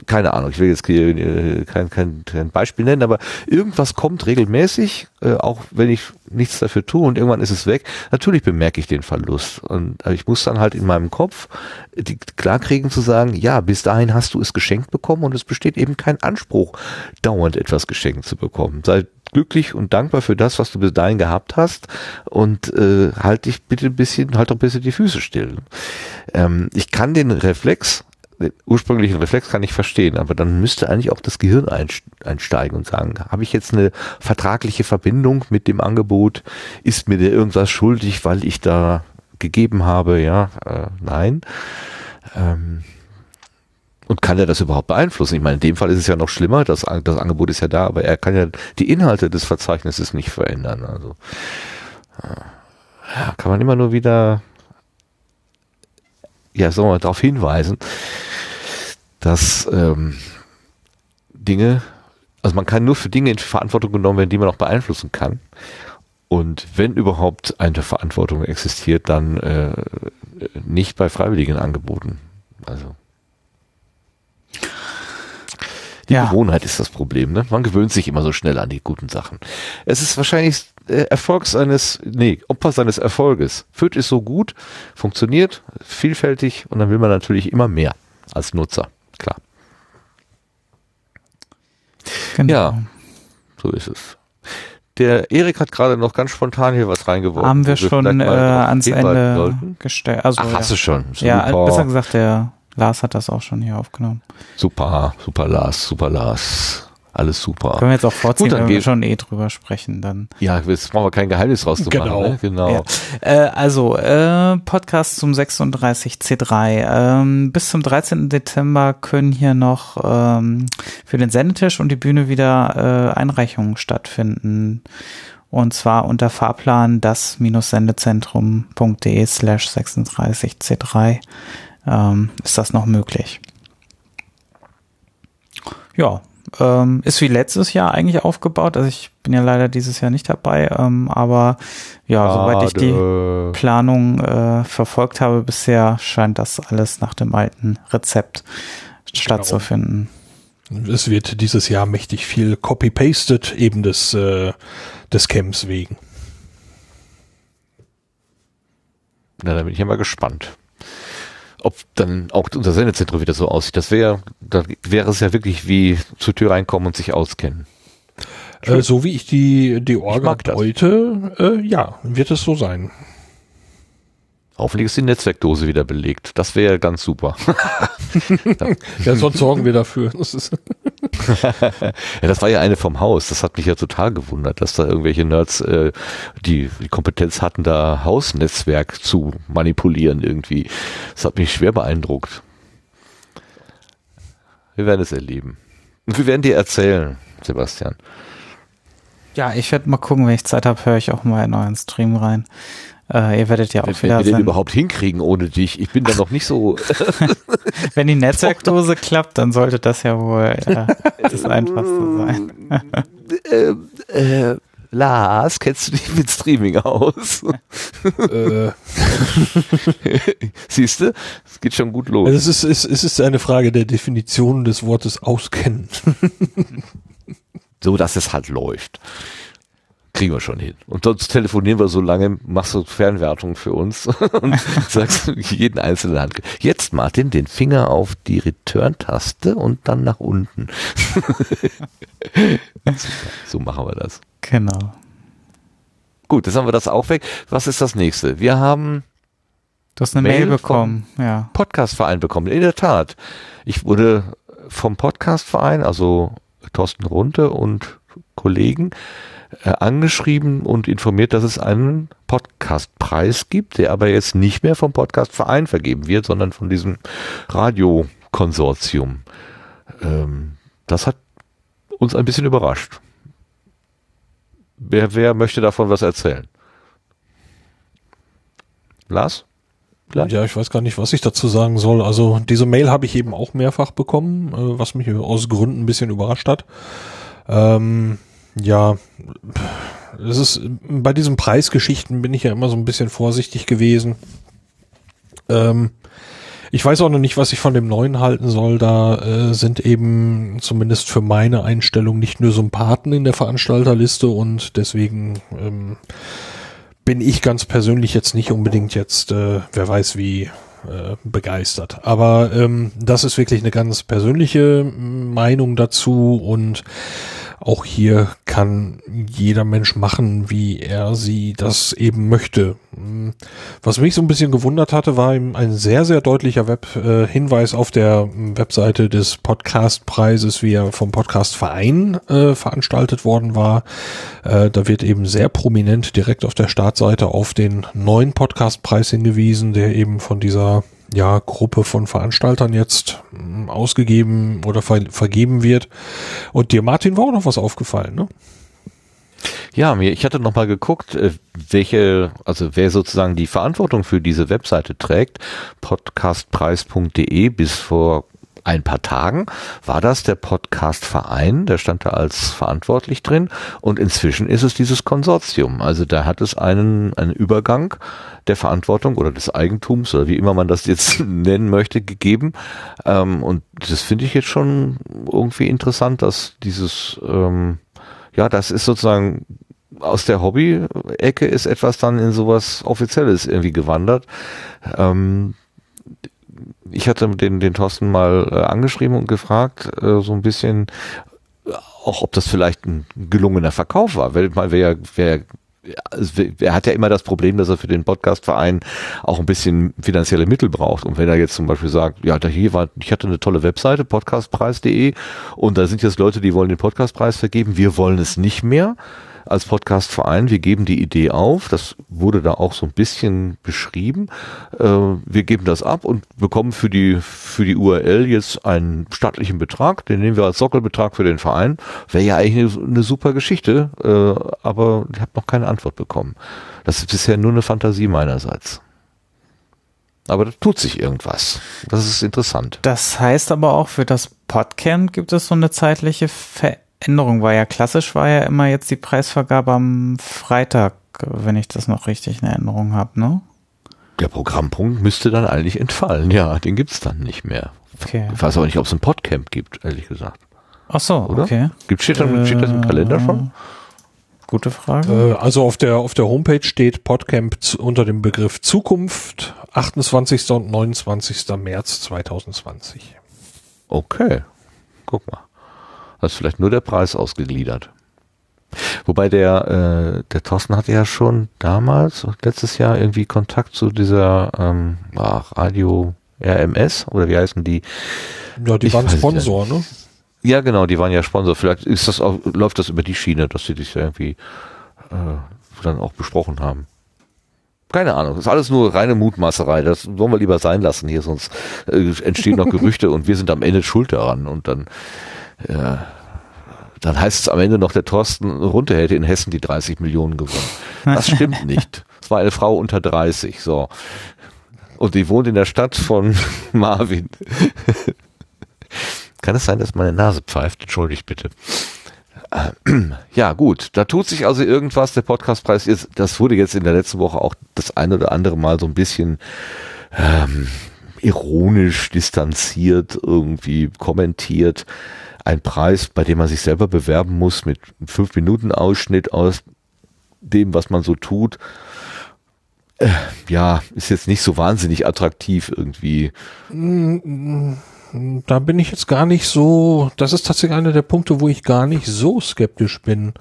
keine Ahnung, ich will jetzt kein, kein, kein Beispiel nennen, aber irgendwas kommt regelmäßig, äh, auch wenn ich nichts dafür tue und irgendwann ist es weg. Natürlich bemerke ich den Verlust. Und ich muss dann halt in meinem Kopf die klarkriegen zu sagen, ja, bis dahin hast du es geschenkt bekommen und es besteht eben kein Anspruch, dauernd etwas geschenkt zu bekommen. Sei glücklich und dankbar für das, was du bis dahin gehabt hast und äh, halt dich bitte ein bisschen, halt doch ein bisschen die Füße still. Ähm, ich kann den Reflex, den ursprünglichen Reflex kann ich verstehen, aber dann müsste eigentlich auch das Gehirn einsteigen und sagen, habe ich jetzt eine vertragliche Verbindung mit dem Angebot? Ist mir der irgendwas schuldig, weil ich da gegeben habe? Ja, äh, nein. Ähm, und kann er das überhaupt beeinflussen? Ich meine, in dem Fall ist es ja noch schlimmer, das, das Angebot ist ja da, aber er kann ja die Inhalte des Verzeichnisses nicht verändern. Also ja, kann man immer nur wieder ja, sagen wir darauf hinweisen, dass ähm, Dinge, also man kann nur für Dinge in Verantwortung genommen werden, die man auch beeinflussen kann. Und wenn überhaupt eine Verantwortung existiert, dann äh, nicht bei freiwilligen Angeboten. Also Die Ja. Gewohnheit ist das Problem. Ne? Man gewöhnt sich immer so schnell an die guten Sachen. Es ist wahrscheinlich äh, Erfolg seines, nee, Opfer seines Erfolges. Fürth ist so gut, funktioniert, vielfältig und dann will man natürlich immer mehr als Nutzer. Klar. Genau. Ja. So ist es. Der Erik hat gerade noch ganz spontan hier was reingeworfen. Haben wir wo schon äh, ans Ende gestellt. Also, Ach, hast du schon. Ja, Super. besser gesagt, der Lars hat das auch schon hier aufgenommen. Super, super Lars, super Lars. Alles super. Können wir jetzt auch vorziehen, Gut, dann wenn wir schon eh drüber sprechen, dann. Ja, jetzt brauchen wir kein Geheimnis rauszumachen. Genau. Ne? genau. Ja. Äh, also, äh, Podcast zum 36C3. Ähm, bis zum 13. Dezember können hier noch ähm, für den Sendetisch und die Bühne wieder äh, Einreichungen stattfinden. Und zwar unter Fahrplan das-sendezentrum.de slash 36C3 ähm, ist das noch möglich. Ja, ähm, ist wie letztes Jahr eigentlich aufgebaut. Also ich bin ja leider dieses Jahr nicht dabei, ähm, aber ja, soweit ich die. Planung äh, verfolgt habe bisher, scheint das alles nach dem alten Rezept stattzufinden. Es wird dieses Jahr mächtig viel copy-pasted, eben des, äh, des Camps wegen. Na, da bin ich ja mal gespannt. Ob dann auch unser Sendezentrum wieder so aussieht. Das wäre, da wäre es ja wirklich wie zur Tür reinkommen und sich auskennen. Äh, so wie ich die, die Orga deute, äh, ja, wird es so sein. Hoffentlich ist die Netzwerkdose wieder belegt. Das wäre ganz super. Ja, sonst sorgen wir dafür. Das ist, ja, das war ja eine vom Haus. Das hat mich ja total gewundert, dass da irgendwelche Nerds äh, die, die Kompetenz hatten, da Hausnetzwerk zu manipulieren irgendwie. Das hat mich schwer beeindruckt. Wir werden es erleben. Und wir werden dir erzählen, Sebastian. Ja, ich werde mal gucken, wenn ich Zeit habe, höre ich auch mal in euren Stream rein. Äh, ihr werdet ja auch Wenn wieder wir den überhaupt hinkriegen ohne dich. Ich bin da noch nicht so. Wenn die Netzwerkdose klappt, dann sollte das ja wohl äh, das Einfachste sein. äh, äh, Lars, kennst du dich mit Streaming aus? äh, Siehst du? Es geht schon gut los. also es, ist, es ist eine Frage der Definition des Wortes auskennen. so dass es halt läuft. Kriegen wir schon hin. Und sonst telefonieren wir so lange, machst du Fernwertung für uns und sagst jeden einzelnen Hand. Jetzt Martin, den Finger auf die Return-Taste und dann nach unten. So machen wir das. Genau. Gut, jetzt haben wir das auch weg. Was ist das nächste? Wir haben Du hast eine Mail Mail, bekommen, ja. Podcastverein bekommen. In der Tat. Ich wurde vom Podcastverein, also Thorsten Runte und Kollegen, äh, angeschrieben und informiert, dass es einen Podcastpreis gibt, der aber jetzt nicht mehr vom Podcastverein vergeben wird, sondern von diesem Radiokonsortium. Ähm, das hat uns ein bisschen überrascht. Wer, wer möchte davon was erzählen? Lars? Vielleicht? Ja, ich weiß gar nicht, was ich dazu sagen soll. Also diese Mail habe ich eben auch mehrfach bekommen, äh, was mich aus Gründen ein bisschen überrascht hat. Ähm, ja, es ist bei diesen Preisgeschichten bin ich ja immer so ein bisschen vorsichtig gewesen. Ähm, ich weiß auch noch nicht, was ich von dem neuen halten soll. Da äh, sind eben zumindest für meine Einstellung nicht nur Sympathen in der Veranstalterliste und deswegen ähm, bin ich ganz persönlich jetzt nicht unbedingt jetzt, äh, wer weiß wie, äh, begeistert. Aber ähm, das ist wirklich eine ganz persönliche mm, Meinung dazu und auch hier kann jeder Mensch machen, wie er sie das eben möchte. Mm, Was mich so ein bisschen gewundert hatte, war eben ein sehr, sehr deutlicher Web, Hinweis auf der Webseite des Podcastpreises, wie er vom Podcastverein äh, veranstaltet worden war. Äh, da wird eben sehr prominent direkt auf der Startseite auf den neuen Podcastpreis hingewiesen, der eben von dieser ja, Gruppe von Veranstaltern jetzt mm, ausgegeben oder ver vergeben wird. Und dir, Martin, war auch noch was aufgefallen, ne? Ja, mir, ich hatte nochmal geguckt, äh, welche, also wer sozusagen die Verantwortung für diese Webseite trägt. Podcastpreis.de bis vor ein paar Tagen war das der Podcast Verein, der stand da als verantwortlich drin und inzwischen ist es dieses Konsortium. Also da hat es einen, einen Übergang der Verantwortung oder des Eigentums oder wie immer man das jetzt nennen möchte, gegeben. Ähm, und das finde ich jetzt schon irgendwie interessant, dass dieses, ähm, ja, das ist sozusagen aus der Hobby-Ecke ist etwas dann in sowas Offizielles irgendwie gewandert. Ähm, ich hatte den, den Thorsten mal äh, angeschrieben und gefragt, äh, so ein bisschen, auch ob das vielleicht ein gelungener Verkauf war, weil man wer, wer er hat ja immer das Problem, dass er für den Podcastverein auch ein bisschen finanzielle Mittel braucht. Und wenn er jetzt zum Beispiel sagt, ja, da hier war, ich hatte eine tolle Webseite, podcastpreis.de, und da sind jetzt Leute, die wollen den Podcastpreis vergeben, wir wollen es nicht mehr, als Podcastverein, wir geben die Idee auf, das wurde da auch so ein bisschen beschrieben, äh, wir geben das ab und bekommen für die, für die URL jetzt einen stattlichen Betrag, den nehmen wir als Sockelbetrag für den Verein, wäre ja eigentlich eine, eine super Geschichte, äh, aber ich habe noch keine Antwort bekommen. Das ist bisher nur eine Fantasie meinerseits. Aber da tut sich irgendwas. Das ist interessant. Das heißt aber auch, für das Podcamp gibt es so eine zeitliche Veränderung. Änderung war ja klassisch, war ja immer jetzt die Preisvergabe am Freitag, wenn ich das noch richtig in Erinnerung habe, ne? Der Programmpunkt müsste dann eigentlich entfallen, ja, den gibt's dann nicht mehr. Okay. Ich weiß aber nicht, ob es ein Podcamp gibt, ehrlich gesagt. Ach so, Oder? okay. Gibt, steht, dann, steht das im Kalender schon? Gute Frage. Äh, also auf der, auf der Homepage steht Podcamp unter dem Begriff Zukunft, 28. und 29. März 2020. Okay, guck mal. Ist vielleicht nur der Preis ausgegliedert. Wobei der, äh, der Thorsten hatte ja schon damals, letztes Jahr, irgendwie Kontakt zu dieser ähm, ach, Radio RMS oder wie heißen die? Ja, die ich waren Sponsor, ne? Ja, genau, die waren ja Sponsor. Vielleicht ist das auch, läuft das über die Schiene, dass sie dich irgendwie äh, dann auch besprochen haben. Keine Ahnung, das ist alles nur reine Mutmaßerei. Das wollen wir lieber sein lassen hier, sonst äh, entstehen noch Gerüchte und wir sind am Ende schuld daran und dann ja, dann heißt es am Ende noch, der Thorsten Runte hätte in Hessen die 30 Millionen gewonnen. Das stimmt nicht. Es war eine Frau unter 30, so. Und die wohnt in der Stadt von Marvin. Kann es sein, dass meine Nase pfeift? Entschuldigt bitte. Ja, gut. Da tut sich also irgendwas. Der Podcastpreis ist, das wurde jetzt in der letzten Woche auch das eine oder andere Mal so ein bisschen ähm, ironisch distanziert irgendwie kommentiert ein Preis, bei dem man sich selber bewerben muss mit fünf Minuten Ausschnitt aus dem, was man so tut. Äh, ja, ist jetzt nicht so wahnsinnig attraktiv irgendwie. Da bin ich jetzt gar nicht so, das ist tatsächlich einer der Punkte, wo ich gar nicht so skeptisch bin.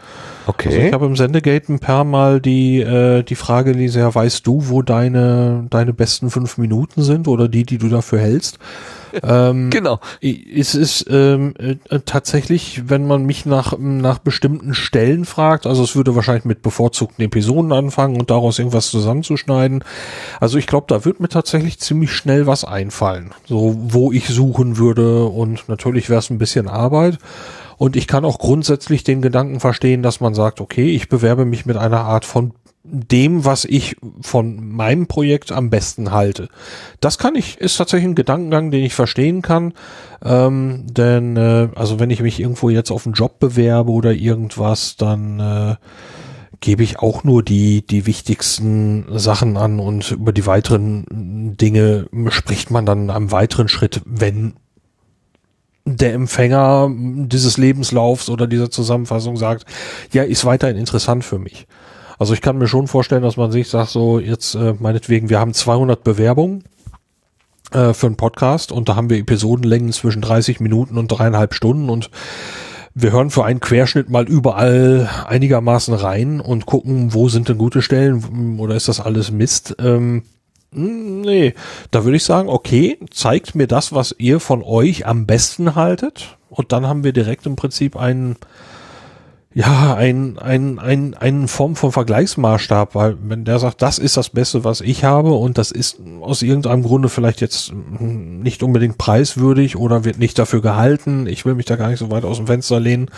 Okay. Also ich habe im Sendegate ein paar Mal die, äh, die Frage gelesen, ja, weißt du, wo deine, deine besten fünf Minuten sind oder die, die du dafür hältst? Ähm, genau. Es ist ähm, äh, tatsächlich, wenn man mich nach, nach bestimmten Stellen fragt, also es würde wahrscheinlich mit bevorzugten Episoden anfangen und daraus irgendwas zusammenzuschneiden. Also ich glaube, da wird mir tatsächlich ziemlich schnell was einfallen, so wo ich suchen würde und natürlich wäre es ein bisschen Arbeit. Und ich kann auch grundsätzlich den Gedanken verstehen, dass man sagt, okay, ich bewerbe mich mit einer Art von dem, was ich von meinem Projekt am besten halte. Das kann ich, ist tatsächlich ein Gedankengang, den ich verstehen kann. Ähm, denn, äh, also wenn ich mich irgendwo jetzt auf einen Job bewerbe oder irgendwas, dann äh, gebe ich auch nur die, die wichtigsten Sachen an und über die weiteren Dinge spricht man dann am weiteren Schritt, wenn der Empfänger dieses Lebenslaufs oder dieser Zusammenfassung sagt, ja, ist weiterhin interessant für mich. Also ich kann mir schon vorstellen, dass man sich sagt, so jetzt äh, meinetwegen, wir haben 200 Bewerbungen äh, für einen Podcast und da haben wir Episodenlängen zwischen 30 Minuten und dreieinhalb Stunden und wir hören für einen Querschnitt mal überall einigermaßen rein und gucken, wo sind denn gute Stellen oder ist das alles Mist. Ähm, hm, nee, da würde ich sagen, okay, zeigt mir das, was ihr von euch am besten haltet und dann haben wir direkt im Prinzip einen ja, ein, ein, ein, eine Form von Vergleichsmaßstab, weil wenn der sagt, das ist das Beste, was ich habe und das ist aus irgendeinem Grunde vielleicht jetzt nicht unbedingt preiswürdig oder wird nicht dafür gehalten, ich will mich da gar nicht so weit aus dem Fenster lehnen,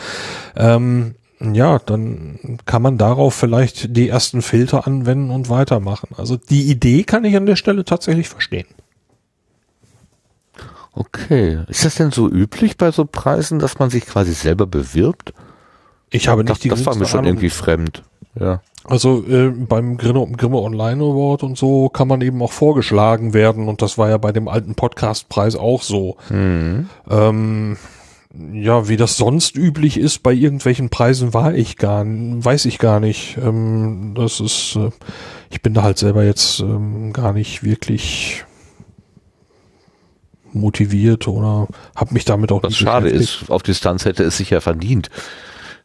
ähm, ja, dann kann man darauf vielleicht die ersten Filter anwenden und weitermachen. Also die Idee kann ich an der Stelle tatsächlich verstehen. Okay. Ist das denn so üblich bei so Preisen, dass man sich quasi selber bewirbt? Ich habe das, nicht die Das war mir schon Ahnung. irgendwie fremd. Ja. Also äh, beim Grimme, Grimme Online Award und so kann man eben auch vorgeschlagen werden und das war ja bei dem alten Podcastpreis auch so. Mhm. Ähm, ja, wie das sonst üblich ist bei irgendwelchen Preisen, war ich gar, weiß ich gar nicht. Ähm, das ist, äh, ich bin da halt selber jetzt ähm, gar nicht wirklich motiviert oder habe mich damit auch Was nicht schade ist, auf Distanz hätte es sich ja verdient.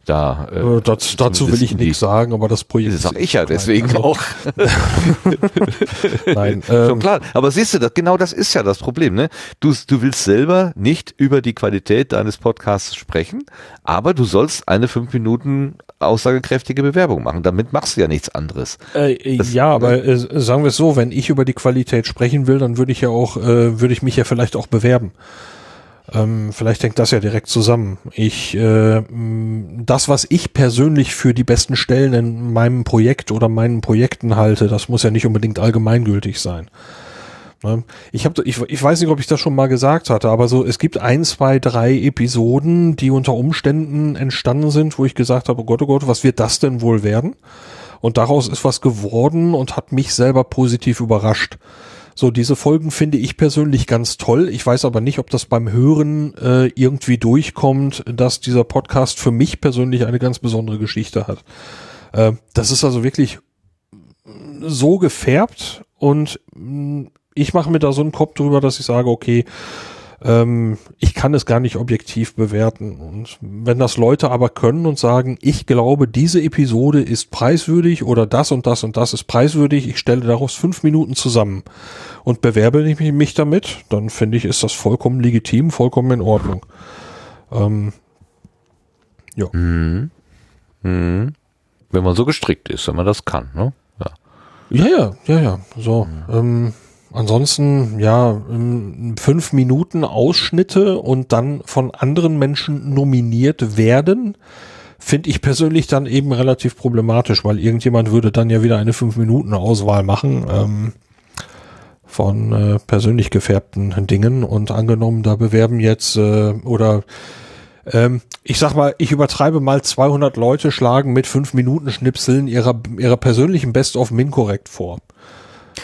Da, äh, Äh, das, dazu will ich nichts sagen, aber das Projekt Das sag ich ja deswegen Also, auch. Nein, Schon ähm, klar. Aber siehst du, das, genau das ist ja das Problem. Ne? Du, du willst selber nicht über die Qualität deines Podcasts sprechen, aber du sollst eine fünf Minuten aussagekräftige Bewerbung machen. Damit machst du ja nichts anderes. Äh, Das- ja, aber äh, sagen wir es so, wenn ich über die Qualität sprechen will, dann würde ich ja auch, äh, würde ich mich ja vielleicht auch bewerben. Ähm, vielleicht hängt das ja direkt zusammen. Ich, äh, das, was ich persönlich für die besten Stellen in meinem Projekt oder meinen Projekten halte, das muss ja nicht unbedingt allgemeingültig sein. Ne? Ich, hab, ich, ich weiß nicht, ob ich das schon mal gesagt hatte, aber so, es gibt ein, zwei, drei Episoden, die unter Umständen entstanden sind, wo ich gesagt habe, oh Gott, oh Gott, was wird das denn wohl werden? Und daraus ist was geworden und hat mich selber positiv überrascht. So, diese Folgen finde ich persönlich ganz toll. Ich weiß aber nicht, ob das beim Hören äh, irgendwie durchkommt, dass dieser Podcast für mich persönlich eine ganz besondere Geschichte hat. Äh, das ist also wirklich so gefärbt und mh, ich mache mir da so einen Kopf drüber, dass ich sage, okay, ähm, ich kann es gar nicht objektiv bewerten. Und wenn das Leute aber können und sagen, ich glaube, diese Episode ist preiswürdig oder das und das und das ist preiswürdig, ich stelle daraus fünf Minuten zusammen und bewerbe mich, mich damit, dann finde ich, ist das vollkommen legitim, vollkommen in Ordnung. Ähm, ja. Mhm. Mhm. Wenn man so gestrickt ist, wenn man das kann. Ne? Ja. Ja, ja, ja, ja. So. Ähm, ansonsten, ja, ähm, fünf Minuten Ausschnitte und dann von anderen Menschen nominiert werden, finde ich persönlich dann eben relativ problematisch, weil irgendjemand würde dann ja wieder eine fünf Minuten Auswahl machen ähm, von äh, persönlich gefärbten Dingen und angenommen, da bewerben jetzt äh, oder ähm, ich sag mal, ich übertreibe mal 200 Leute schlagen mit fünf Minuten Schnipseln ihrer, ihrer persönlichen Best-of Min-Korrekt vor.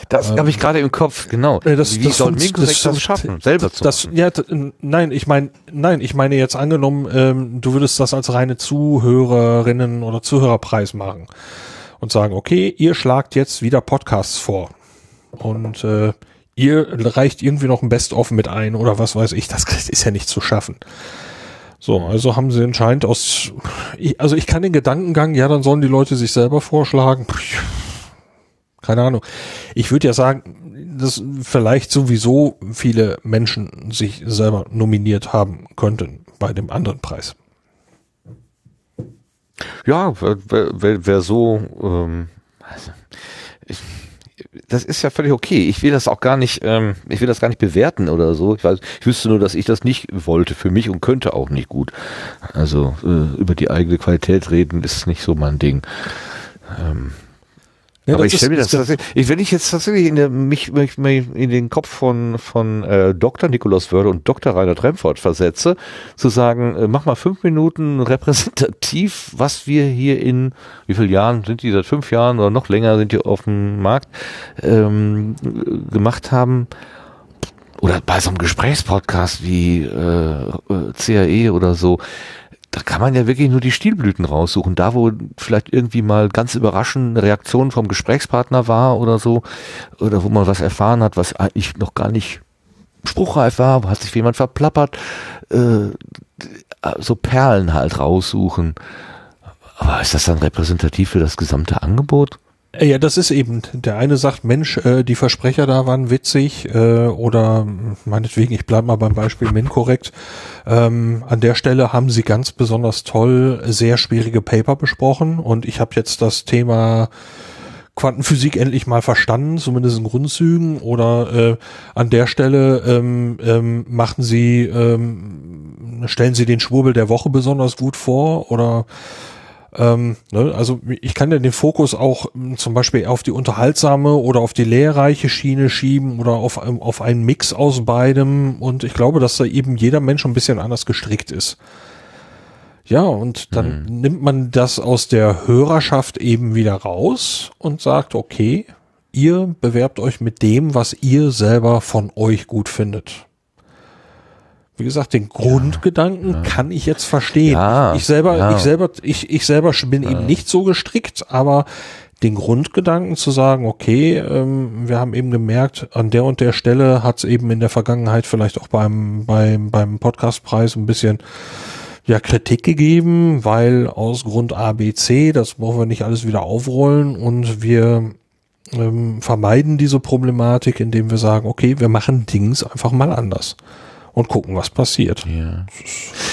Das habe ich gerade im Kopf, genau. Äh, das- Wie das soll Minko das- das, schaffen, selber zu Das, machen? ja, nein, ich meine, nein, ich meine jetzt angenommen, ähm, du würdest das als reine Zuhörerinnen oder Zuhörerpreis machen und sagen, okay, ihr schlagt jetzt wieder Podcasts vor und äh, ihr reicht irgendwie noch ein Best-of mit ein oder was weiß ich, das ist ja nicht zu schaffen. So, also haben sie anscheinend aus, also ich kann den Gedankengang, ja, dann sollen die Leute sich selber vorschlagen. Pff, Keine Ahnung. Ich würde ja sagen, dass vielleicht sowieso viele Menschen sich selber nominiert haben könnten bei dem anderen Preis. Ja, wer, wer, wer so, ähm, also, ich, das ist ja völlig okay. Ich will das auch gar nicht, ähm, ich will das gar nicht bewerten oder so. Ich weiß, ich wüsste nur, dass ich das nicht wollte für mich und könnte auch nicht gut. Also äh, über die eigene Qualität reden ist nicht so mein Ding. Ähm, Ja, aber ich stelle mir das tatsächlich, ich, wenn ich jetzt tatsächlich in, der, mich, mich, mich in den Kopf von, von äh, Dr. Nikolaus Wörde und Dr. Rainer Tremfort versetze, zu sagen, äh, mach mal fünf Minuten repräsentativ, was wir hier in, wie viele Jahren sind die, seit fünf Jahren oder noch länger sind die auf dem Markt, ähm, äh, gemacht haben, oder bei so einem Gesprächspodcast wie äh, äh, CAE oder so, da kann man ja wirklich nur die Stilblüten raussuchen. Da, wo vielleicht irgendwie mal ganz überraschend eine Reaktion vom Gesprächspartner war oder so, oder wo man was erfahren hat, was eigentlich noch gar nicht spruchreif war, hat sich jemand verplappert, äh, so Perlen halt raussuchen. Aber ist das dann repräsentativ für das gesamte Angebot? Ja, das ist eben, der eine sagt, Mensch, äh, die Versprecher da waren witzig äh, oder meinetwegen, ich bleib mal beim Beispiel Min korrekt. Ähm, an der Stelle haben sie ganz besonders toll sehr schwierige Paper besprochen und ich habe jetzt das Thema Quantenphysik endlich mal verstanden, zumindest in Grundzügen oder äh, an der Stelle ähm, ähm, machen sie, ähm, stellen sie den Schwurbel der Woche besonders gut vor oder Ähm, ne, also ich kann ja den Fokus auch m, zum Beispiel auf die unterhaltsame oder auf die lehrreiche Schiene schieben oder auf, ähm, auf einen Mix aus beidem. Und ich glaube, dass da eben jeder Mensch ein bisschen anders gestrickt ist. Ja, und dann Mhm. nimmt man das aus der Hörerschaft eben wieder raus und sagt, okay, ihr bewerbt euch mit dem, was ihr selber von euch gut findet. Wie gesagt, den Grundgedanken kann ich jetzt verstehen. Ja, ich selber, ja. ich selber, ich, ich selber bin eben nicht so gestrickt, aber den Grundgedanken zu sagen, okay, ähm, wir haben eben gemerkt, an der und der Stelle hat es eben in der Vergangenheit vielleicht auch beim, beim, beim Podcastpreis ein bisschen ja, Kritik gegeben, weil aus Grund A, B, C, das brauchen wir nicht alles wieder aufrollen und wir ähm, vermeiden diese Problematik, indem wir sagen, okay, wir machen Dings einfach mal anders und gucken, was passiert. Ja.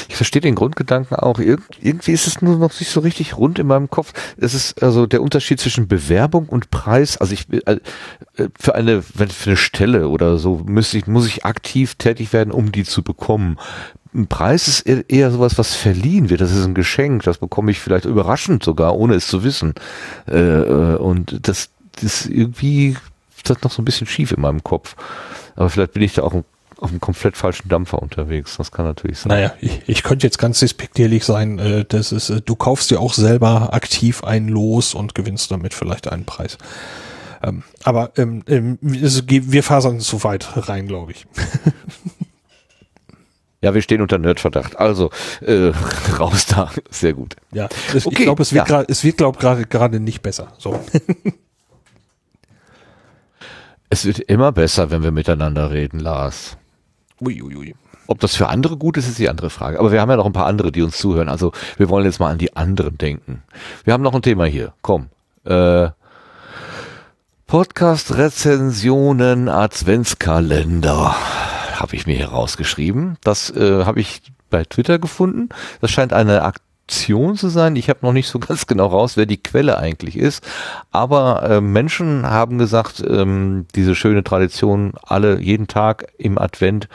Ich verstehe den Grundgedanken auch. Irg irgendwie ist es nur noch nicht so richtig rund in meinem Kopf. Es ist also der Unterschied zwischen Bewerbung und Preis. Also ich äh, für eine wenn für eine Stelle oder so muss ich muss ich aktiv tätig werden, um die zu bekommen. Ein Preis ist eher, eher sowas, was verliehen wird. Das ist ein Geschenk. Das bekomme ich vielleicht überraschend sogar, ohne es zu wissen. Äh, äh, und das, das irgendwie ist noch so ein bisschen schief in meinem Kopf. Aber vielleicht bin ich da auch ein auf einem komplett falschen Dampfer unterwegs. Das kann natürlich sein. Naja, ich, ich könnte jetzt ganz despektierlich sein, äh, das ist, äh, du kaufst dir auch selber aktiv ein Los und gewinnst damit vielleicht einen Preis. Ähm, aber ähm, ähm, wir fasern zu weit rein, glaube ich. Ja, wir stehen unter Nerdverdacht. Also, äh, raus da. Sehr gut. Ja, es, ich Okay, glaube, es wird ja. gerade, es wird glaube gerade gerade nicht besser. So. Es wird immer besser, wenn wir miteinander reden, Lars. Uiuiui. Ob das für andere gut ist, ist die andere Frage. Aber wir haben ja noch ein paar andere, die uns zuhören. Also wir wollen jetzt mal an die anderen denken. Wir haben noch ein Thema hier. Komm. Äh, Podcast-Rezensionen Adventskalender habe ich mir hier rausgeschrieben. Das äh, habe ich bei Twitter gefunden. Das scheint eine Aktion zu sein. Ich habe noch nicht so ganz genau raus, wer die Quelle eigentlich ist. Aber äh, Menschen haben gesagt, ähm, diese schöne Tradition, alle jeden Tag im Advent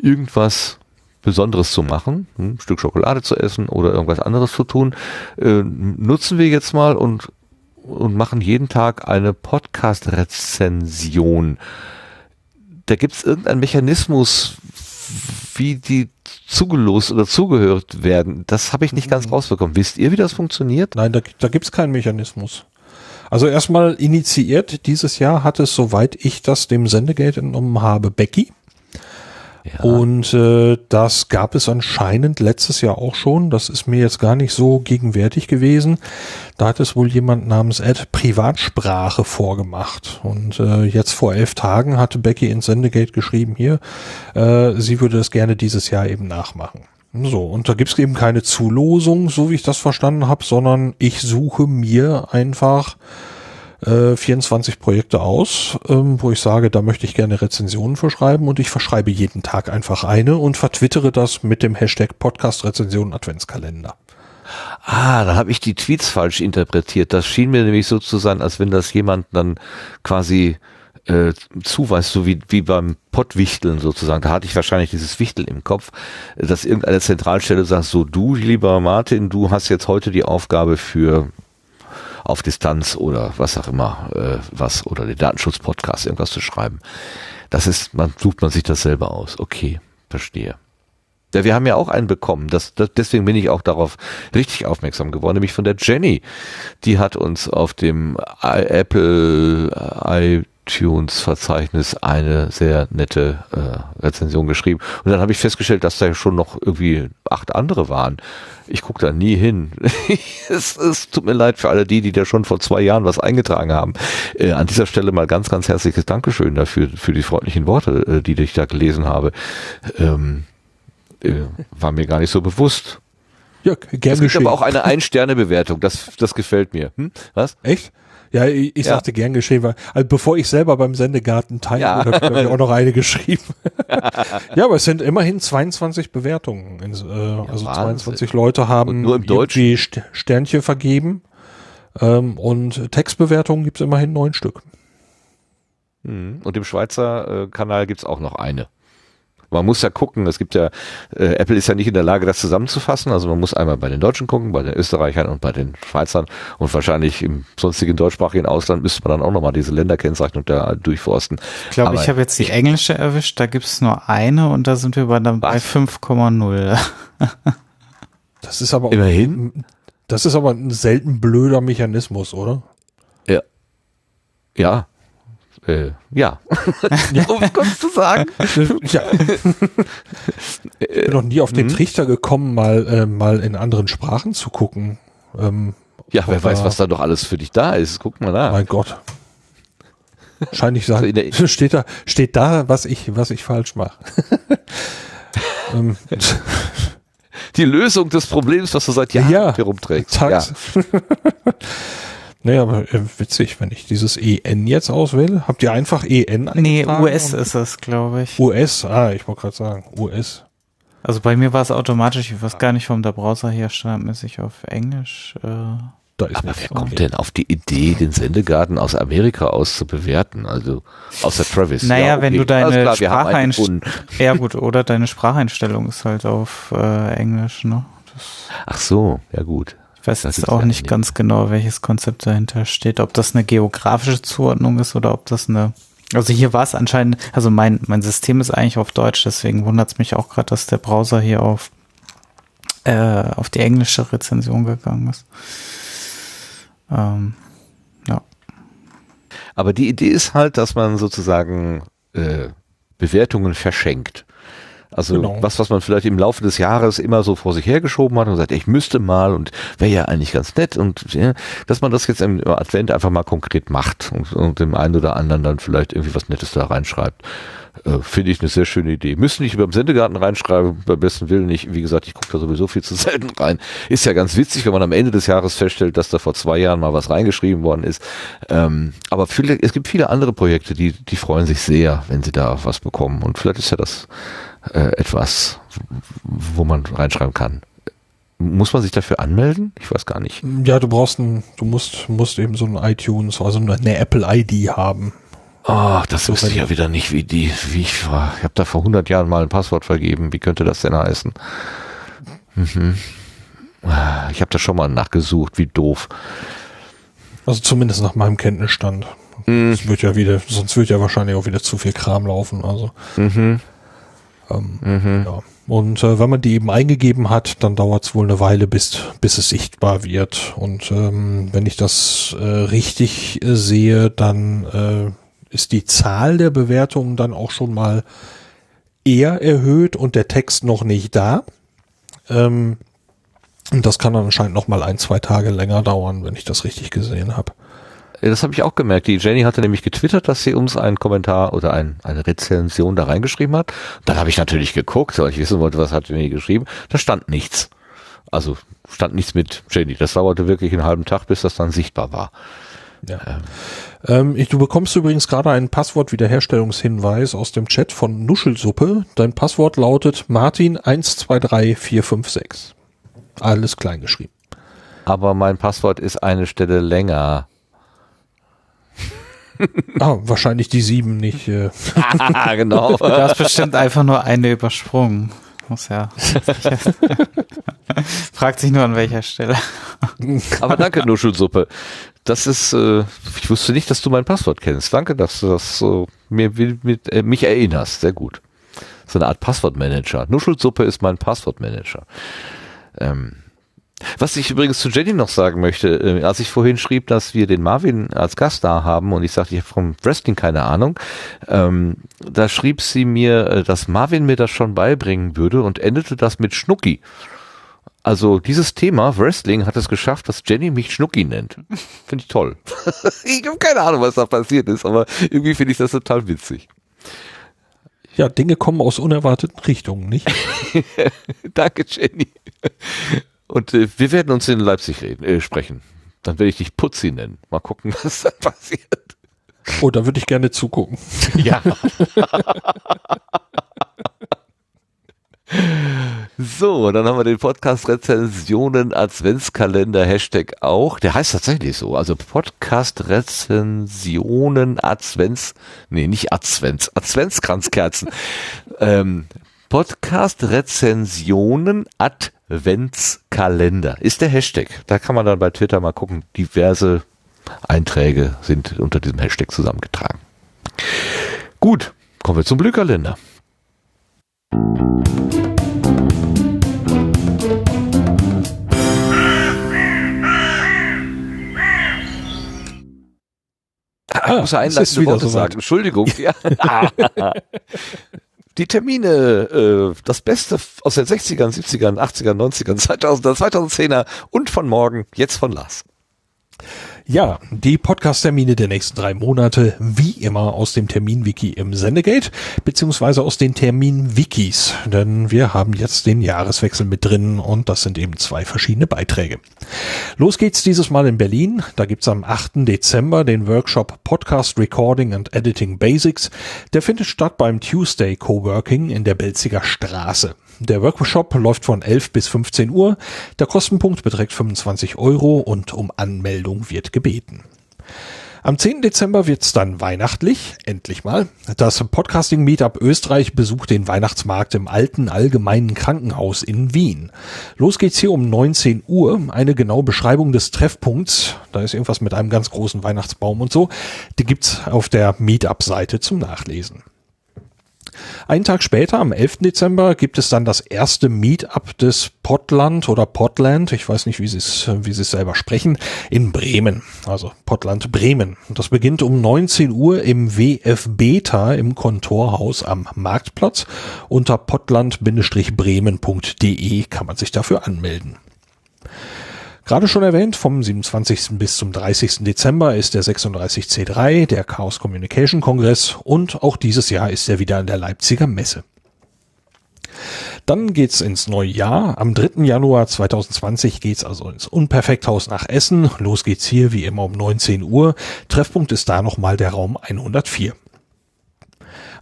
irgendwas Besonderes zu machen, ein Stück Schokolade zu essen oder irgendwas anderes zu tun, äh, nutzen wir jetzt mal und, und machen jeden Tag eine Podcast-Rezension. Da gibt es irgendeinen Mechanismus, wie die zugelost oder zugehört werden. Das habe ich nicht ganz rausbekommen. Wisst ihr, wie das funktioniert? Nein, da, da gibt's keinen Mechanismus. Also erstmal initiiert dieses Jahr hat es, soweit ich das dem Sendegate entnommen habe, Becky. Und äh, das gab es anscheinend letztes Jahr auch schon. Das ist mir jetzt gar nicht so gegenwärtig gewesen. Da hat es wohl jemand namens Ed Privatsprache vorgemacht. Und äh, jetzt vor elf Tagen hatte Becky ins Sendegate geschrieben, hier, äh, sie würde das gerne dieses Jahr eben nachmachen. So, und da gibt's eben keine Zulosung, so wie ich das verstanden habe, sondern ich suche mir einfach äh, 24 Projekte aus, ähm, wo ich sage, da möchte ich gerne Rezensionen verschreiben und ich verschreibe jeden Tag einfach eine und vertwittere das mit dem Hashtag Podcast Rezension Adventskalender. Ah, da habe ich die Tweets falsch interpretiert. Das schien mir nämlich so zu sein, als wenn das jemand dann quasi äh, zuweist, so wie, wie beim Pottwichteln sozusagen. Da hatte ich wahrscheinlich dieses Wichteln im Kopf, dass irgendeine Zentralstelle sagt, so du, lieber Martin, du hast jetzt heute die Aufgabe für auf Distanz oder was auch immer, äh, was, oder den Datenschutz-Podcast irgendwas zu schreiben. Das ist, man sucht man sich das selber aus. Okay, verstehe. Ja, wir haben ja auch einen bekommen. Das, das, deswegen bin ich auch darauf richtig aufmerksam geworden, nämlich von der Jenny. Die hat uns auf dem Apple iTunes Verzeichnis eine sehr nette äh, Rezension geschrieben. Und dann habe ich festgestellt, dass da schon noch irgendwie acht andere waren. Ich gucke da nie hin. es, es tut mir leid für alle die, die da schon vor zwei Jahren was eingetragen haben. Äh, an dieser Stelle mal ganz, ganz herzliches Dankeschön dafür, für die freundlichen Worte, äh, die ich da gelesen habe. Ähm, äh, war mir gar nicht so bewusst. Ja, gern Es gibt aber auch eine Ein-Sterne-Bewertung. Das, das gefällt mir. Hm? Was? Echt? Ja, ich, ich Ja. sagte gern geschehen, weil also bevor ich selber beim Sendegarten teilnehme, Ja. habe ich auch noch eine geschrieben. ja, aber es sind immerhin 22 Bewertungen. Äh, also Wahnsinn. 22 Leute haben Und nur im Deutschen? Sternchen vergeben. Ähm, und Textbewertungen gibt's immerhin neun Stück. Hm. Und im Schweizer äh, Kanal gibt's auch noch eine. Man muss ja gucken, es gibt ja, äh, Apple ist ja nicht in der Lage, das zusammenzufassen. Also man muss einmal bei den Deutschen gucken, bei den Österreichern und bei den Schweizern und wahrscheinlich im sonstigen deutschsprachigen Ausland müsste man dann auch nochmal diese Länderkennzeichnung da durchforsten. Ich glaube, ich habe jetzt die englische erwischt, da gibt es nur eine und da sind wir bei, bei 5,0. Das ist aber immerhin. Das ist aber ein selten blöder Mechanismus, oder? Ja. Ja. Äh, ja. um es kurz zu sagen. ja. Ich bin noch nie auf den mhm. Trichter gekommen, mal, äh, mal in anderen Sprachen zu gucken. Ähm, ja, wer weiß, was da doch alles für dich da ist. Guck mal da. Mein Gott. Wahrscheinlich sagen, also steht da, steht da, was ich, was ich falsch mache. ähm, die Lösung des Problems, was du seit Jahren ja, herumträgst. Ja. naja, aber äh, witzig, wenn ich dieses EN jetzt auswähle. Habt ihr einfach EN Nee, US ist es, glaube ich. US, ah, ich wollte gerade sagen, US. Also bei mir war es automatisch, ich weiß gar nicht, warum der Browser hier standardmäßig auf Englisch. Äh da ist Aber wer kommt okay. denn auf die Idee, den Sendegarten aus Amerika aus zu bewerten? Also außer Travis. Naja, ja, okay. wenn du deine Spracheinstellung. Ja gut, oder deine Spracheinstellung ist halt auf äh, Englisch, ne? Das Ach so, ja gut. Ich weiß das jetzt auch nicht ganz genau, welches Konzept dahinter steht, ob das eine geografische Zuordnung ist oder ob das eine. Also hier war es anscheinend, also mein, mein System ist eigentlich auf Deutsch, deswegen wundert es mich auch gerade, dass der Browser hier auf, äh, auf die englische Rezension gegangen ist. Ähm, ja. Aber die Idee ist halt, dass man sozusagen äh, Bewertungen verschenkt. Also genau. was, was man vielleicht im Laufe des Jahres immer so vor sich hergeschoben hat und sagt, ich müsste mal und wäre ja eigentlich ganz nett und ja, dass man das jetzt im Advent einfach mal konkret macht und, und dem einen oder anderen dann vielleicht irgendwie was Nettes da reinschreibt. Äh, Finde ich eine sehr schöne Idee. Müssen nicht über den Sendegarten reinschreiben, beim besten Willen nicht. Wie gesagt, ich gucke da sowieso viel zu selten rein. Ist ja ganz witzig, wenn man am Ende des Jahres feststellt, dass da vor zwei Jahren mal was reingeschrieben worden ist. Ähm, aber viele, es gibt viele andere Projekte, die, die freuen sich sehr, wenn sie da was bekommen. Und vielleicht ist ja das äh, etwas, wo man reinschreiben kann. Muss man sich dafür anmelden? Ich weiß gar nicht. Ja, du brauchst ein, du musst, musst eben so ein iTunes, also eine Apple ID haben. Ach, das wusste ich ja wieder nicht, wie die, wie ich war. Ich habe da vor 100 Jahren mal ein Passwort vergeben. Wie könnte das denn heißen? Mhm. Ich habe da schon mal nachgesucht, wie doof. Also zumindest nach meinem Kenntnisstand. Mhm. Das wird ja wieder, sonst wird ja wahrscheinlich auch wieder zu viel Kram laufen. Also. Mhm. Ähm, mhm. Ja. Und äh, wenn man die eben eingegeben hat, dann dauert es wohl eine Weile, bis, bis es sichtbar wird. Und ähm, wenn ich das äh, richtig äh, sehe, dann äh, ist die Zahl der Bewertungen dann auch schon mal eher erhöht und der Text noch nicht da. Ähm, und das kann dann anscheinend noch mal ein, zwei Tage länger dauern, wenn ich das richtig gesehen habe. Das habe ich auch gemerkt. Die Jenny hatte nämlich getwittert, dass sie uns einen Kommentar oder ein, eine Rezension da reingeschrieben hat. Dann habe ich natürlich geguckt, weil ich wissen wollte, was hat Jenny geschrieben. Da stand nichts. Also stand nichts mit Jenny. Das dauerte wirklich einen halben Tag, bis das dann sichtbar war. Ja. Ähm. Ähm, ich, du bekommst übrigens gerade einen Passwortwiederherstellungshinweis aus dem Chat von Nuschelsuppe. Dein Passwort lautet Martin123456. Alles klein geschrieben. Aber mein Passwort ist eine Stelle länger. Ah, wahrscheinlich die sieben nicht. Äh. ah, genau. Du hast bestimmt einfach nur eine übersprungen. Muss ja. Fragt sich nur an welcher Stelle. Aber danke, Nuschelsuppe. Das ist, äh, ich wusste nicht, dass du mein Passwort kennst. Danke, dass du das so mir mit, äh, mich erinnerst. Sehr gut. So eine Art Passwortmanager. Nuschelsuppe ist mein Passwortmanager. Ähm, was ich übrigens zu Jenny noch sagen möchte, äh, als ich vorhin schrieb, dass wir den Marvin als Gast da haben und ich sagte, ich habe vom Wrestling keine Ahnung, ähm, da schrieb sie mir, äh, dass Marvin mir das schon beibringen würde und endete das mit Schnucki. Also dieses Thema Wrestling hat es geschafft, dass Jenny mich Schnucki nennt. Finde ich toll. ich habe keine Ahnung, was da passiert ist, aber irgendwie finde ich das total witzig. Ja, Dinge kommen aus unerwarteten Richtungen, nicht? Danke, Jenny. Und äh, wir werden uns in Leipzig reden, äh, sprechen. Dann werde ich dich Putzi nennen. Mal gucken, was da passiert. Oh, da würde ich gerne zugucken. Ja. so, dann haben wir den Podcast Rezensionen Adventskalender Hashtag auch. Der heißt tatsächlich so. Also Podcast Rezensionen Advents, nee, nicht Advents, Adventskranzkerzen. ähm, Podcast Rezensionen Adventskalender ist der Hashtag. Da kann man dann bei Twitter mal gucken. Diverse Einträge sind unter diesem Hashtag zusammengetragen. Gut, kommen wir zum Glückkalender. Ah, ich muss einleitende Worte so sagen. Entschuldigung. Ja. Die Termine, äh, das Beste aus den 60ern, 70ern, 80ern, 90ern, 2000er, 2010er und von morgen, jetzt von Lars. Ja, die Podcast-Termine der nächsten drei Monate, wie immer aus dem Termin-Wiki im Sendegate, beziehungsweise aus den Termin-Wikis, denn wir haben jetzt den Jahreswechsel mit drin und das sind eben zwei verschiedene Beiträge. Los geht's dieses Mal in Berlin. Da gibt's am 8. Dezember den Workshop Podcast Recording and Editing Basics. Der findet statt beim Tuesday Coworking in der Belziger Straße. Der Workshop läuft von 11 bis 15 Uhr. Der Kostenpunkt beträgt 25 Euro und um Anmeldung wird gebeten. Am 10. Dezember wird's dann weihnachtlich, endlich mal. Das Podcasting Meetup Österreich besucht den Weihnachtsmarkt im alten allgemeinen Krankenhaus in Wien. Los geht's hier um 19 Uhr. Eine genaue Beschreibung des Treffpunkts, da ist irgendwas mit einem ganz großen Weihnachtsbaum und so, die gibt's auf der Meetup-Seite zum Nachlesen. Einen Tag später, am 11. Dezember, gibt es dann das erste Meetup des Potland oder Potland, ich weiß nicht, wie sie es, wie sie es selber sprechen, in Bremen. Also Potland Bremen. Das beginnt um 19 Uhr im WF Beta im Kontorhaus am Marktplatz. Unter potland-bremen.de kann man sich dafür anmelden. Gerade schon erwähnt, vom 27. bis zum 30. Dezember ist der 36C3, der Chaos Communication Kongress und auch dieses Jahr ist er wieder in der Leipziger Messe. Dann geht's ins neue Jahr. Am 3. Januar 2020 geht's also ins Unperfekthaus nach Essen. Los geht's hier wie immer um 19 Uhr. Treffpunkt ist da nochmal der Raum 104.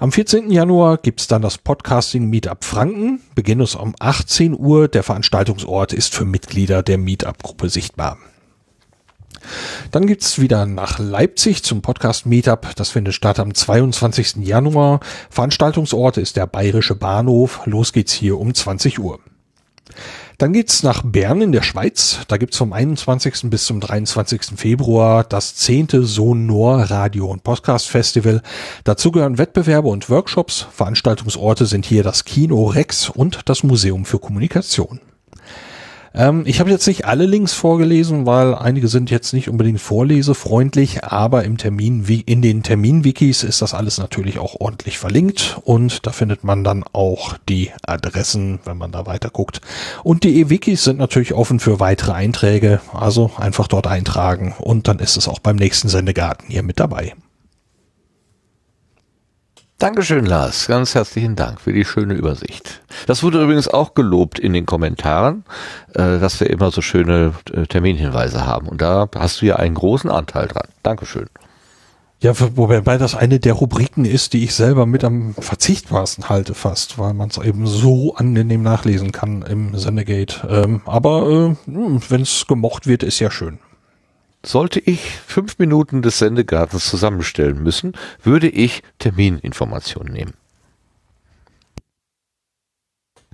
Am 14. Januar gibt's dann das Podcasting Meetup Franken. Beginn ist um 18 Uhr. Der Veranstaltungsort ist für Mitglieder der Meetup-Gruppe sichtbar. Dann gibt's wieder nach Leipzig zum Podcast Meetup. Das findet statt am 22. Januar. Veranstaltungsort ist der Bayerische Bahnhof. Los geht's hier um 20 Uhr. Dann geht's nach Bern in der Schweiz. Da gibt's vom 21. bis zum 23. Februar das 10. Sonor Radio und Podcast Festival. Dazu gehören Wettbewerbe und Workshops. Veranstaltungsorte sind hier das Kino Rex und das Museum für Kommunikation. Ähm, ich habe jetzt nicht alle Links vorgelesen, weil einige sind jetzt nicht unbedingt vorlesefreundlich, aber im Termin, wie in den Terminwikis ist das alles natürlich auch ordentlich verlinkt und da findet man dann auch die Adressen, wenn man da weiter guckt. Und die E-Wikis sind natürlich offen für weitere Einträge, also einfach dort eintragen und dann ist es auch beim nächsten Sendegarten hier mit dabei. Dankeschön, Lars. Ganz herzlichen Dank für die schöne Übersicht. Das wurde übrigens auch gelobt in den Kommentaren, äh, dass wir immer so schöne äh, Terminhinweise haben. Und da hast du ja einen großen Anteil dran. Dankeschön. Ja, wobei das eine der Rubriken ist, die ich selber mit am verzichtbarsten halte fast, weil man es eben so angenehm nachlesen kann im Sendegate. Ähm, aber äh, wenn es gemocht wird, ist ja schön. Sollte ich fünf Minuten des Sendegartens zusammenstellen müssen, würde ich Termininformationen nehmen.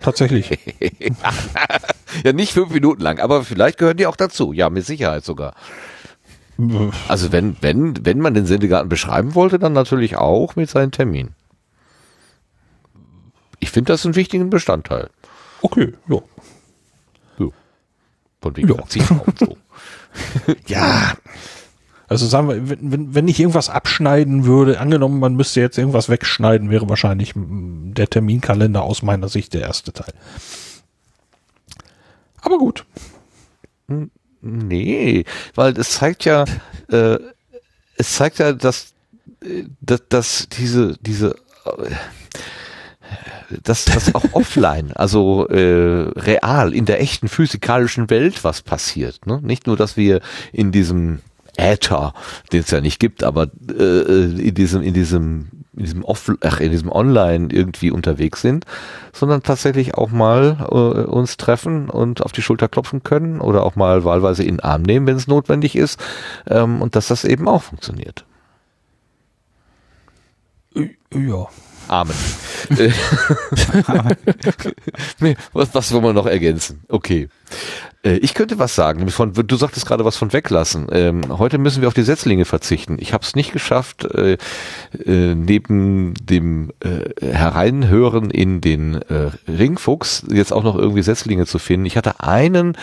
Tatsächlich. ja, nicht fünf Minuten lang, aber vielleicht gehören die auch dazu. Ja, mit Sicherheit sogar. Also wenn, wenn, wenn man den Sendegarten beschreiben wollte, dann natürlich auch mit seinen Terminen. Ich finde das einen wichtigen Bestandteil. Okay, ja. ja. Von wegen ja. so. ja. Also sagen wir, wenn, wenn ich irgendwas abschneiden würde, angenommen, man müsste jetzt irgendwas wegschneiden, wäre wahrscheinlich der Terminkalender aus meiner Sicht der erste Teil. Aber gut. Nee, weil es zeigt ja, äh, es zeigt ja, dass, äh, dass, dass diese, diese, äh, dass das auch offline, also äh, real in der echten physikalischen Welt was passiert. Ne? Nicht nur, dass wir in diesem Äther, den es ja nicht gibt, aber äh, in diesem in diesem in diesem Off, ach, in diesem Online irgendwie unterwegs sind, sondern tatsächlich auch mal äh, uns treffen und auf die Schulter klopfen können oder auch mal wahlweise in den Arm nehmen, wenn es notwendig ist ähm, und dass das eben auch funktioniert. Ja. Amen. nee, was, was wollen wir noch ergänzen? Okay. Äh, ich könnte was sagen. Von, du sagtest gerade was von weglassen. Ähm, heute müssen wir auf die Setzlinge verzichten. Ich habe es nicht geschafft, äh, äh, neben dem äh, Hereinhören in den äh, Ringfuchs jetzt auch noch irgendwie Setzlinge zu finden. Ich hatte einen,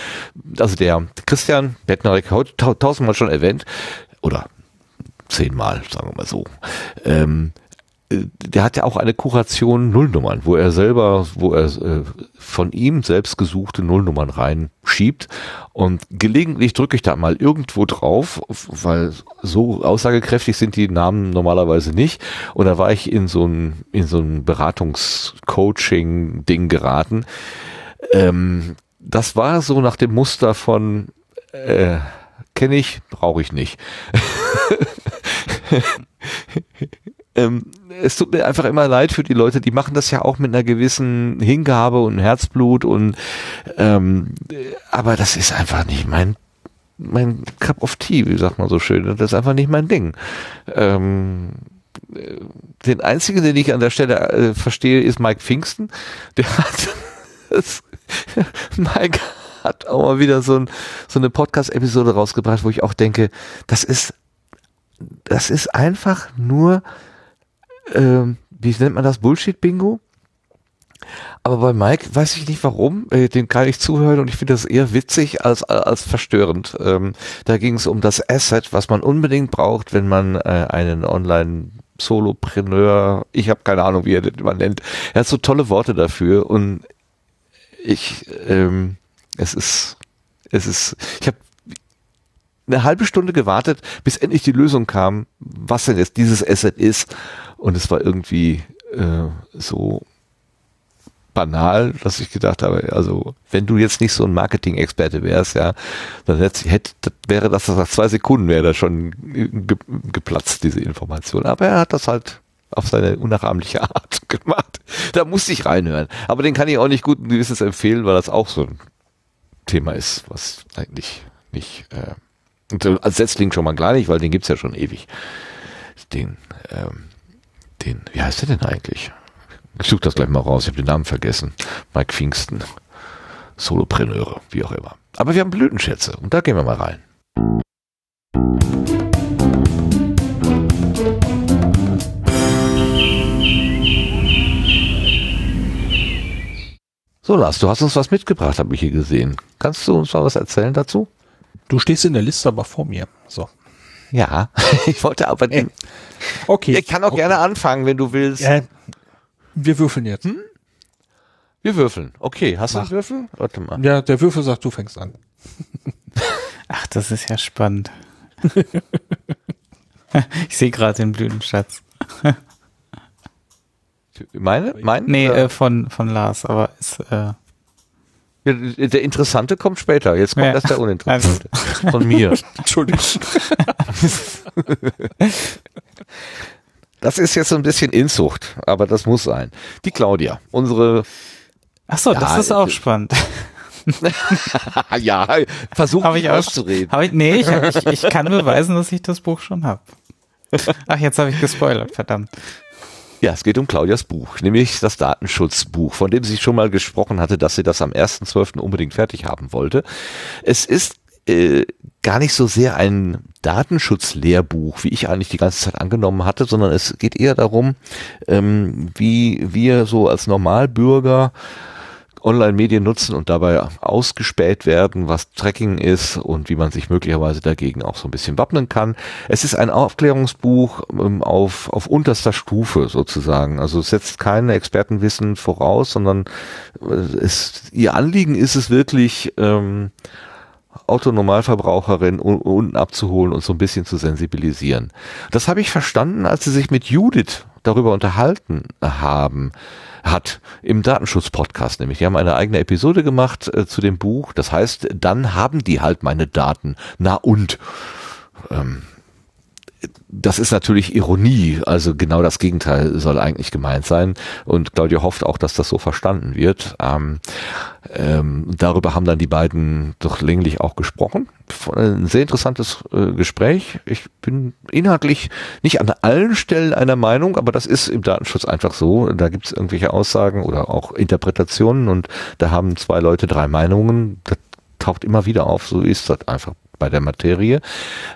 also der Christian Bettnerek, heute tausendmal schon erwähnt, oder zehnmal, sagen wir mal so. Ähm, der hat ja auch eine Kuration Nullnummern, wo er selber, wo er äh, von ihm selbst gesuchte Nullnummern reinschiebt. Und gelegentlich drücke ich da mal irgendwo drauf, weil so aussagekräftig sind die Namen normalerweise nicht. Und da war ich in so ein, in so ein Beratungscoaching-Ding geraten. Ähm, das war so nach dem Muster von äh, kenne ich, brauche ich nicht. ähm, es tut mir einfach immer leid für die Leute, die machen das ja auch mit einer gewissen Hingabe und Herzblut und ähm, aber das ist einfach nicht mein mein Cup of Tea, wie sagt man so schön. Das ist einfach nicht mein Ding. Ähm, den einzigen, den ich an der Stelle äh, verstehe, ist Mike Pfingsten. Der hat das, Mike hat auch mal wieder so, ein, so eine Podcast-Episode rausgebracht, wo ich auch denke, das ist das ist einfach nur ähm, wie nennt man das, Bullshit-Bingo. Aber bei Mike weiß ich nicht warum, äh, dem kann ich zuhören und ich finde das eher witzig als, als verstörend. Ähm, da ging es um das Asset, was man unbedingt braucht, wenn man äh, einen Online- Solopreneur, ich habe keine Ahnung, wie er den man nennt. Er hat so tolle Worte dafür und ich, ähm, es ist, es ist, ich habe eine halbe Stunde gewartet, bis endlich die Lösung kam, was denn jetzt dieses Asset ist. Und es war irgendwie äh, so banal, dass ich gedacht habe, also wenn du jetzt nicht so ein Marketing-Experte wärst, ja, dann hätte, wäre das nach zwei Sekunden wäre das schon ge, geplatzt, diese Information. Aber er hat das halt auf seine unnachahmliche Art gemacht. Da musste ich reinhören. Aber den kann ich auch nicht guten Gewissens empfehlen, weil das auch so ein Thema ist, was eigentlich nicht äh, und als Setzling schon mal gar nicht, weil den gibt's ja schon ewig. Den, ähm, den, wie heißt der denn eigentlich? Ich suche das gleich mal raus, ich habe den Namen vergessen. Mike Pfingsten. Solopreneure, wie auch immer. Aber wir haben Blütenschätze und da gehen wir mal rein. So, Lars, du hast uns was mitgebracht, habe ich hier gesehen. Kannst du uns mal was erzählen dazu? Du stehst in der Liste aber vor mir. So. Ja, ich wollte aber. Äh, okay. Ich kann auch okay. gerne anfangen, wenn du willst. Äh, wir würfeln jetzt. Hm? Wir würfeln. Okay, hast Mach. du einen Würfel? Warte mal. Ja, der Würfel sagt, du fängst an. Ach, das ist ja spannend. ich sehe gerade den Blütenschatz. Meine? Mein? Nee, äh, von, von Lars, aber ist, äh, der Interessante kommt später. Jetzt kommt ja. erst der Uninteressante. Also. Von mir. Entschuldigung. Das ist jetzt so ein bisschen Inzucht, aber das muss sein. Die Claudia, unsere. Ach so, ja, das ist auch spannend. ja, versuch hab ich auszureden. Hab ich, nee, ich, ich, ich kann beweisen, dass ich das Buch schon habe. Ach, jetzt habe ich gespoilert, verdammt. Ja, es geht um Claudias Buch, nämlich das Datenschutzbuch, von dem sie schon mal gesprochen hatte, dass sie das am 1.12. unbedingt fertig haben wollte. Es ist äh, gar nicht so sehr ein Datenschutzlehrbuch, wie ich eigentlich die ganze Zeit angenommen hatte, sondern es geht eher darum, ähm, wie wir so als Normalbürger Online-Medien nutzen und dabei ausgespäht werden, was Tracking ist und wie man sich möglicherweise dagegen auch so ein bisschen wappnen kann. Es ist ein Aufklärungsbuch ähm, auf, auf unterster Stufe sozusagen. Also es setzt kein Expertenwissen voraus, sondern äh, es, ihr Anliegen ist es wirklich, ähm, Autonormalverbraucherin unten abzuholen und so ein bisschen zu sensibilisieren. Das habe ich verstanden, als sie sich mit Judith darüber unterhalten haben hat im Datenschutz-Podcast nämlich. Die haben eine eigene Episode gemacht äh, zu dem Buch. Das heißt, dann haben die halt meine Daten. Na und? Ähm, das ist natürlich Ironie, also genau das Gegenteil soll eigentlich gemeint sein. Und Claudia hofft auch, dass das so verstanden wird. Ähm, ähm, darüber haben dann die beiden doch länglich auch gesprochen. Ein sehr interessantes äh, Gespräch. Ich bin inhaltlich nicht an allen Stellen einer Meinung, aber das ist im Datenschutz einfach so. Da gibt es irgendwelche Aussagen oder auch Interpretationen und da haben zwei Leute drei Meinungen. Das taucht immer wieder auf. So ist das einfach bei der Materie.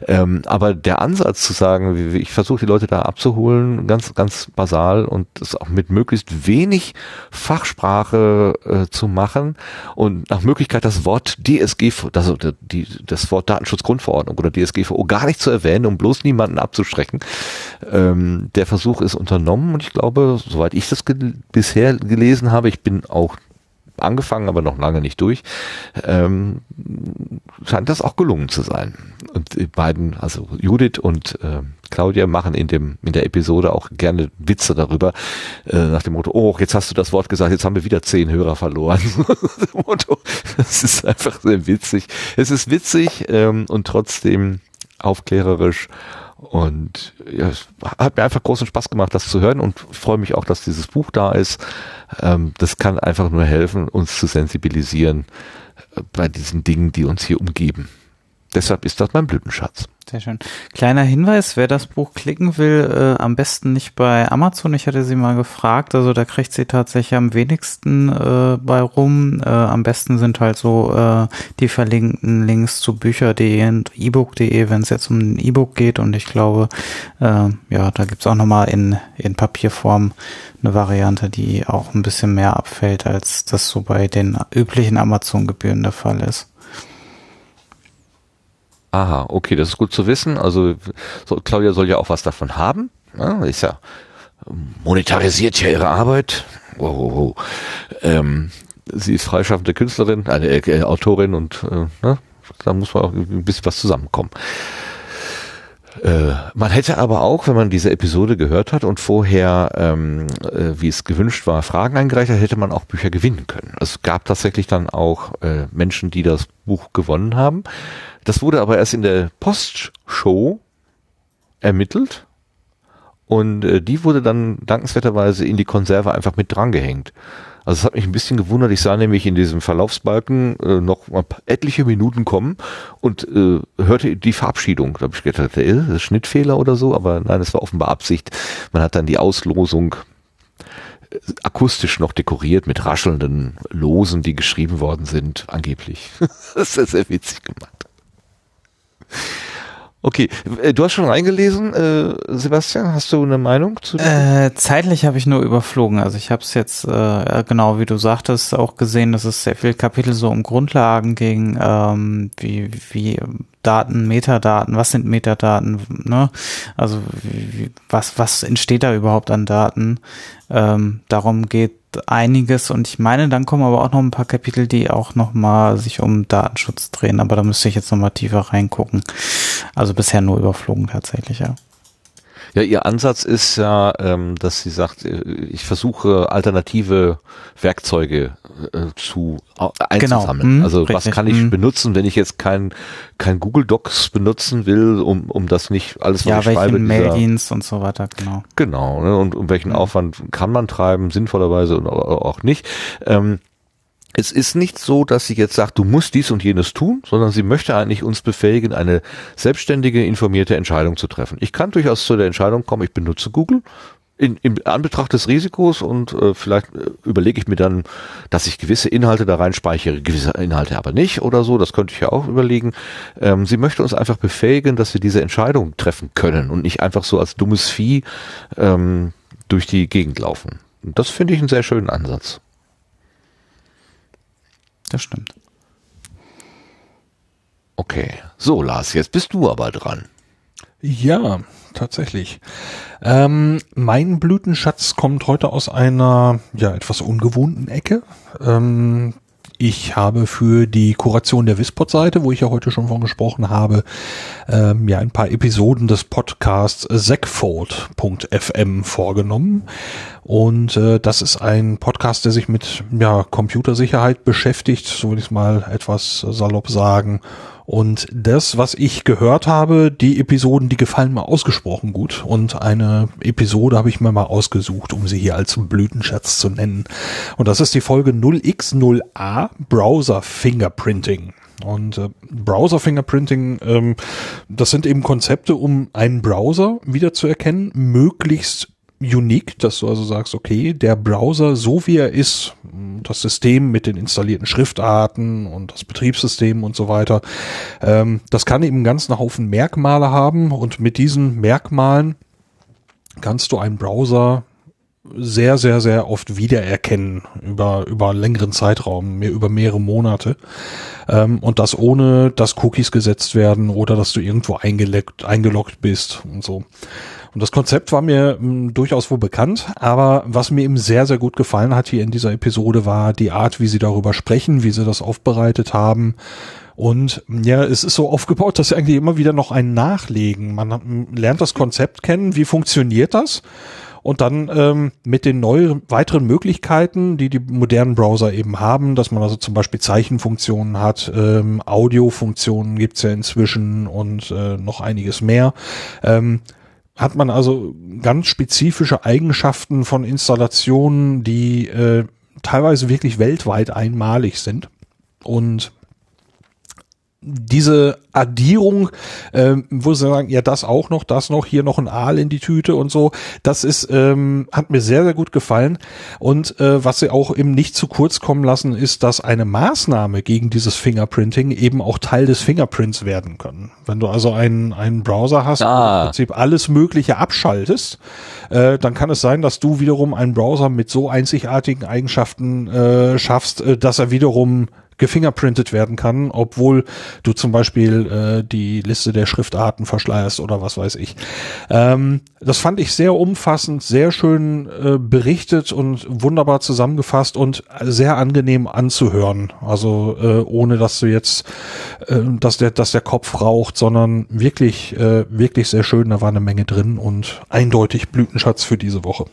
Ähm, aber der Ansatz zu sagen, ich versuche die Leute da abzuholen, ganz, ganz basal und das auch mit möglichst wenig Fachsprache äh, zu machen und nach Möglichkeit das Wort DSG, also die, das Wort Datenschutzgrundverordnung oder DSGVO gar nicht zu erwähnen, um bloß niemanden abzuschrecken. Ähm, der Versuch ist unternommen und ich glaube, soweit ich das ge bisher gelesen habe, ich bin auch angefangen, aber noch lange nicht durch, ähm, scheint das auch gelungen zu sein. Und die beiden, also Judith und äh, Claudia machen in dem in der Episode auch gerne Witze darüber äh, nach dem Motto: Oh, jetzt hast du das Wort gesagt, jetzt haben wir wieder zehn Hörer verloren. das ist einfach sehr witzig. Es ist witzig ähm, und trotzdem aufklärerisch und ja, es hat mir einfach großen Spaß gemacht, das zu hören und freue mich auch, dass dieses Buch da ist. Ähm, das kann einfach nur helfen, uns zu sensibilisieren äh, bei diesen Dingen, die uns hier umgeben. Deshalb ist das mein Blütenschatz. Sehr schön. Kleiner Hinweis, wer das Buch klicken will, äh, am besten nicht bei Amazon. Ich hatte sie mal gefragt. Also da kriegt sie tatsächlich am wenigsten äh, bei rum. Äh, am besten sind halt so äh, die verlinkten Links zu bücher.de und ebook.de, wenn es jetzt um ein E-Book geht. Und ich glaube, äh, ja, da gibt's auch nochmal in, in Papierform eine Variante, die auch ein bisschen mehr abfällt, als das so bei den üblichen Amazon-Gebühren der Fall ist. Aha, okay, das ist gut zu wissen. Also so, Claudia soll ja auch was davon haben. Ja, ist ja monetarisiert ja ihre Arbeit. Wow, wow, wow. Ähm, sie ist freischaffende Künstlerin, eine äh, Autorin und äh, ne, da muss man auch ein bisschen was zusammenkommen. Äh, man hätte aber auch, wenn man diese Episode gehört hat und vorher, ähm, äh, wie es gewünscht war, Fragen eingereicht hat, hätte man auch Bücher gewinnen können. Es gab tatsächlich dann auch äh, Menschen, die das Buch gewonnen haben. Das wurde aber erst in der Postshow ermittelt und äh, die wurde dann dankenswerterweise in die Konserve einfach mit drangehängt. Also es hat mich ein bisschen gewundert. Ich sah nämlich in diesem Verlaufsbalken äh, noch etliche Minuten kommen und äh, hörte die Verabschiedung. Da habe ich gedacht, äh, das ist Schnittfehler oder so, aber nein, es war offenbar Absicht. Man hat dann die Auslosung äh, akustisch noch dekoriert mit raschelnden Losen, die geschrieben worden sind, angeblich. das ist sehr witzig gemacht. Okay, äh, du hast schon reingelesen, äh, Sebastian, hast du eine Meinung zu? Äh, zeitlich habe ich nur überflogen. Also ich habe es jetzt äh, genau wie du sagtest auch gesehen, dass es sehr viel Kapitel so um Grundlagen ging, ähm, wie wie Daten, Metadaten, was sind Metadaten, ne? Also wie, was was entsteht da überhaupt an Daten? Ähm, darum geht einiges und ich meine, dann kommen aber auch noch ein paar Kapitel, die auch noch mal sich um Datenschutz drehen, aber da müsste ich jetzt noch mal tiefer reingucken. Also bisher nur überflogen tatsächlich, ja. Ja, ihr Ansatz ist ja, ähm, dass sie sagt, äh, ich versuche alternative Werkzeuge äh, zu äh, einzusammeln. Genau. Mhm, also richtig. was kann ich mhm. benutzen, wenn ich jetzt kein kein Google Docs benutzen will, um um das nicht alles was ja, ich schreibe. Ja, Maildienst und so weiter, genau. Genau, ne, und um welchen mhm. Aufwand kann man treiben, sinnvollerweise und auch nicht. Ähm, es ist nicht so, dass sie jetzt sagt, du musst dies und jenes tun, sondern sie möchte eigentlich uns befähigen, eine selbstständige, informierte Entscheidung zu treffen. Ich kann durchaus zu der Entscheidung kommen, ich benutze Google. In, in Anbetracht des Risikos und äh, vielleicht äh, überlege ich mir dann, dass ich gewisse Inhalte da rein speichere, gewisse Inhalte aber nicht oder so, das könnte ich ja auch überlegen. Ähm, sie möchte uns einfach befähigen, dass wir diese Entscheidung treffen können und nicht einfach so als dummes Vieh ähm, durch die Gegend laufen. Und das finde ich einen sehr schönen Ansatz das stimmt. Okay. So, Lars, jetzt bist du aber dran. Ja, tatsächlich. Ähm, mein Blütenschatz kommt heute aus einer ja etwas ungewohnten Ecke. Ähm, ich habe für die Kuration der Wispod-Seite, wo ich ja heute schon von gesprochen habe, ähm, ja ein paar Episoden des Podcasts Zackfold.fm vorgenommen Und äh, das ist ein Podcast, der sich mit ja, Computersicherheit beschäftigt, so will ich es mal etwas salopp sagen. Und das, was ich gehört habe, die Episoden, die gefallen mir ausgesprochen gut. Und eine Episode habe ich mir mal ausgesucht, um sie hier als Blütenschatz zu nennen. Und das ist die Folge 0x0a Browser Fingerprinting. Und äh, Browser Fingerprinting, ähm, das sind eben Konzepte, um einen Browser wiederzuerkennen, möglichst unique, dass du also sagst, okay, der Browser, so wie er ist, das System mit den installierten Schriftarten und das Betriebssystem und so weiter, ähm, das kann eben einen ganzen Haufen Merkmale haben und mit diesen Merkmalen kannst du einen Browser sehr, sehr, sehr oft wiedererkennen über, über einen längeren Zeitraum, mehr, über mehrere Monate. Ähm, und das ohne, dass Cookies gesetzt werden oder dass du irgendwo eingeloggt, eingeloggt bist und so. Und das Konzept war mir mh, hm, durchaus wohl bekannt, aber was mir eben sehr, sehr gut gefallen hat hier in dieser Episode war die Art, wie sie darüber sprechen, wie sie das aufbereitet haben. Und ja, es ist so aufgebaut, dass sie eigentlich immer wieder noch ein Nachlegen. Man hat, lernt das Konzept kennen, wie funktioniert das? Und dann ähm, mit den neuen weiteren Möglichkeiten, die die modernen Browser eben haben, dass man also zum Beispiel Zeichenfunktionen hat, ähm, Audiofunktionen gibt's ja inzwischen und äh, noch einiges mehr. Ähm, hat man also ganz spezifische Eigenschaften von Installationen, die äh, teilweise wirklich weltweit einmalig sind. Und diese Addierung, äh, wo sie sagen, ja, das auch noch, das noch, hier noch ein Aal in die Tüte und so, das ist, ähm, hat mir sehr, sehr gut gefallen. Und äh, was sie auch eben nicht zu kurz kommen lassen, ist, dass eine Maßnahme gegen dieses Fingerprinting eben auch Teil des Fingerprints werden können. Wenn du also einen, einen Browser hast, ah. im Prinzip alles Mögliche abschaltest, äh, dann kann es sein, dass du wiederum einen Browser mit so einzigartigen Eigenschaften äh, schaffst, äh, dass er wiederum gefingerprintet werden kann, obwohl du zum Beispiel äh, die Liste der Schriftarten verschleierst oder was weiß ich. Ähm, das fand ich sehr umfassend, sehr schön äh, berichtet und wunderbar zusammengefasst und sehr angenehm anzuhören. Also äh, ohne dass du jetzt, äh, dass der, dass der Kopf raucht, sondern wirklich, äh, wirklich sehr schön. Da war eine Menge drin und eindeutig Blütenschatz für diese Woche.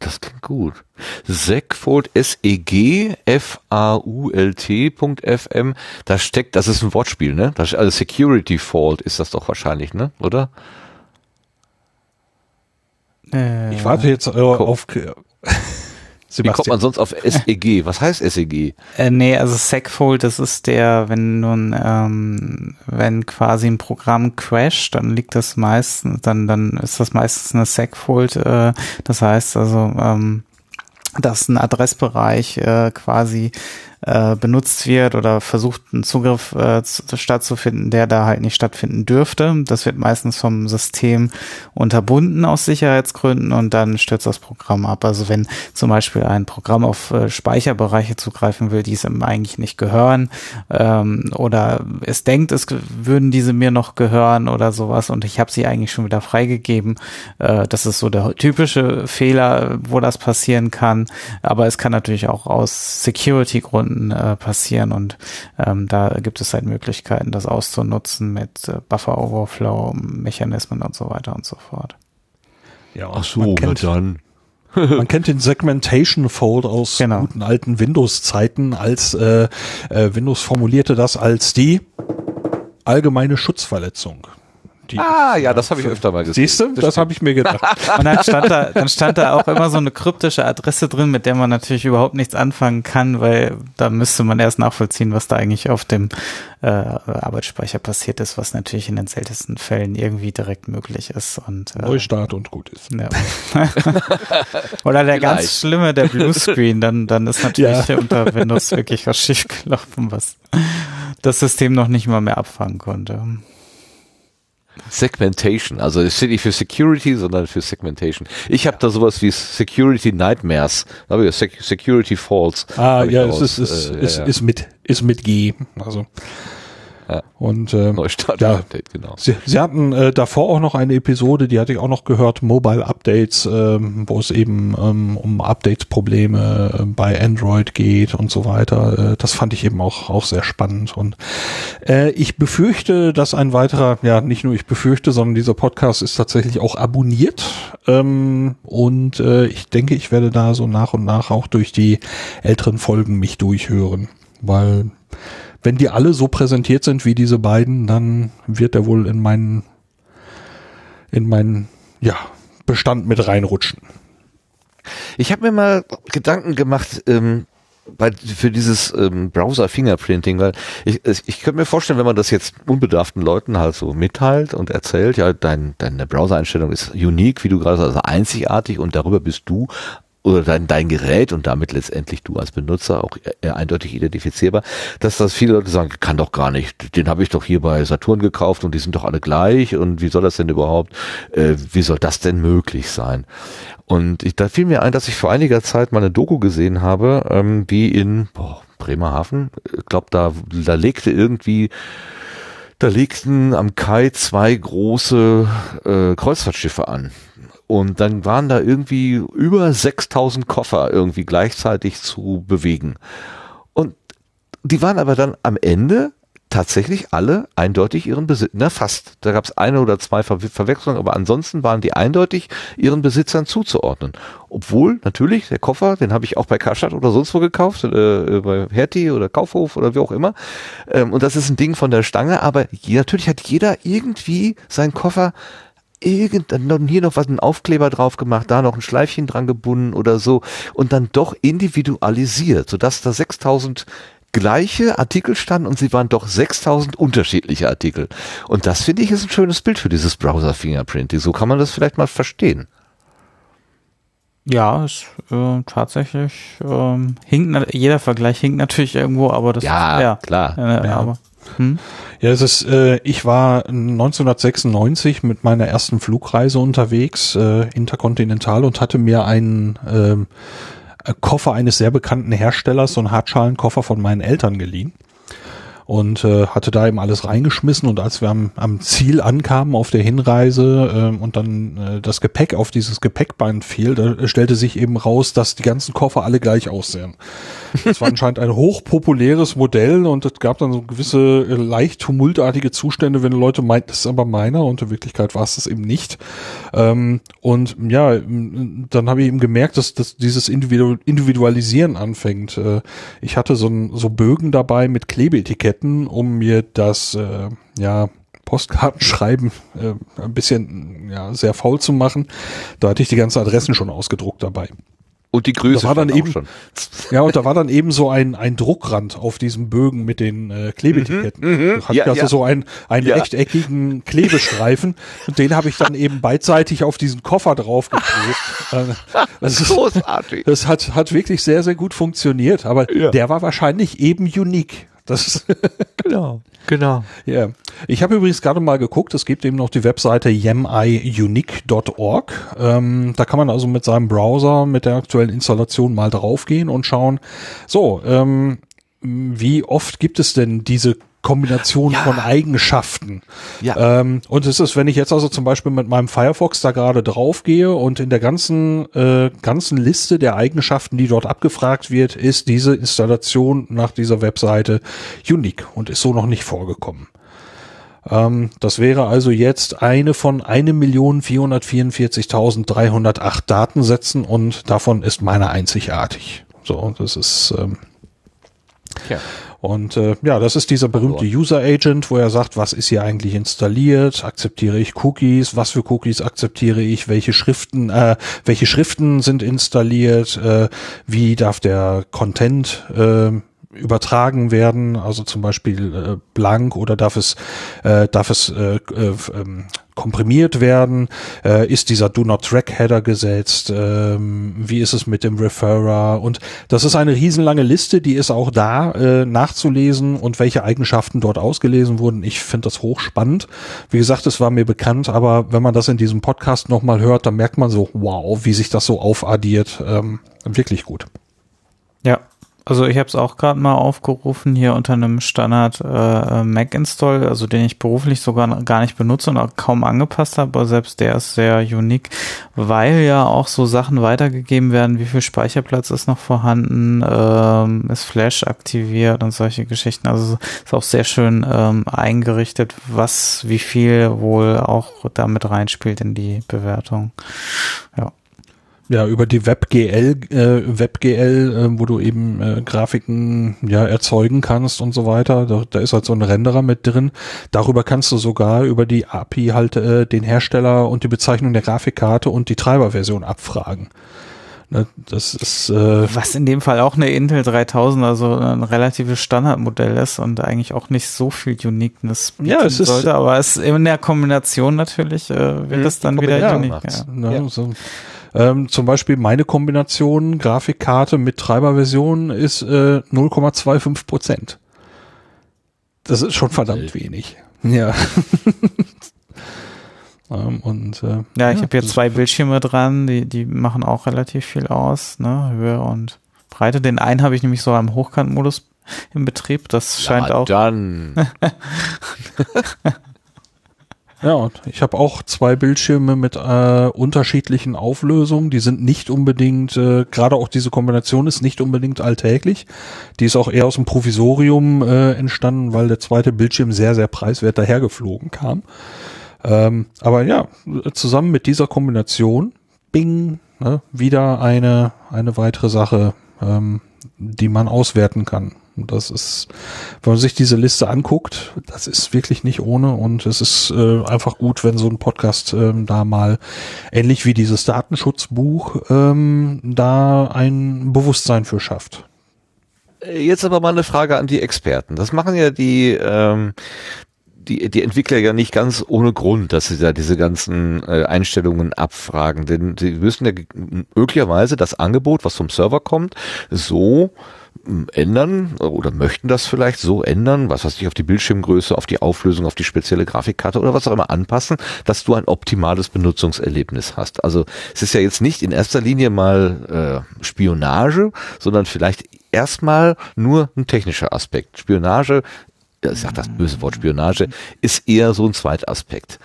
Das klingt gut. Segfold S-E-G F-A-U-L-T.fm. Da steckt, das ist ein Wortspiel, ne? Das, also Security Fault ist das doch wahrscheinlich, ne? Oder? Äh, ich warte jetzt äh, auf. Sebastian. Wie kommt man sonst auf SEG? Was heißt SEG? Äh, nee, also Segfold, das ist der, wenn nun, ähm, wenn quasi ein Programm crasht, dann liegt das meistens, dann, dann ist das meistens eine Segfold. Äh, das heißt also, ähm, dass ein Adressbereich äh, quasi äh, benutzt wird oder versucht, ein Zugriff äh, stattzufinden, der da halt nicht stattfinden dürfte. Das wird meistens vom System unterbunden aus Sicherheitsgründen und dann stürzt das Programm ab. Also wenn zum Beispiel ein Programm auf äh, Speicherbereiche zugreifen will, die es ihm eigentlich nicht gehören ähm, oder es denkt, es würden diese mir noch gehören oder sowas und ich habe sie eigentlich schon wieder freigegeben. Äh, das ist so der typische Fehler, wo das passieren kann. Aber es kann natürlich auch aus Security-Gründen Stunden äh, passieren und ähm, da gibt es halt Möglichkeiten, das auszunutzen mit äh, Buffer Overflow Mechanismen und so weiter und so fort. Ja, ach so, kennt, dann. man kennt den Segmentation Fold aus genau. guten alten Windows-Zeiten, als äh, äh, Windows formulierte das als die allgemeine Schutzverletzung. Die ah, ja, das habe ich öfter mal gesehen. Siehst du? Das, das habe ich mir gedacht. Und dann stand, da, dann stand da auch immer so eine kryptische Adresse drin, mit der man natürlich überhaupt nichts anfangen kann, weil da müsste man erst nachvollziehen, was da eigentlich auf dem äh, Arbeitsspeicher passiert ist, was natürlich in den seltensten Fällen irgendwie direkt möglich ist. Und, äh, Neustart und gut ist. Ja. Oder der Vielleicht. ganz schlimme, der Bluescreen, dann, dann ist natürlich ja. unter Windows wirklich was schiefgelaufen, was das System noch nicht mal mehr abfangen konnte. Segmentation, also es steht nicht für Security, sondern für Segmentation. Ich habe da sowas wie Security Nightmares, habe ich Security Falls. Ah, ja, es ist, ist, äh, ist, ja. ist mit ist mit G, also ja. Und äh, Neustart ja, Update, genau. Sie, sie hatten äh, davor auch noch eine Episode, die hatte ich auch noch gehört, Mobile Updates, ähm, wo es eben ähm, um Updates-Probleme äh, bei Android geht und so weiter. Äh, das fand ich eben auch auch sehr spannend. Und äh, ich befürchte, dass ein weiterer, ja nicht nur ich befürchte, sondern dieser Podcast ist tatsächlich auch abonniert. Ähm, und äh, ich denke, ich werde da so nach und nach auch durch die älteren Folgen mich durchhören, weil wenn die alle so präsentiert sind wie diese beiden, dann wird er wohl in meinen, in meinen, ja, Bestand mit reinrutschen. Ich habe mir mal Gedanken gemacht, ähm, bei, für dieses ähm, Browser-Fingerprinting, weil ich, ich könnte mir vorstellen, wenn man das jetzt unbedarften Leuten halt so mitteilt und erzählt, ja, dein, deine Browser-Einstellung ist unique, wie du gerade sagst, also einzigartig und darüber bist du oder dein, dein Gerät und damit letztendlich du als Benutzer auch eher eindeutig identifizierbar, dass das viele Leute sagen, kann doch gar nicht, den habe ich doch hier bei Saturn gekauft und die sind doch alle gleich und wie soll das denn überhaupt, äh, wie soll das denn möglich sein? Und ich, da fiel mir ein, dass ich vor einiger Zeit mal eine Doku gesehen habe, ähm, wie in boah, Bremerhaven, ich glaube, da, da legte irgendwie da legten am Kai zwei große äh, Kreuzfahrtschiffe an. Und dann waren da irgendwie über 6000 Koffer irgendwie gleichzeitig zu bewegen. Und die waren aber dann am Ende tatsächlich alle eindeutig ihren Besitz, na fast, da gab es eine oder zwei Ver Verwechslungen, aber ansonsten waren die eindeutig ihren Besitzern zuzuordnen. Obwohl natürlich der Koffer, den habe ich auch bei Karstadt oder sonst wo gekauft, äh, bei Hertie oder Kaufhof oder wie auch immer. Ähm, und das ist ein Ding von der Stange, aber je, natürlich hat jeder irgendwie seinen Koffer irgend, dann hier noch was, ein Aufkleber drauf gemacht, da noch ein Schleifchen dran gebunden oder so und dann doch individualisiert, sodass da 6000 gleiche Artikel standen und sie waren doch 6000 unterschiedliche Artikel. Und das finde ich ist ein schönes Bild für dieses Browser Fingerprinting. So kann man das vielleicht mal verstehen. Ja, ist äh, tatsächlich ähm, hinkt jeder Vergleich hinkt natürlich irgendwo, aber das ja, ist, ja klar. Äh, ja. Aber, hm? Ja, es ist, äh, ich war 1996 mit meiner ersten Flugreise unterwegs, äh, interkontinental, und hatte mir einen äh, Koffer eines sehr bekannten Herstellers, so einen Hartschalenkoffer von meinen Eltern geliehen und äh, hatte da eben alles reingeschmissen und als wir am, am Ziel ankamen auf der Hinreise äh, und dann äh, das Gepäck auf dieses Gepäckband fiel, da stellte sich eben raus, dass die ganzen Koffer alle gleich aussehen. Das war anscheinend ein hochpopuläres Modell und es gab dann so gewisse äh, leicht tumultartige Zustände, wenn Leute meinten, das ist aber meiner und in Wirklichkeit war es das eben nicht. Ähm, und ja, dann habe ich eben gemerkt, dass, dass dieses Individu Individualisieren anfängt. Äh, ich hatte so, ein, so Bögen dabei mit Klebeetiketten, um mir das äh, ja Postkartenschreiben äh, ein bisschen ja sehr faul zu machen. Da hatte ich die ganzen Adressen schon ausgedruckt dabei. Und die Größe da war dann eben, schon. Ja, und da war dann eben so ein, ein Druckrand auf diesem Bögen mit den äh, Klebetiketten. Mhm, mhm. Hat ja, also ja. so einen, einen ja. rechteckigen Klebestreifen und den habe ich dann eben beidseitig auf diesen Koffer draufgeklebt. Das ist großartig. Das hat, hat wirklich sehr, sehr gut funktioniert, aber ja. der war wahrscheinlich eben unique. Das genau, genau. Ja. Ich habe übrigens gerade mal geguckt, es gibt eben noch die Webseite yamiunique.org. Ähm, da kann man also mit seinem Browser, mit der aktuellen Installation mal draufgehen und schauen, so, ähm, wie oft gibt es denn diese Kombination ja. von Eigenschaften. Ja. Ähm, und es ist, wenn ich jetzt also zum Beispiel mit meinem Firefox da gerade draufgehe und in der ganzen, äh, ganzen Liste der Eigenschaften, die dort abgefragt wird, ist diese Installation nach dieser Webseite unique und ist so noch nicht vorgekommen. Ähm, das wäre also jetzt eine von 1.444.308 Datensätzen und davon ist meine einzigartig. So, das ist, ähm, ja. Und äh, ja, das ist dieser berühmte User Agent, wo er sagt, was ist hier eigentlich installiert, akzeptiere ich Cookies, was für Cookies akzeptiere ich, welche Schriften, äh, welche Schriften sind installiert, äh, wie darf der Content äh, übertragen werden, also zum Beispiel äh, blank oder darf es äh, darf es äh, äh, ähm, komprimiert werden? Äh, ist dieser Do Not Track Header gesetzt? Ähm, wie ist es mit dem Referrer? Und das ist eine riesenlange Liste, die ist auch da äh, nachzulesen und welche Eigenschaften dort ausgelesen wurden. Ich finde das hochspannend. Wie gesagt, es war mir bekannt, aber wenn man das in diesem Podcast nochmal hört, dann merkt man so, wow, wie sich das so aufaddiert. Ähm, wirklich gut. Ja, Also ich habe es auch gerade mal aufgerufen hier unter einem Standard äh, Mac Install, also den ich beruflich sogar gar nicht benutze und auch kaum angepasst habe, aber selbst der ist sehr unique, weil ja auch so Sachen weitergegeben werden, wie viel Speicherplatz ist noch vorhanden, ähm, ist Flash aktiviert und solche Geschichten. Also ist auch sehr schön ähm, eingerichtet, was wie viel wohl auch damit reinspielt in die Bewertung. Ja. Ja, über die WebGL, äh, WebGL, äh, wo du eben äh, Grafiken ja erzeugen kannst und so weiter. Da, da ist halt so ein Renderer mit drin. Darüber kannst du sogar über die API halt äh, den Hersteller und die Bezeichnung der Grafikkarte und die Treiberversion abfragen. Ne, das ist äh, was in dem Fall auch eine Intel 3000, also ein relatives Standardmodell ist und eigentlich auch nicht so viel Uniqueness bieten ja, es sollte, ist, aber es in der Kombination natürlich äh, wird es dann wieder ja, unique. Ja. Ne, ja. So. Ähm, zum Beispiel meine Kombination Grafikkarte mit Treiberversion ist äh, 0,25 Prozent. Das ist schon verdammt wenig. Ja. ähm, und äh, ja, ich ja, habe hier zwei Bildschirme dran, die die machen auch relativ viel aus, ne, Höhe und Breite. Den einen habe ich nämlich so am Hochkantmodus im Betrieb. Das scheint ja, auch. Dann. Ja, ich habe auch zwei Bildschirme mit äh, unterschiedlichen Auflösungen. Die sind nicht unbedingt, äh, gerade auch diese Kombination ist nicht unbedingt alltäglich. Die ist auch eher aus dem Provisorium äh, entstanden, weil der zweite Bildschirm sehr, sehr preiswert dahergeflogen kam. Ähm, aber ja, zusammen mit dieser Kombination, bing, ne, wieder eine, eine weitere Sache, ähm, die man auswerten kann. Und das ist, wenn man sich diese Liste anguckt, das ist wirklich nicht ohne und es ist äh, einfach gut, wenn so ein Podcast ähm, da mal ähnlich wie dieses Datenschutzbuch ähm, da ein Bewusstsein für schafft. Äh, jetzt aber mal eine Frage an die Experten. Das machen ja die, ähm, die, die Entwickler ja nicht ganz ohne Grund, dass sie da diese ganzen äh, Einstellungen abfragen. Denn sie müssen ja möglicherweise das Angebot, was vom Server kommt, so ändern oder möchten das vielleicht so ändern, was weiß ich, auf die Bildschirmgröße, auf die Auflösung, auf die spezielle Grafikkarte oder was auch immer anpassen, dass du ein optimales Benutzungserlebnis hast. Also es ist ja jetzt nicht in erster Linie mal äh, Spionage, sondern vielleicht erstmal nur ein technischer Aspekt. Spionage, ich sag das böse Wort Spionage, ist eher so ein Zweitaspekt.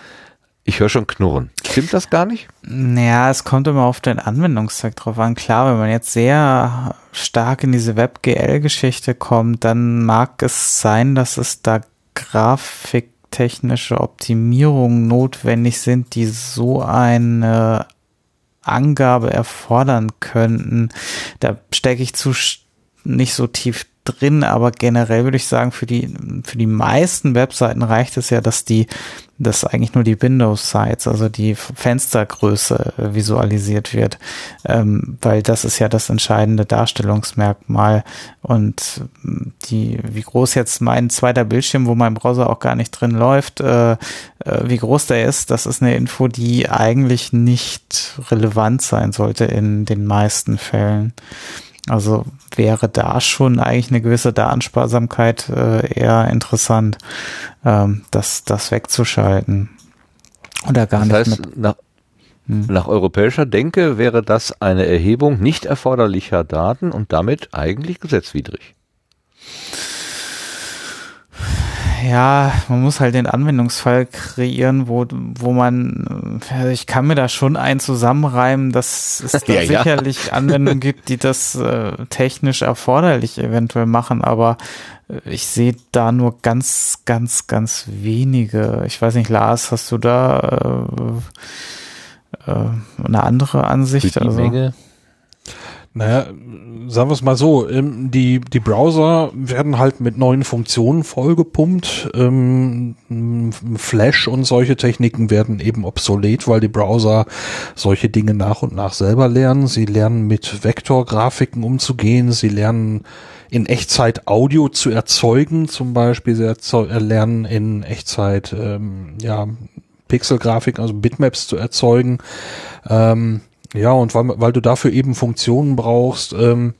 Ich höre schon knurren. Stimmt das gar nicht? Naja, es kommt immer auf den Anwendungszweck drauf an. Klar, wenn man jetzt sehr stark in diese WebGL-Geschichte kommt, dann mag es sein, dass es da grafiktechnische Optimierungen notwendig sind, die so eine Angabe erfordern könnten. Da stecke ich zu nicht so tief drin, aber generell würde ich sagen, für die, für die meisten Webseiten reicht es ja, dass die, dass eigentlich nur die Windows-Sites, also die Fenstergröße visualisiert wird, ähm, weil das ist ja das entscheidende Darstellungsmerkmal und ähm, die, wie groß jetzt mein zweiter Bildschirm, wo mein Browser auch gar nicht drin läuft, äh, äh, wie groß der ist, das ist eine Info, die eigentlich nicht relevant sein sollte in den meisten Fällen. Also wäre da schon eigentlich eine gewisse Datensparsamkeit äh, eher interessant, ähm, das, das wegzuschalten. Oder gar das nicht. Heißt, nach, hm. nach europäischer Denke wäre das eine Erhebung nicht erforderlicher Daten und damit eigentlich gesetzwidrig ja, man muss halt den Anwendungsfall kreieren, wo, wo man, also ich kann mir da schon einen zusammenreimen, dass es da ja, sicherlich ja. Anwendungen gibt, die das äh, technisch erforderlich eventuell machen, aber äh, ich sehe da nur ganz, ganz, ganz wenige. Ich weiß nicht, Lars, hast du da äh, äh, eine andere Ansicht? Für die also, Menge? Naja, sagen wir es mal so, ähm, die, die Browser werden halt mit neuen Funktionen vollgepumpt. Ähm, Flash und solche Techniken werden eben obsolet, weil die Browser solche Dinge nach und nach selber lernen. Sie lernen mit Vektorgrafiken umzugehen. Sie lernen in Echtzeit Audio zu erzeugen, zum Beispiel. Sie lernen in Echtzeit ähm, ja, Pixelgrafiken, also Bitmaps zu erzeugen. Ähm, ja, und weil, weil du dafür eben Funktionen brauchst, ähm,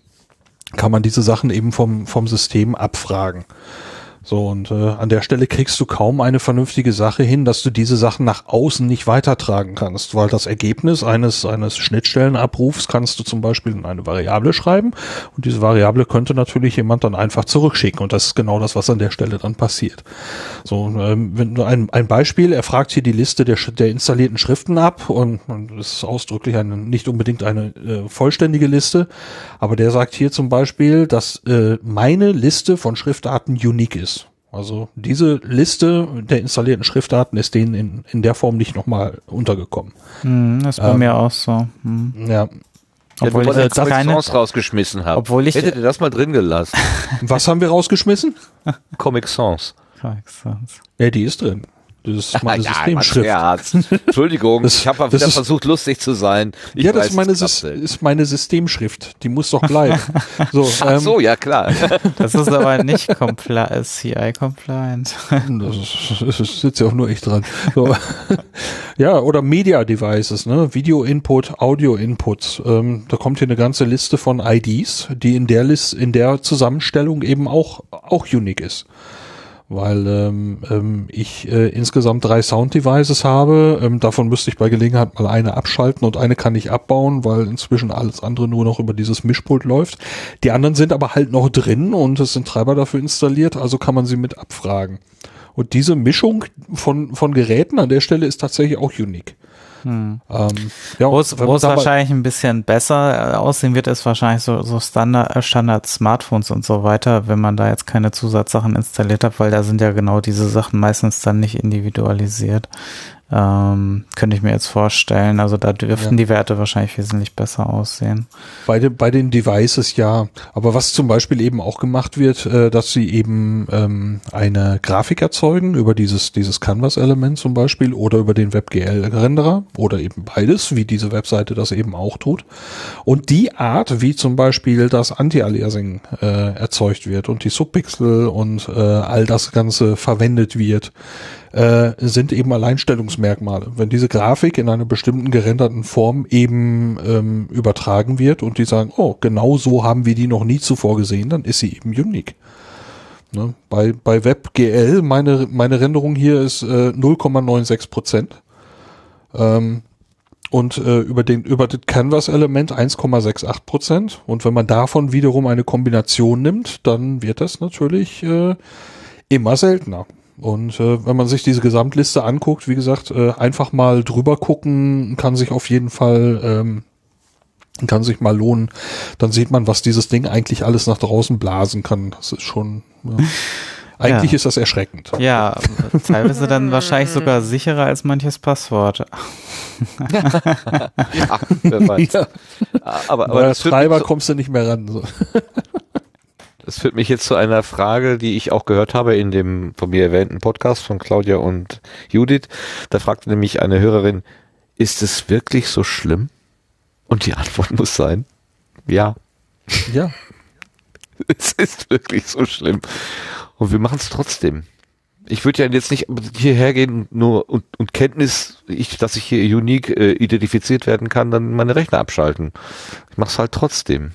kann man diese Sachen eben vom, vom System abfragen. So, und äh, an der Stelle kriegst du kaum eine vernünftige Sache hin, dass du diese Sachen nach außen nicht weitertragen kannst, weil das Ergebnis eines, eines Schnittstellenabrufs kannst du zum Beispiel in eine Variable schreiben und diese Variable könnte natürlich jemand dann einfach zurückschicken und das ist genau das, was an der Stelle dann passiert. So, ähm, wenn du ein, ein Beispiel, er fragt hier die Liste der, der installierten Schriften ab und, und ist ausdrücklich eine, nicht unbedingt eine äh, vollständige Liste, aber der sagt hier zum Beispiel, dass äh, meine Liste von Schriftarten unique ist. Also diese Liste der installierten Schriftdaten ist denen in, in der Form nicht nochmal untergekommen. Hm, das ist bei ähm, mir auch so. Hm. Ja. Obwohl ja, ich jetzt keine rausgeschmissen habe. Obwohl ich hättet ihr das mal drin gelassen. Was haben wir rausgeschmissen? Comic Sans. Comic Sans. Ja, die ist drin. Das ist meine ja, Systemschrift. Entschuldigung, das, ich habe wieder ist, versucht, lustig zu sein. Ich ja, das weiß, ist, meine, ist meine Systemschrift. Die muss doch bleiben. so, Ach ähm, so, ja klar. Das ist aber nicht compli CI-compliant. Das, das sitzt ja auch nur ich dran. So. ja, oder Media Devices, ne? Video-Input, Audio-Input. Ähm, da kommt hier eine ganze Liste von IDs, die in der List, in der Zusammenstellung eben auch, auch unique ist weil ähm, ähm, ich äh, insgesamt drei Sound-Devices habe. Ähm, davon müsste ich bei Gelegenheit mal eine abschalten und eine kann ich abbauen, weil inzwischen alles andere nur noch über dieses Mischpult läuft. Die anderen sind aber halt noch drin und es sind Treiber dafür installiert, also kann man sie mit abfragen. Und diese Mischung von, von Geräten an der Stelle ist tatsächlich auch unique. Hm. Ähm, ja, wo es wahrscheinlich ein bisschen besser äh, aussehen wird, ist wahrscheinlich so, so Standard, äh, Standard Smartphones und so weiter, wenn man da jetzt keine Zusatzsachen installiert hat, weil da sind ja genau diese Sachen meistens dann nicht individualisiert. Ähm, könnte ich mir jetzt vorstellen. Also da dürften ja. die Werte wahrscheinlich wesentlich besser aussehen. Bei, de, bei den Devices ja. Aber was zum Beispiel eben auch gemacht wird, äh, dass sie eben ähm, eine Grafik erzeugen über dieses, dieses Canvas-Element zum Beispiel oder über den WebGL-Renderer oder eben beides, wie diese Webseite das eben auch tut. Und die Art, wie zum Beispiel das Anti-Aliasing äh, erzeugt wird und die Subpixel und äh, all das Ganze verwendet wird, äh, sind eben Alleinstellungsmerkmale. Wenn diese Grafik in einer bestimmten gerenderten Form eben ähm, übertragen wird und die sagen, oh, genau so haben wir die noch nie zuvor gesehen, dann ist sie eben unique. Ne? Bei, bei WebGL, meine, meine Renderung hier ist äh, 0,96 Prozent. Ähm, und äh, über den über das Canvas-Element 1,68 Prozent. Und wenn man davon wiederum eine Kombination nimmt, dann wird das natürlich äh, immer seltener. Und äh, wenn man sich diese Gesamtliste anguckt, wie gesagt, äh, einfach mal drüber gucken, kann sich auf jeden Fall, ähm, kann sich mal lohnen. Dann sieht man, was dieses Ding eigentlich alles nach draußen blasen kann. Das ist schon. Ja. Eigentlich ja. ist das erschreckend. Ja, teilweise dann wahrscheinlich sogar sicherer als manches Passwort. ja, wer weiß. Ja. Aber, aber als Treiber kommst du nicht mehr ran. So. Das führt mich jetzt zu einer Frage, die ich auch gehört habe in dem von mir erwähnten Podcast von Claudia und Judith. Da fragte nämlich eine Hörerin, ist es wirklich so schlimm? Und die Antwort muss sein, ja. Ja. es ist wirklich so schlimm. Und wir machen es trotzdem. Ich würde ja jetzt nicht hierher gehen nur und, und Kenntnis, ich, dass ich hier unique äh, identifiziert werden kann, dann meine Rechner abschalten. Ich mache es halt trotzdem.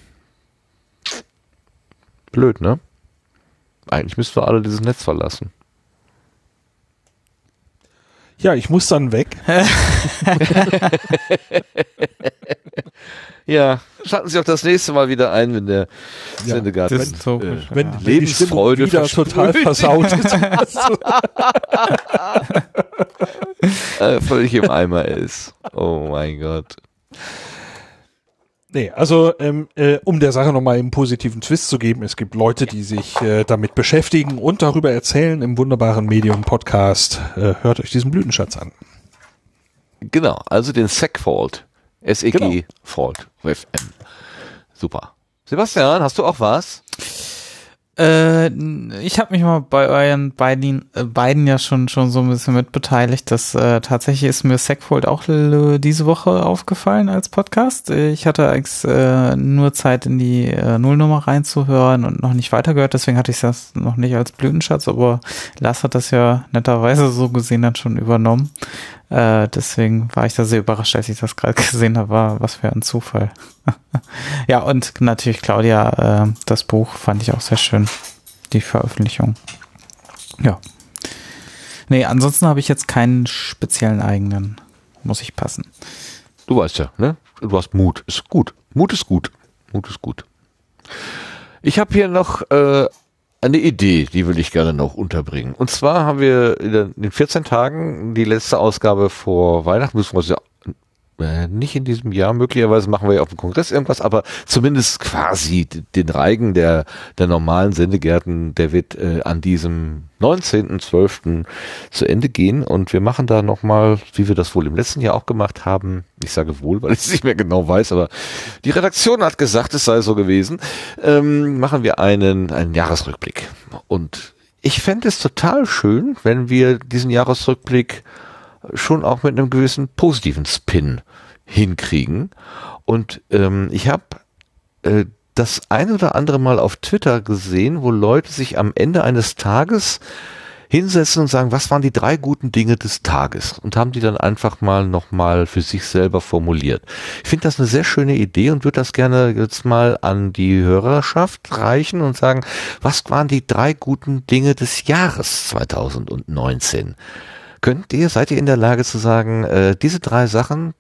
Blöd, ne? Eigentlich müssten wir alle dieses Netz verlassen. Ja, ich muss dann weg. ja, schalten Sie auch das nächste Mal wieder ein, wenn der ja, Sendegarten wenn, äh, wenn, wenn Lebensfreude wieder total versaut ist. äh, völlig im Eimer ist. Oh mein Gott. Nee, also ähm, äh, um der Sache nochmal einen positiven Twist zu geben, es gibt Leute, die sich äh, damit beschäftigen und darüber erzählen im wunderbaren Medium-Podcast. Äh, hört euch diesen Blütenschatz an. Genau, also den SEC-Fault. S-E-G-Fault. Genau. Super. Sebastian, hast du auch was? Äh, ich habe mich mal bei euren beiden, äh, beiden ja schon schon so ein bisschen mitbeteiligt. Dass äh, tatsächlich ist mir Segfold auch diese Woche aufgefallen als Podcast. Ich hatte eigentlich äh, nur Zeit in die äh, Nullnummer reinzuhören und noch nicht weitergehört, deswegen hatte ich das noch nicht als Blütenschatz, aber Lars hat das ja netterweise so gesehen dann schon übernommen. Äh, deswegen war ich da sehr überrascht, als ich das gerade gesehen habe. Was für ein Zufall. ja, und natürlich Claudia, äh, das Buch fand ich auch sehr schön. Die Veröffentlichung. Ja. Nee, ansonsten habe ich jetzt keinen speziellen eigenen. Muss ich passen. Du weißt ja, ne? Du hast Mut. Ist gut. Mut ist gut. Mut ist gut. Ich habe hier noch äh, eine Idee, die will ich gerne noch unterbringen. Und zwar haben wir in den 14 Tagen die letzte Ausgabe vor Weihnachten, müssen wir äh, nicht in diesem Jahr. Möglicherweise machen wir ja auf dem Kongress irgendwas, aber zumindest quasi den Reigen der, der normalen Sendegärten, der wird äh, an diesem 19.12. zu Ende gehen und wir machen da nochmal, wie wir das wohl im letzten Jahr auch gemacht haben, ich sage wohl, weil ich es nicht mehr genau weiß, aber die Redaktion hat gesagt, es sei so gewesen, ähm, machen wir einen, einen Jahresrückblick. Und ich fände es total schön, wenn wir diesen Jahresrückblick schon auch mit einem gewissen positiven Spin hinkriegen. Und ähm, ich habe äh, das ein oder andere Mal auf Twitter gesehen, wo Leute sich am Ende eines Tages hinsetzen und sagen, was waren die drei guten Dinge des Tages und haben die dann einfach mal nochmal für sich selber formuliert. Ich finde das eine sehr schöne Idee und würde das gerne jetzt mal an die Hörerschaft reichen und sagen, was waren die drei guten Dinge des Jahres 2019? Könnt ihr, seid ihr in der Lage zu sagen, äh, diese drei Sachen,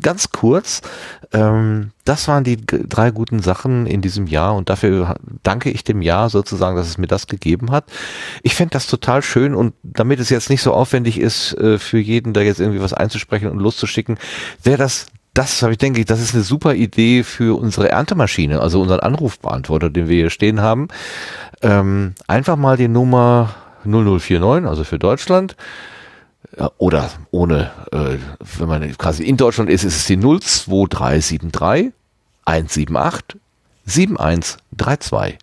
ganz kurz, ähm, das waren die drei guten Sachen in diesem Jahr und dafür danke ich dem Jahr sozusagen, dass es mir das gegeben hat. Ich fände das total schön und damit es jetzt nicht so aufwendig ist, äh, für jeden da jetzt irgendwie was einzusprechen und loszuschicken, wäre das das habe ich denke ich, das ist eine super Idee für unsere Erntemaschine, also unseren Anrufbeantworter, den wir hier stehen haben. Ähm, einfach mal die Nummer 0049, also für Deutschland, oder ohne, äh, wenn man quasi in Deutschland ist, ist es die 02373 178 7132.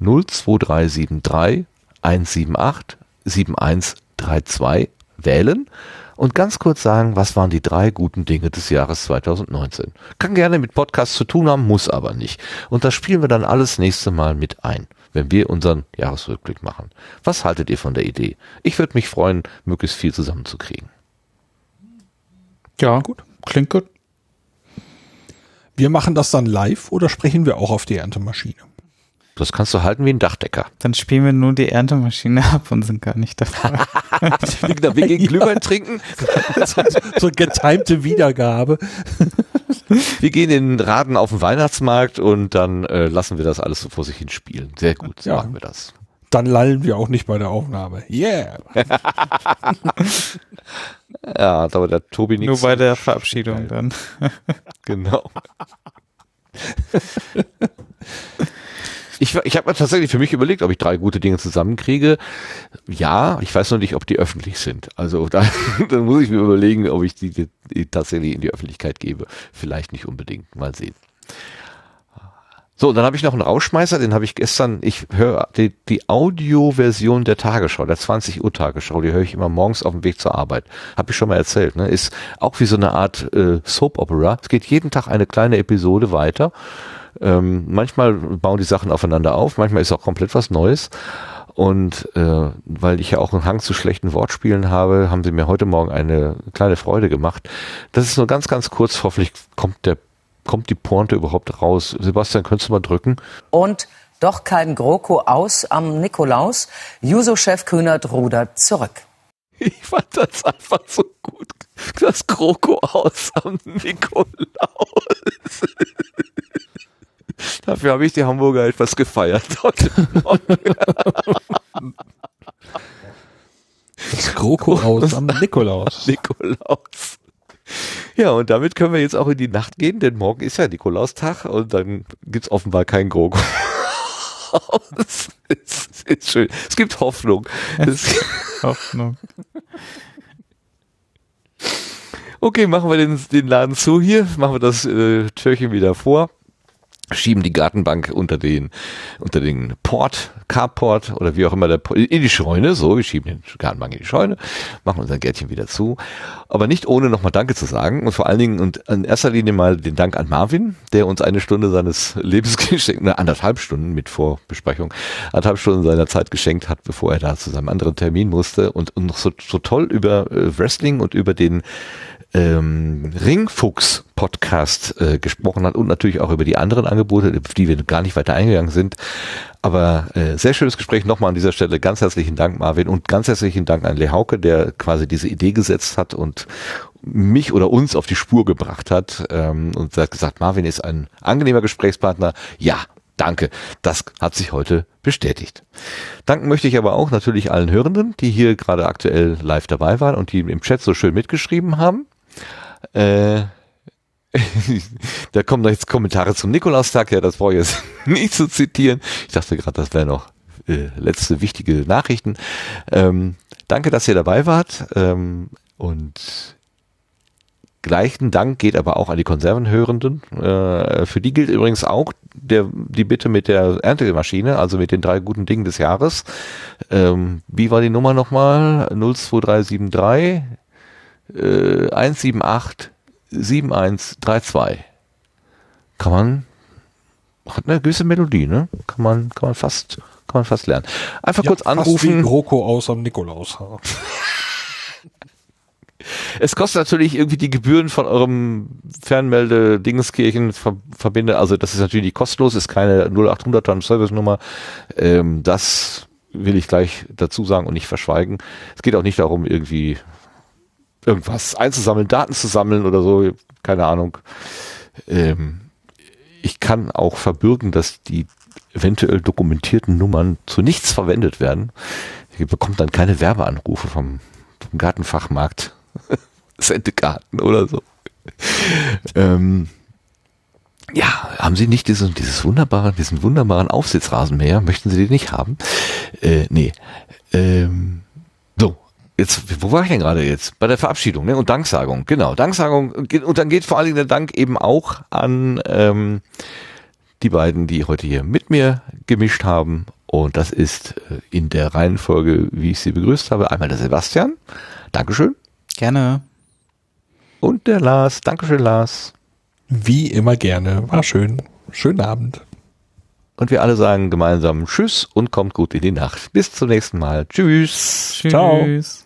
02373 178 7132 wählen und ganz kurz sagen, was waren die drei guten Dinge des Jahres 2019. Kann gerne mit Podcasts zu tun haben, muss aber nicht. Und das spielen wir dann alles nächste Mal mit ein wenn wir unseren Jahresrückblick machen. Was haltet ihr von der Idee? Ich würde mich freuen, möglichst viel zusammenzukriegen. Ja, gut. Klingt gut. Wir machen das dann live oder sprechen wir auch auf die Erntemaschine? Das kannst du halten wie ein Dachdecker. Dann spielen wir nur die Erntemaschine ab und sind gar nicht dabei. wir gehen Glühwein trinken. so, so getimte Wiedergabe. wir gehen in den Raden auf den Weihnachtsmarkt und dann äh, lassen wir das alles so vor sich hin spielen. Sehr gut, so ja. machen wir das. Dann lallen wir auch nicht bei der Aufnahme. Yeah. ja, aber der Tobi nichts. Nur bei der Verabschiedung dann. genau. Ich, ich habe tatsächlich für mich überlegt, ob ich drei gute Dinge zusammenkriege. Ja, ich weiß noch nicht, ob die öffentlich sind. Also da, dann muss ich mir überlegen, ob ich die, die tatsächlich in die Öffentlichkeit gebe. Vielleicht nicht unbedingt. Mal sehen. So, dann habe ich noch einen Rauschmeißer, den habe ich gestern, ich höre die, die Audioversion der Tagesschau, der 20 Uhr Tagesschau, die höre ich immer morgens auf dem Weg zur Arbeit. Habe ich schon mal erzählt, ne? Ist auch wie so eine Art äh, Soap Opera. Es geht jeden Tag eine kleine Episode weiter ähm, manchmal bauen die Sachen aufeinander auf, manchmal ist auch komplett was Neues. Und äh, weil ich ja auch einen Hang zu schlechten Wortspielen habe, haben sie mir heute Morgen eine kleine Freude gemacht. Das ist nur ganz, ganz kurz. Hoffentlich kommt der kommt die Pointe überhaupt raus. Sebastian, könntest du mal drücken? Und doch kein GroKo aus am Nikolaus. Juso-Chef Kühnert rudert zurück. Ich fand das einfach so gut. Das GroKo aus am Nikolaus. Dafür habe ich die Hamburger etwas gefeiert heute Das Kroko aus am Nikolaus. Nikolaus. Ja, und damit können wir jetzt auch in die Nacht gehen, denn morgen ist ja Nikolaustag und dann gibt es offenbar kein Kroko. es ist, ist schön. Es gibt Hoffnung. Es Hoffnung. Okay, machen wir den, den Laden zu hier, machen wir das äh, Türchen wieder vor schieben die Gartenbank unter den unter den Port, Carport oder wie auch immer der in die Scheune, so, wir schieben den Gartenbank in die Scheune, machen unser Gärtchen wieder zu, aber nicht ohne nochmal Danke zu sagen und vor allen Dingen und in erster Linie mal den Dank an Marvin, der uns eine Stunde seines Lebens geschenkt, eine anderthalb Stunden mit Vorbesprechung, anderthalb Stunden seiner Zeit geschenkt hat, bevor er da zu seinem anderen Termin musste und, und noch so, so toll über äh, Wrestling und über den ähm, Ringfuchs Podcast äh, gesprochen hat und natürlich auch über die anderen Angebote, auf die wir gar nicht weiter eingegangen sind. aber äh, sehr schönes Gespräch. Nochmal an dieser Stelle ganz herzlichen Dank, Marvin, und ganz herzlichen Dank an Lehauke, der quasi diese Idee gesetzt hat und mich oder uns auf die Spur gebracht hat ähm, und hat gesagt, Marvin ist ein angenehmer Gesprächspartner. Ja, danke. Das hat sich heute bestätigt. Danken möchte ich aber auch natürlich allen Hörenden, die hier gerade aktuell live dabei waren und die im Chat so schön mitgeschrieben haben. Äh, da kommen noch jetzt Kommentare zum Nikolaustag, ja, das brauche ich jetzt nicht zu zitieren. Ich dachte gerade, das wäre noch äh, letzte wichtige Nachrichten. Ähm, danke, dass ihr dabei wart. Ähm, und gleichen Dank geht aber auch an die Konservenhörenden. Äh, für die gilt übrigens auch der, die Bitte mit der Erntemaschine, also mit den drei guten Dingen des Jahres. Ähm, wie war die Nummer nochmal? 02373 äh, 178 7132. Kann man, hat eine gewisse Melodie, ne? Kann man, kann man fast, kann man fast lernen. Einfach Ja, kurz fast anrufen. Wie Roko aus am Nikolaus. Es kostet natürlich irgendwie die Gebühren von eurem Fernmelde Dingenskirchen Ver Verbinde. Also das ist natürlich nicht kostenlos, ist keine 0800er Service-Nummer. Ähm, das will ich gleich dazu sagen und nicht verschweigen. Es geht auch nicht darum, irgendwie irgendwas einzusammeln, Daten zu sammeln oder so. Keine Ahnung. Ähm, ich kann auch verbürgen, dass die eventuell dokumentierten Nummern zu nichts verwendet werden. Ihr bekommt dann keine Werbeanrufe vom, vom Gartenfachmarkt. Sendegarten oder so. ähm, ja, haben Sie nicht diesen, dieses wunderbare, diesen wunderbaren Aufsitzrasenmäher? Möchten Sie den nicht haben? Äh, nee. Ähm, jetzt, wo war ich denn gerade jetzt? Bei der Verabschiedung, ne? Und Danksagung, genau. Danksagung, und dann geht vor allen Dingen der Dank eben auch an ähm, die beiden, die heute hier mit mir gemischt haben. Und das ist äh, in der Reihenfolge, wie ich sie begrüßt habe, einmal der Sebastian. Dankeschön. Gerne. Und der Lars. Dankeschön, Lars. Wie immer gerne. War schön. Schönen Abend. Und wir alle sagen gemeinsam Tschüss und kommt gut in die Nacht. Bis zum nächsten Mal. Tschüss. Tschüss. Ciao.